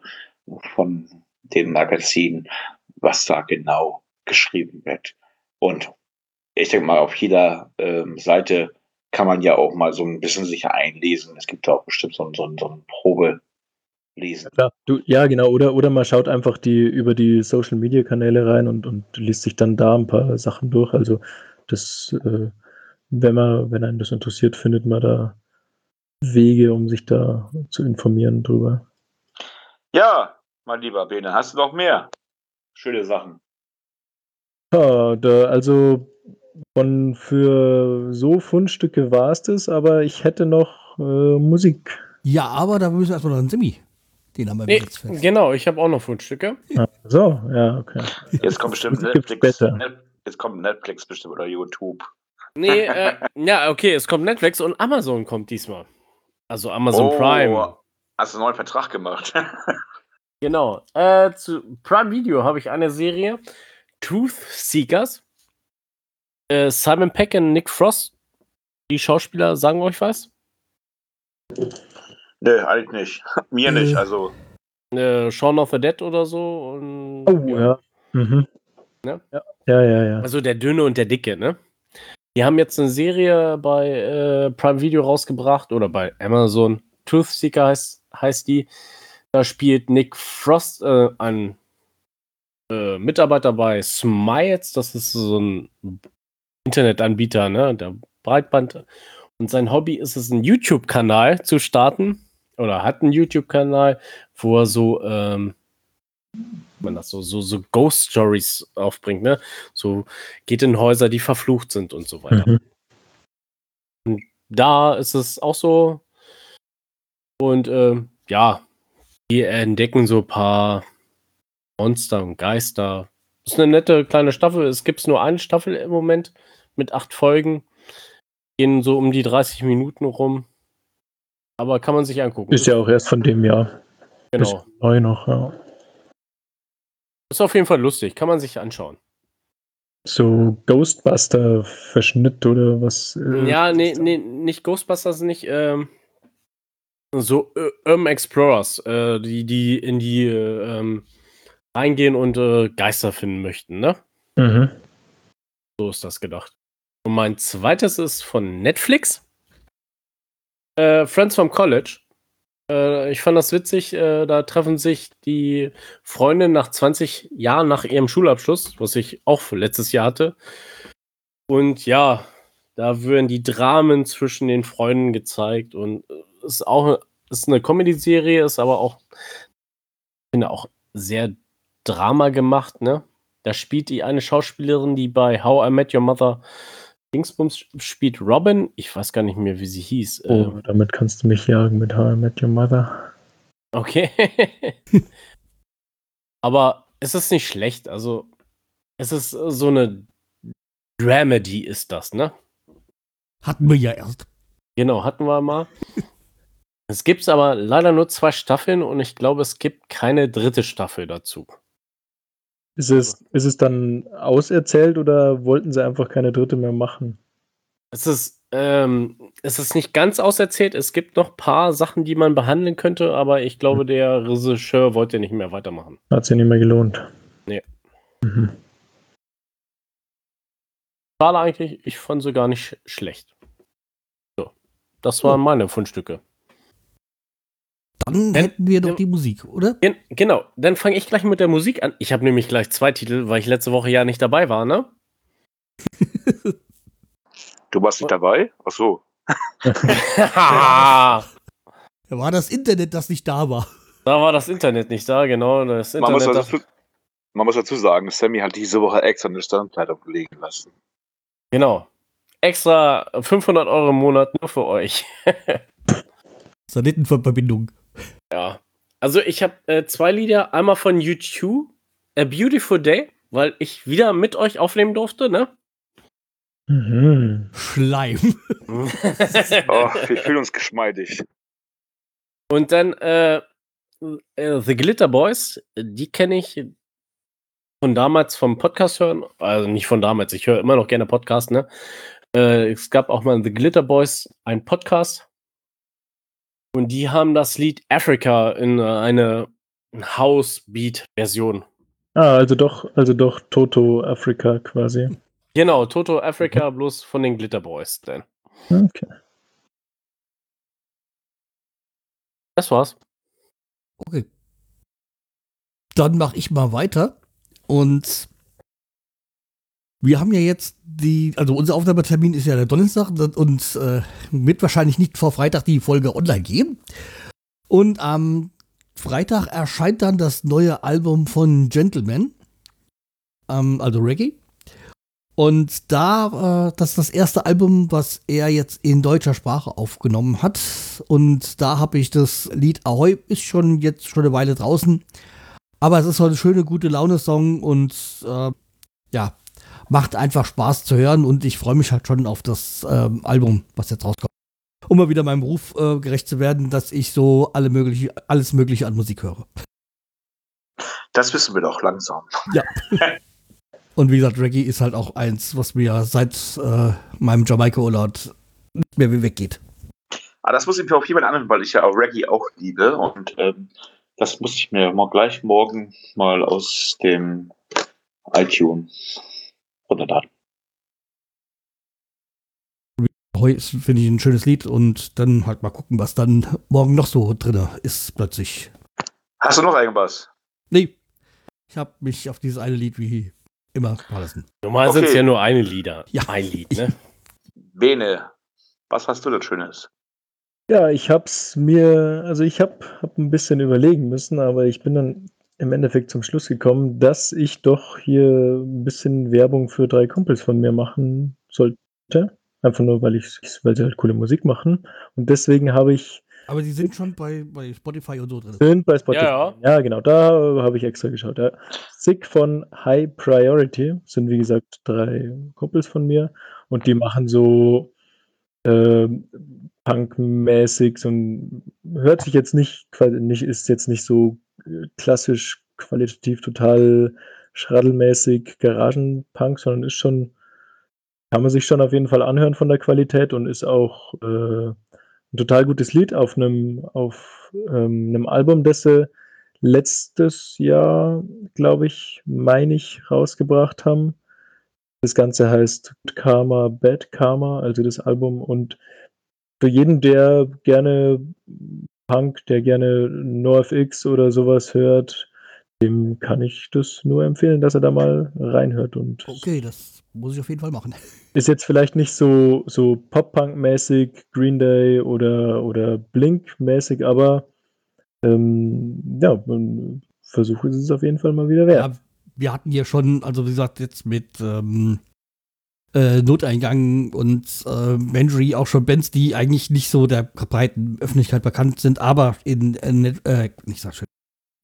von dem Magazin, was da genau geschrieben wird. Und ich denke mal, auf jeder ähm, Seite kann man ja auch mal so ein bisschen sich einlesen. Es gibt da auch bestimmt so ein, so so ein Probelesen. Klar, du, ja, genau. Oder, oder man schaut einfach die, über die Social Media Kanäle rein und, und liest sich dann da ein paar Sachen durch. Also, das, äh, wenn man, wenn einen das interessiert, findet man da Wege, um sich da zu informieren drüber. Ja, mein lieber Bene, hast du noch mehr schöne Sachen? Ja, da, also von für so Fundstücke war es das, aber ich hätte noch äh, Musik. Ja, aber da müssen wir erstmal noch einen Semi. Den haben wir Nee, jetzt fest. genau, ich habe auch noch Fundstücke. Ah, so, ja, okay. Jetzt kommt bestimmt Netflix. Net, jetzt kommt Netflix bestimmt oder YouTube. Nee, äh, ja, okay, es kommt Netflix und Amazon kommt diesmal. Also Amazon Oh. Prime. Hast du einen neuen Vertrag gemacht? Genau. Äh, zu Prime Video habe ich eine Serie. Truth Seekers. Äh, Simon Peck und Nick Frost. Die Schauspieler sagen euch was? Nö, eigentlich nicht. Mir nicht. Also, Äh, Shaun of the Dead oder so. Und, Oh, ja. Mhm. Ne? Ja, ja, ja. ja. Also der Dünne und der Dicke, ne? Die haben jetzt eine Serie bei äh, Prime Video rausgebracht oder bei Amazon. Truth Seeker heißt, heißt die. Da spielt Nick Frost äh, ein äh, Mitarbeiter bei Smiles. Das ist so ein Internetanbieter, ne? Der Breitband. Und sein Hobby ist es, einen YouTube-Kanal zu starten. Oder hat einen YouTube-Kanal, wo er so, ähm, man das so, so, so Ghost Stories aufbringt, ne? So geht in Häuser, die verflucht sind und so weiter. Mhm. Da ist es auch so. Und ähm, ja, die entdecken so ein paar Monster und Geister. Ist eine nette kleine Staffel. Es gibt nur eine Staffel im Moment mit acht Folgen. Gehen so um die 30 Minuten rum. Aber kann man sich angucken. Ist ja auch erst von dem Jahr. genau. Neu noch, ja. Ist auf jeden Fall lustig. Kann man sich anschauen. So Ghostbuster-Verschnitt oder was? äh, Ja, nee, nee, nicht Ghostbusters, nicht ähm, so äh, Urban Explorers, äh, die, die in die äh, ähm, reingehen und äh, Geister finden möchten, ne? Mhm. So ist das gedacht. Und mein zweites ist von Netflix. Äh, Friends from College. Äh, ich fand das witzig. Äh, da treffen sich die Freunde nach 20 Jahren nach ihrem Schulabschluss, was ich auch letztes Jahr hatte. Und ja, da werden die Dramen zwischen den Freunden gezeigt. Und es ist auch ist eine Comedy-Serie, ist aber auch, ich finde auch sehr Drama gemacht, ne? Da spielt die eine Schauspielerin, die bei How I Met Your Mother Dingsbums spielt Robin. Ich weiß gar nicht mehr, wie sie hieß. Oh, Ähm, damit kannst du mich jagen mit How I Met Your Mother. okay. Aber es ist nicht schlecht. Also, es ist so eine Dramedy, ist das, ne? Hatten wir ja erst. Genau, hatten wir mal. Es gibt aber leider nur zwei Staffeln und ich glaube, es gibt keine dritte Staffel dazu. Ist es, ist es dann auserzählt oder wollten sie einfach keine dritte mehr machen? Es ist, ähm, es ist nicht ganz auserzählt. Es gibt noch ein paar Sachen, die man behandeln könnte, aber ich glaube, der Regisseur wollte nicht mehr weitermachen. Hat sich nicht mehr gelohnt. Nee. Mhm. Schade eigentlich, ich fand sie gar nicht sch schlecht. So, das waren meine Fundstücke. Dann Denn- hätten wir doch die Musik, oder? Gen genau, dann fange ich gleich mit der Musik an. Ich habe nämlich gleich zwei Titel, weil ich letzte Woche ja nicht dabei war, ne? Du warst nicht dabei? Ach so. da Da war das Internet, das nicht da war. war das Internet nicht da, genau. Das Man muss, Internet, dazu, man muss dazu sagen, Sammy hat diese Woche extra eine Standleitung legen lassen. genau. Extra 500 Euro im Monat nur für euch. Satellitenverbindung. Ja. Also ich habe äh, zwei Lieder. Einmal von U2, A Beautiful Day, weil ich wieder mit euch aufnehmen durfte, ne? Mhm. Schleim. Oh, wir fühlen uns geschmeidig. Und dann äh, äh, The Glitter Boys, die kenne ich von damals vom Podcast hören. Also nicht von damals, ich höre immer noch gerne Podcast, ne? Äh, es gab auch mal in The Glitter Boys einen Podcast. Und die haben das Lied Africa in äh, eine House-Beat-Version. Ah, also doch, also doch Toto Afrika quasi. Genau, Toto Africa, bloß von den Glitter Boys. Denn. Okay. Das war's. Okay. Dann mache ich mal weiter. Und wir haben ja jetzt die, also unser Aufnahmetermin ist ja der Donnerstag und äh, wird wahrscheinlich nicht vor Freitag die Folge online gehen. Und am Freitag erscheint dann das neue Album von Gentleman, ähm, also Reggae. Und da, äh, das ist das erste Album, was er jetzt in deutscher Sprache aufgenommen hat. Und da habe ich das Lied Ahoy, ist schon jetzt schon eine Weile draußen. Aber es ist so eine schöne, gute Laune-Song und äh, ja, macht einfach Spaß zu hören. Und ich freue mich halt schon auf das ähm, Album, was jetzt rauskommt. Um mal wieder meinem Ruf äh, gerecht zu werden, dass ich so alle mögliche, alles Mögliche an Musik höre. Das wissen wir doch langsam. Und wie gesagt, Reggae ist halt auch eins, was mir seit äh, meinem Jamaika-Urlaub nicht mehr wie weggeht. Aber das muss ich mir auf jeden Fall anhören, weil ich ja auch Reggae auch liebe. Und ähm, das muss ich mir mal gleich morgen mal aus dem iTunes runterladen. Heu ist, finde ich, ein schönes Lied und dann halt mal gucken, was dann morgen noch so drin ist plötzlich. Hast du noch irgendwas? Nee, ich habe mich auf dieses eine Lied wie immer verlassen. Normal Okay. sind es ja nur eine Lieder. Ja. Ein Lied, ne? Bene, was hast du denn Schönes? Ja, ich hab's mir, also ich hab, hab ein bisschen überlegen müssen, aber ich bin dann im Endeffekt zum Schluss gekommen, dass ich doch hier ein bisschen Werbung für drei Kumpels von mir machen sollte. Einfach nur, weil ich, weil sie halt coole Musik machen. Und deswegen habe ich Aber die sind schon bei, bei Spotify und so drin. sind bei Spotify. Ja, Ja, genau, da äh, habe ich extra geschaut. Ja. Sick von High Priority sind wie gesagt drei Kumpels von mir und die machen so ähm, Punk-mäßig, so ein, hört sich jetzt nicht, nicht, ist jetzt nicht so äh, klassisch qualitativ total schraddelmäßig Garagenpunk, sondern ist schon, kann man sich schon auf jeden Fall anhören von der Qualität und ist auch äh, ein total gutes Lied auf einem, auf ähm, einem Album, das sie letztes Jahr, glaube ich, meine ich, rausgebracht haben. Das Ganze heißt Good Karma, Bad Karma, also das Album. Und für jeden, der gerne Punk, der gerne NoFX oder sowas hört, dem kann ich das nur empfehlen, dass er da mal reinhört. Und Okay, das muss ich auf jeden Fall machen. ist jetzt vielleicht nicht so, so Pop-Punk-mäßig, Green Day oder, oder Blink-mäßig, aber ähm, ja, Versuch ist es auf jeden Fall mal wieder wert. Ja, wir hatten hier schon, also wie gesagt, jetzt mit ähm, äh, Noteingang und äh, Menjury auch schon Bands, die eigentlich nicht so der breiten Öffentlichkeit bekannt sind, aber in, in äh, nicht sag schön,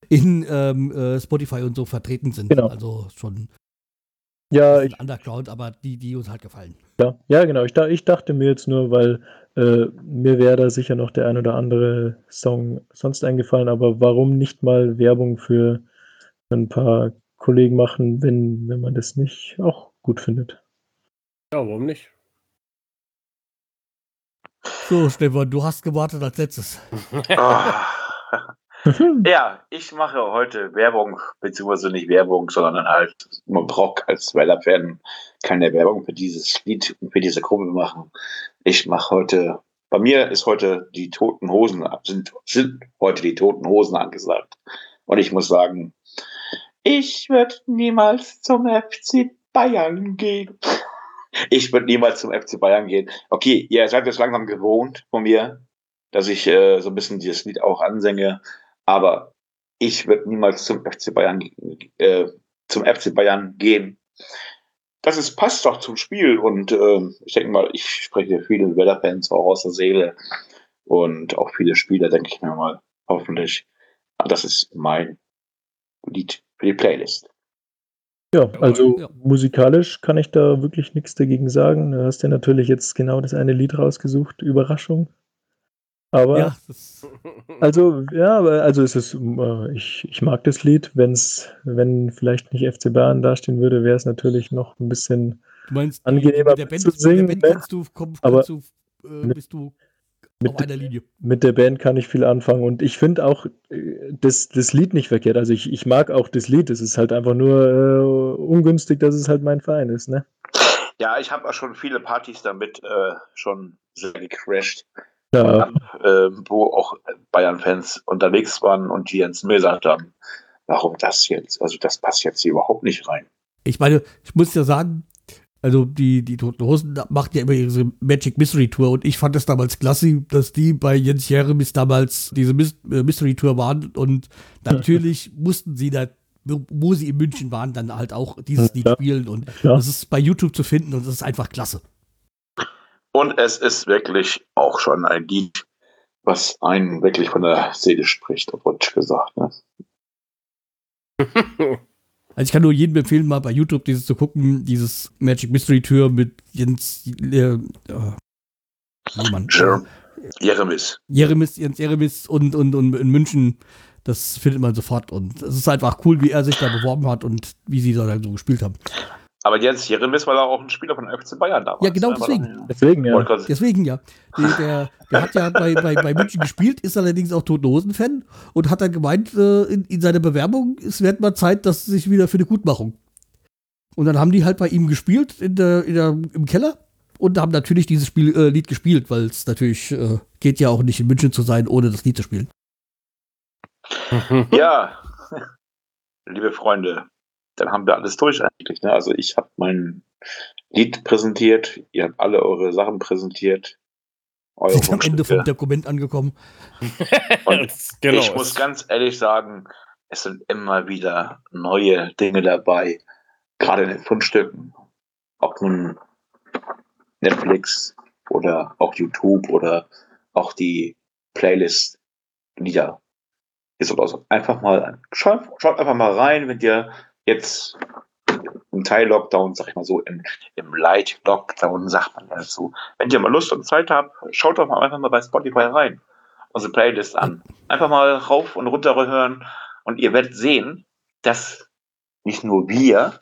in ähm, äh, Spotify und so vertreten sind. Genau. Also schon Ja, ich, Underground, aber die, die uns halt gefallen. ja, ja, genau. Ich, ich dachte mir jetzt nur, weil äh, mir wäre da sicher noch der ein oder andere Song sonst eingefallen, aber warum nicht mal Werbung für ein paar Kollegen machen, wenn, wenn man das nicht auch gut findet? Ja, warum nicht? So, Stefan, du hast gewartet als letztes. Ah. Ja, ich mache heute Werbung, beziehungsweise nicht Werbung, sondern halt, man braucht als Weller-Fan keine Werbung für dieses Lied und für diese Gruppe machen. Ich mache heute Bei mir ist heute die toten Hosen, sind, sind heute die toten Hosen angesagt. Und ich muss sagen, ich würde niemals zum FC Bayern gehen. Ich würde niemals zum FC Bayern gehen. Okay, ihr seid jetzt langsam gewohnt von mir, dass ich äh, so ein bisschen dieses Lied auch ansänge. Aber ich würde niemals zum FC Bayern, äh, zum FC Bayern gehen. Das ist, passt doch zum Spiel und äh, ich denke mal, ich spreche viele Werder-Fans auch aus der Seele und auch viele Spieler, denke ich mir mal, hoffentlich. Aber das ist mein Lied für die Playlist. Ja, also ja. musikalisch kann ich da wirklich nichts dagegen sagen. Du hast ja natürlich jetzt genau das eine Lied rausgesucht, Überraschung. Aber ja, also ja, also es ist äh, ich, ich mag das Lied, wenn's wenn vielleicht nicht FC Bayern dastehen würde, wäre es natürlich noch ein bisschen meinst, angenehmer mit der Band, zu singen. Mit der Band kannst du, komm, aber du, äh, bist du mit, auf einer Linie. Mit der Band kann ich viel anfangen und ich finde auch äh, das, das Lied nicht verkehrt. Also ich, ich mag auch das Lied. Es ist halt einfach nur äh, ungünstig, dass es halt mein Verein ist, ne? Ja, ich habe auch schon viele Partys damit äh, schon sehr gecrashed. Ja. äh, wo auch Bayern-Fans unterwegs waren und die jetzt mir gesagt haben, warum das jetzt? Also das passt jetzt hier überhaupt nicht rein. Ich meine, ich muss ja sagen, also die, die Toten Hosen machen ja immer ihre Magic Mystery Tour und ich fand es damals klasse, dass die bei Jens Jeremis damals diese äh, Mystery Tour waren und natürlich mussten sie da, wo sie in München waren, dann halt auch dieses Lied spielen und ja. das ist bei YouTube zu finden und das ist einfach klasse. Und es ist wirklich auch schon ein Lied, was einen wirklich von der Seele spricht, auf Deutsch gesagt. Ne? Also ich kann nur jedem empfehlen, mal bei YouTube dieses zu gucken, dieses Magic Mystery Tür mit Jens äh, äh, Mann, Jeremis. Jeremis, Jens Jeremis und, und, und in München, das findet man sofort. Und es ist einfach cool, wie er sich da beworben hat und wie sie da so gespielt haben. Aber Jens Jeremis war da auch ein Spieler von FC Bayern damals. Ja, genau deswegen. Deswegen, ja. Deswegen, ja. Der, der, der hat ja bei, bei, bei München gespielt, ist allerdings auch Toten-Hosen-Fan und hat dann gemeint äh, in, in seiner Bewerbung, es wird mal Zeit, dass sie sich wieder für eine Gutmachung. Und dann haben die halt bei ihm gespielt in der, in der, im Keller und haben natürlich dieses Spiel, äh, Lied gespielt, weil es natürlich äh, geht ja auch nicht in München zu sein, ohne das Lied zu spielen. Ja, liebe Freunde, dann haben wir alles durch eigentlich. Ne? Also ich habe mein Lied präsentiert, ihr habt alle eure Sachen präsentiert. Eure Sind am Ende vom Dokument angekommen. genau. Ich muss ganz ehrlich sagen, es sind immer wieder neue Dinge dabei, gerade in den Fundstücken. Ob nun Netflix oder auch YouTube oder auch die Playlist-Lieder. Ihr sollt also einfach mal, schaut, schaut einfach mal rein, wenn ihr jetzt im Teil-Lockdown, sag ich mal so, im, im Light-Lockdown sagt man dazu. Wenn ihr mal Lust und Zeit habt, schaut doch mal einfach mal bei Spotify rein, unsere Playlist an. Einfach mal rauf und runter hören und ihr werdet sehen, dass nicht nur wir,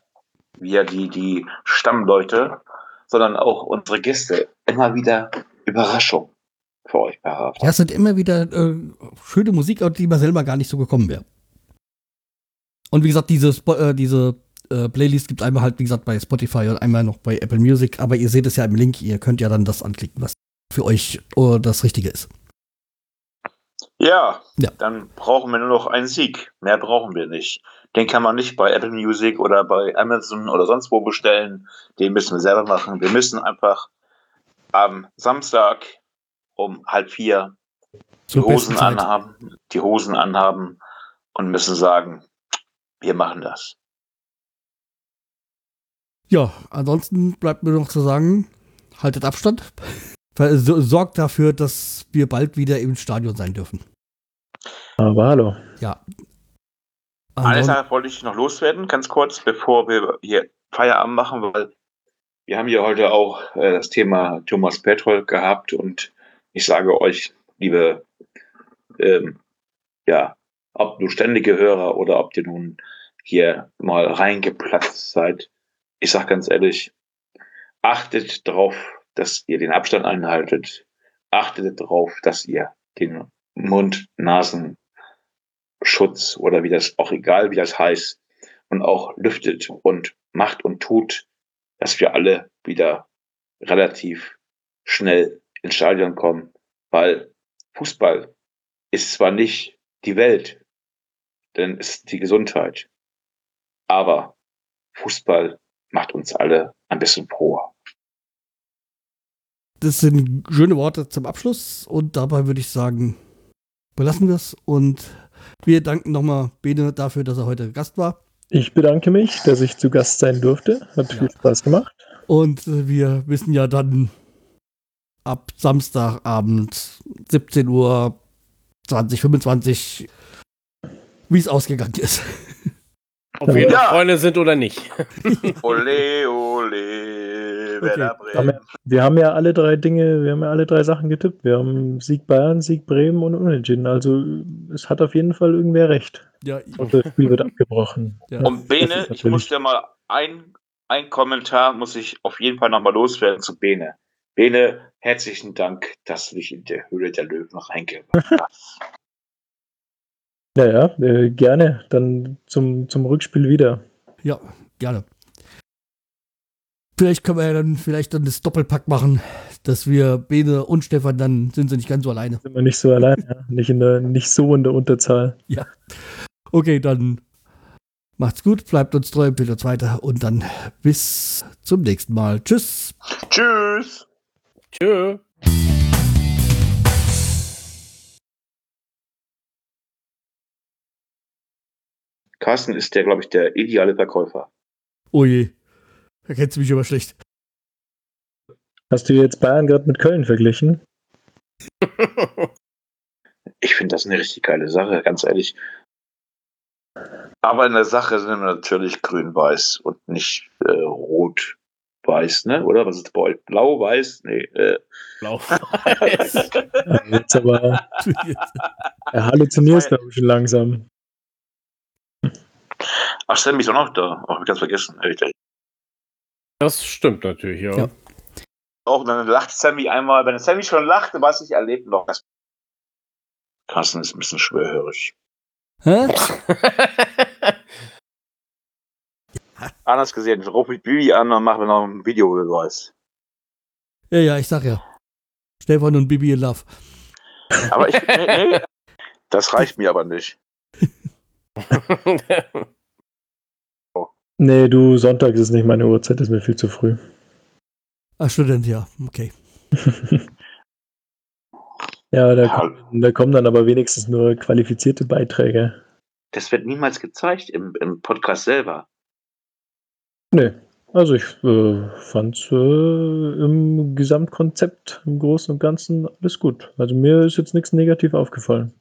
wir die, die Stammleute, sondern auch unsere Gäste immer wieder Überraschung für euch parat. Ja, es sind immer wieder äh, schöne Musik, auf die man selber gar nicht so gekommen wäre. Und wie gesagt, diese, äh, diese äh, Playlist gibt einmal halt, wie gesagt, bei Spotify und einmal noch bei Apple Music. Aber ihr seht es ja im Link, ihr könnt ja dann das anklicken, was für euch oh, das Richtige ist. Ja, ja, dann brauchen wir nur noch einen Sieg. Mehr brauchen wir nicht. Den kann man nicht bei Apple Music oder bei Amazon oder sonst wo bestellen. Den müssen wir selber machen. Wir müssen einfach am Samstag um halb vier die Hosen anhaben, die Hosen anhaben und müssen sagen, wir machen das. Ja, ansonsten bleibt mir noch zu sagen, haltet Abstand. Sorgt dafür, dass wir bald wieder im Stadion sein dürfen. Aber hallo. Ja. Eine Sache wollte ich noch loswerden, ganz kurz, bevor wir hier Feierabend machen, weil wir haben hier heute auch äh, das Thema Thomas Petrol gehabt und ich sage euch, liebe ähm, ja, ob du ständige Hörer oder ob ihr nun hier mal reingeplatzt seid. Ich sag ganz ehrlich, achtet darauf, dass ihr den Abstand einhaltet. Achtet darauf, dass ihr den Mund-Nasen-Schutz oder wie das auch egal, wie das heißt, und auch lüftet und macht und tut, dass wir alle wieder relativ schnell ins Stadion kommen. Weil Fußball ist zwar nicht die Welt, denn es ist die Gesundheit, aber Fußball macht uns alle ein bisschen froher. Das sind schöne Worte zum Abschluss und dabei würde ich sagen, belassen wir es und wir danken nochmal Bene dafür, dass er heute Gast war. Ich bedanke mich, dass ich zu Gast sein durfte. Hat Ja. viel Spaß gemacht. Und wir wissen ja dann ab Samstagabend 17 Uhr 2025, wie es ausgegangen ist. Ob wir Ja. Freunde sind oder nicht. Ole, ole, wir, Bremen. wir haben ja alle drei Dinge, wir haben ja alle drei Sachen getippt. Wir haben Sieg Bayern, Sieg Bremen und Unentschieden. Also es hat auf jeden Fall irgendwer recht. Ja, Und das Spiel wird abgebrochen. ja. Und Bene, ich muss dir mal ein, ein Kommentar muss ich auf jeden Fall nochmal loswerden zu Bene. Bene, herzlichen Dank, dass du dich in der Höhle der Löwen reingebracht hast. Ja, ja, äh, gerne. Dann zum, zum Rückspiel wieder. ja, gerne. Vielleicht können wir ja dann vielleicht dann das Doppelpack machen, dass wir Bene und Stefan dann sind sie nicht ganz so alleine. Sind wir nicht so allein, ja. nicht, in der, nicht so in der Unterzahl. Okay, dann macht's gut, bleibt uns treu, empfiehlt uns weiter und dann bis zum nächsten Mal. Tschüss. Tschüss! Tschö. Carsten ist der, glaube ich, der ideale Verkäufer. Oh je, da kennst du mich aber schlecht. Hast du jetzt Bayern gerade mit Köln verglichen? Ich finde das eine richtig geile Sache, ganz ehrlich. Aber in der Sache sind wir natürlich grün-weiß und nicht äh, rot-weiß, ne? Oder was ist bei euch? Blau-weiß? Nee, äh, Blau. Jetzt aber er halluziniert, glaube ich, schon langsam. Ach, Sammy ist auch noch da. Hab ich ganz vergessen. Ehrlich. Das stimmt natürlich, ja. Ja. Auch dann lacht Sammy einmal. Wenn Sammy schon lacht, was ich erlebt noch. Carsten ist ein bisschen schwerhörig. Hä? Anders gesehen, ich rufe ich Bibi an und mache noch ein Videobeweis. Ja, ja, ich sag ja. Stefan und Bibi in Love. Aber ich, nee, nee, das reicht mir aber nicht. Nee, du, Sonntag ist nicht meine Uhrzeit, ist mir viel zu früh. Ach, Student, ja, okay. ja, da, Ja. kommen, da kommen dann aber wenigstens nur qualifizierte Beiträge. Das wird niemals gezeigt im, im Podcast selber. Nee, also ich äh, fand äh, im Gesamtkonzept, im Großen und Ganzen alles gut. Also mir ist jetzt nichts negativ aufgefallen.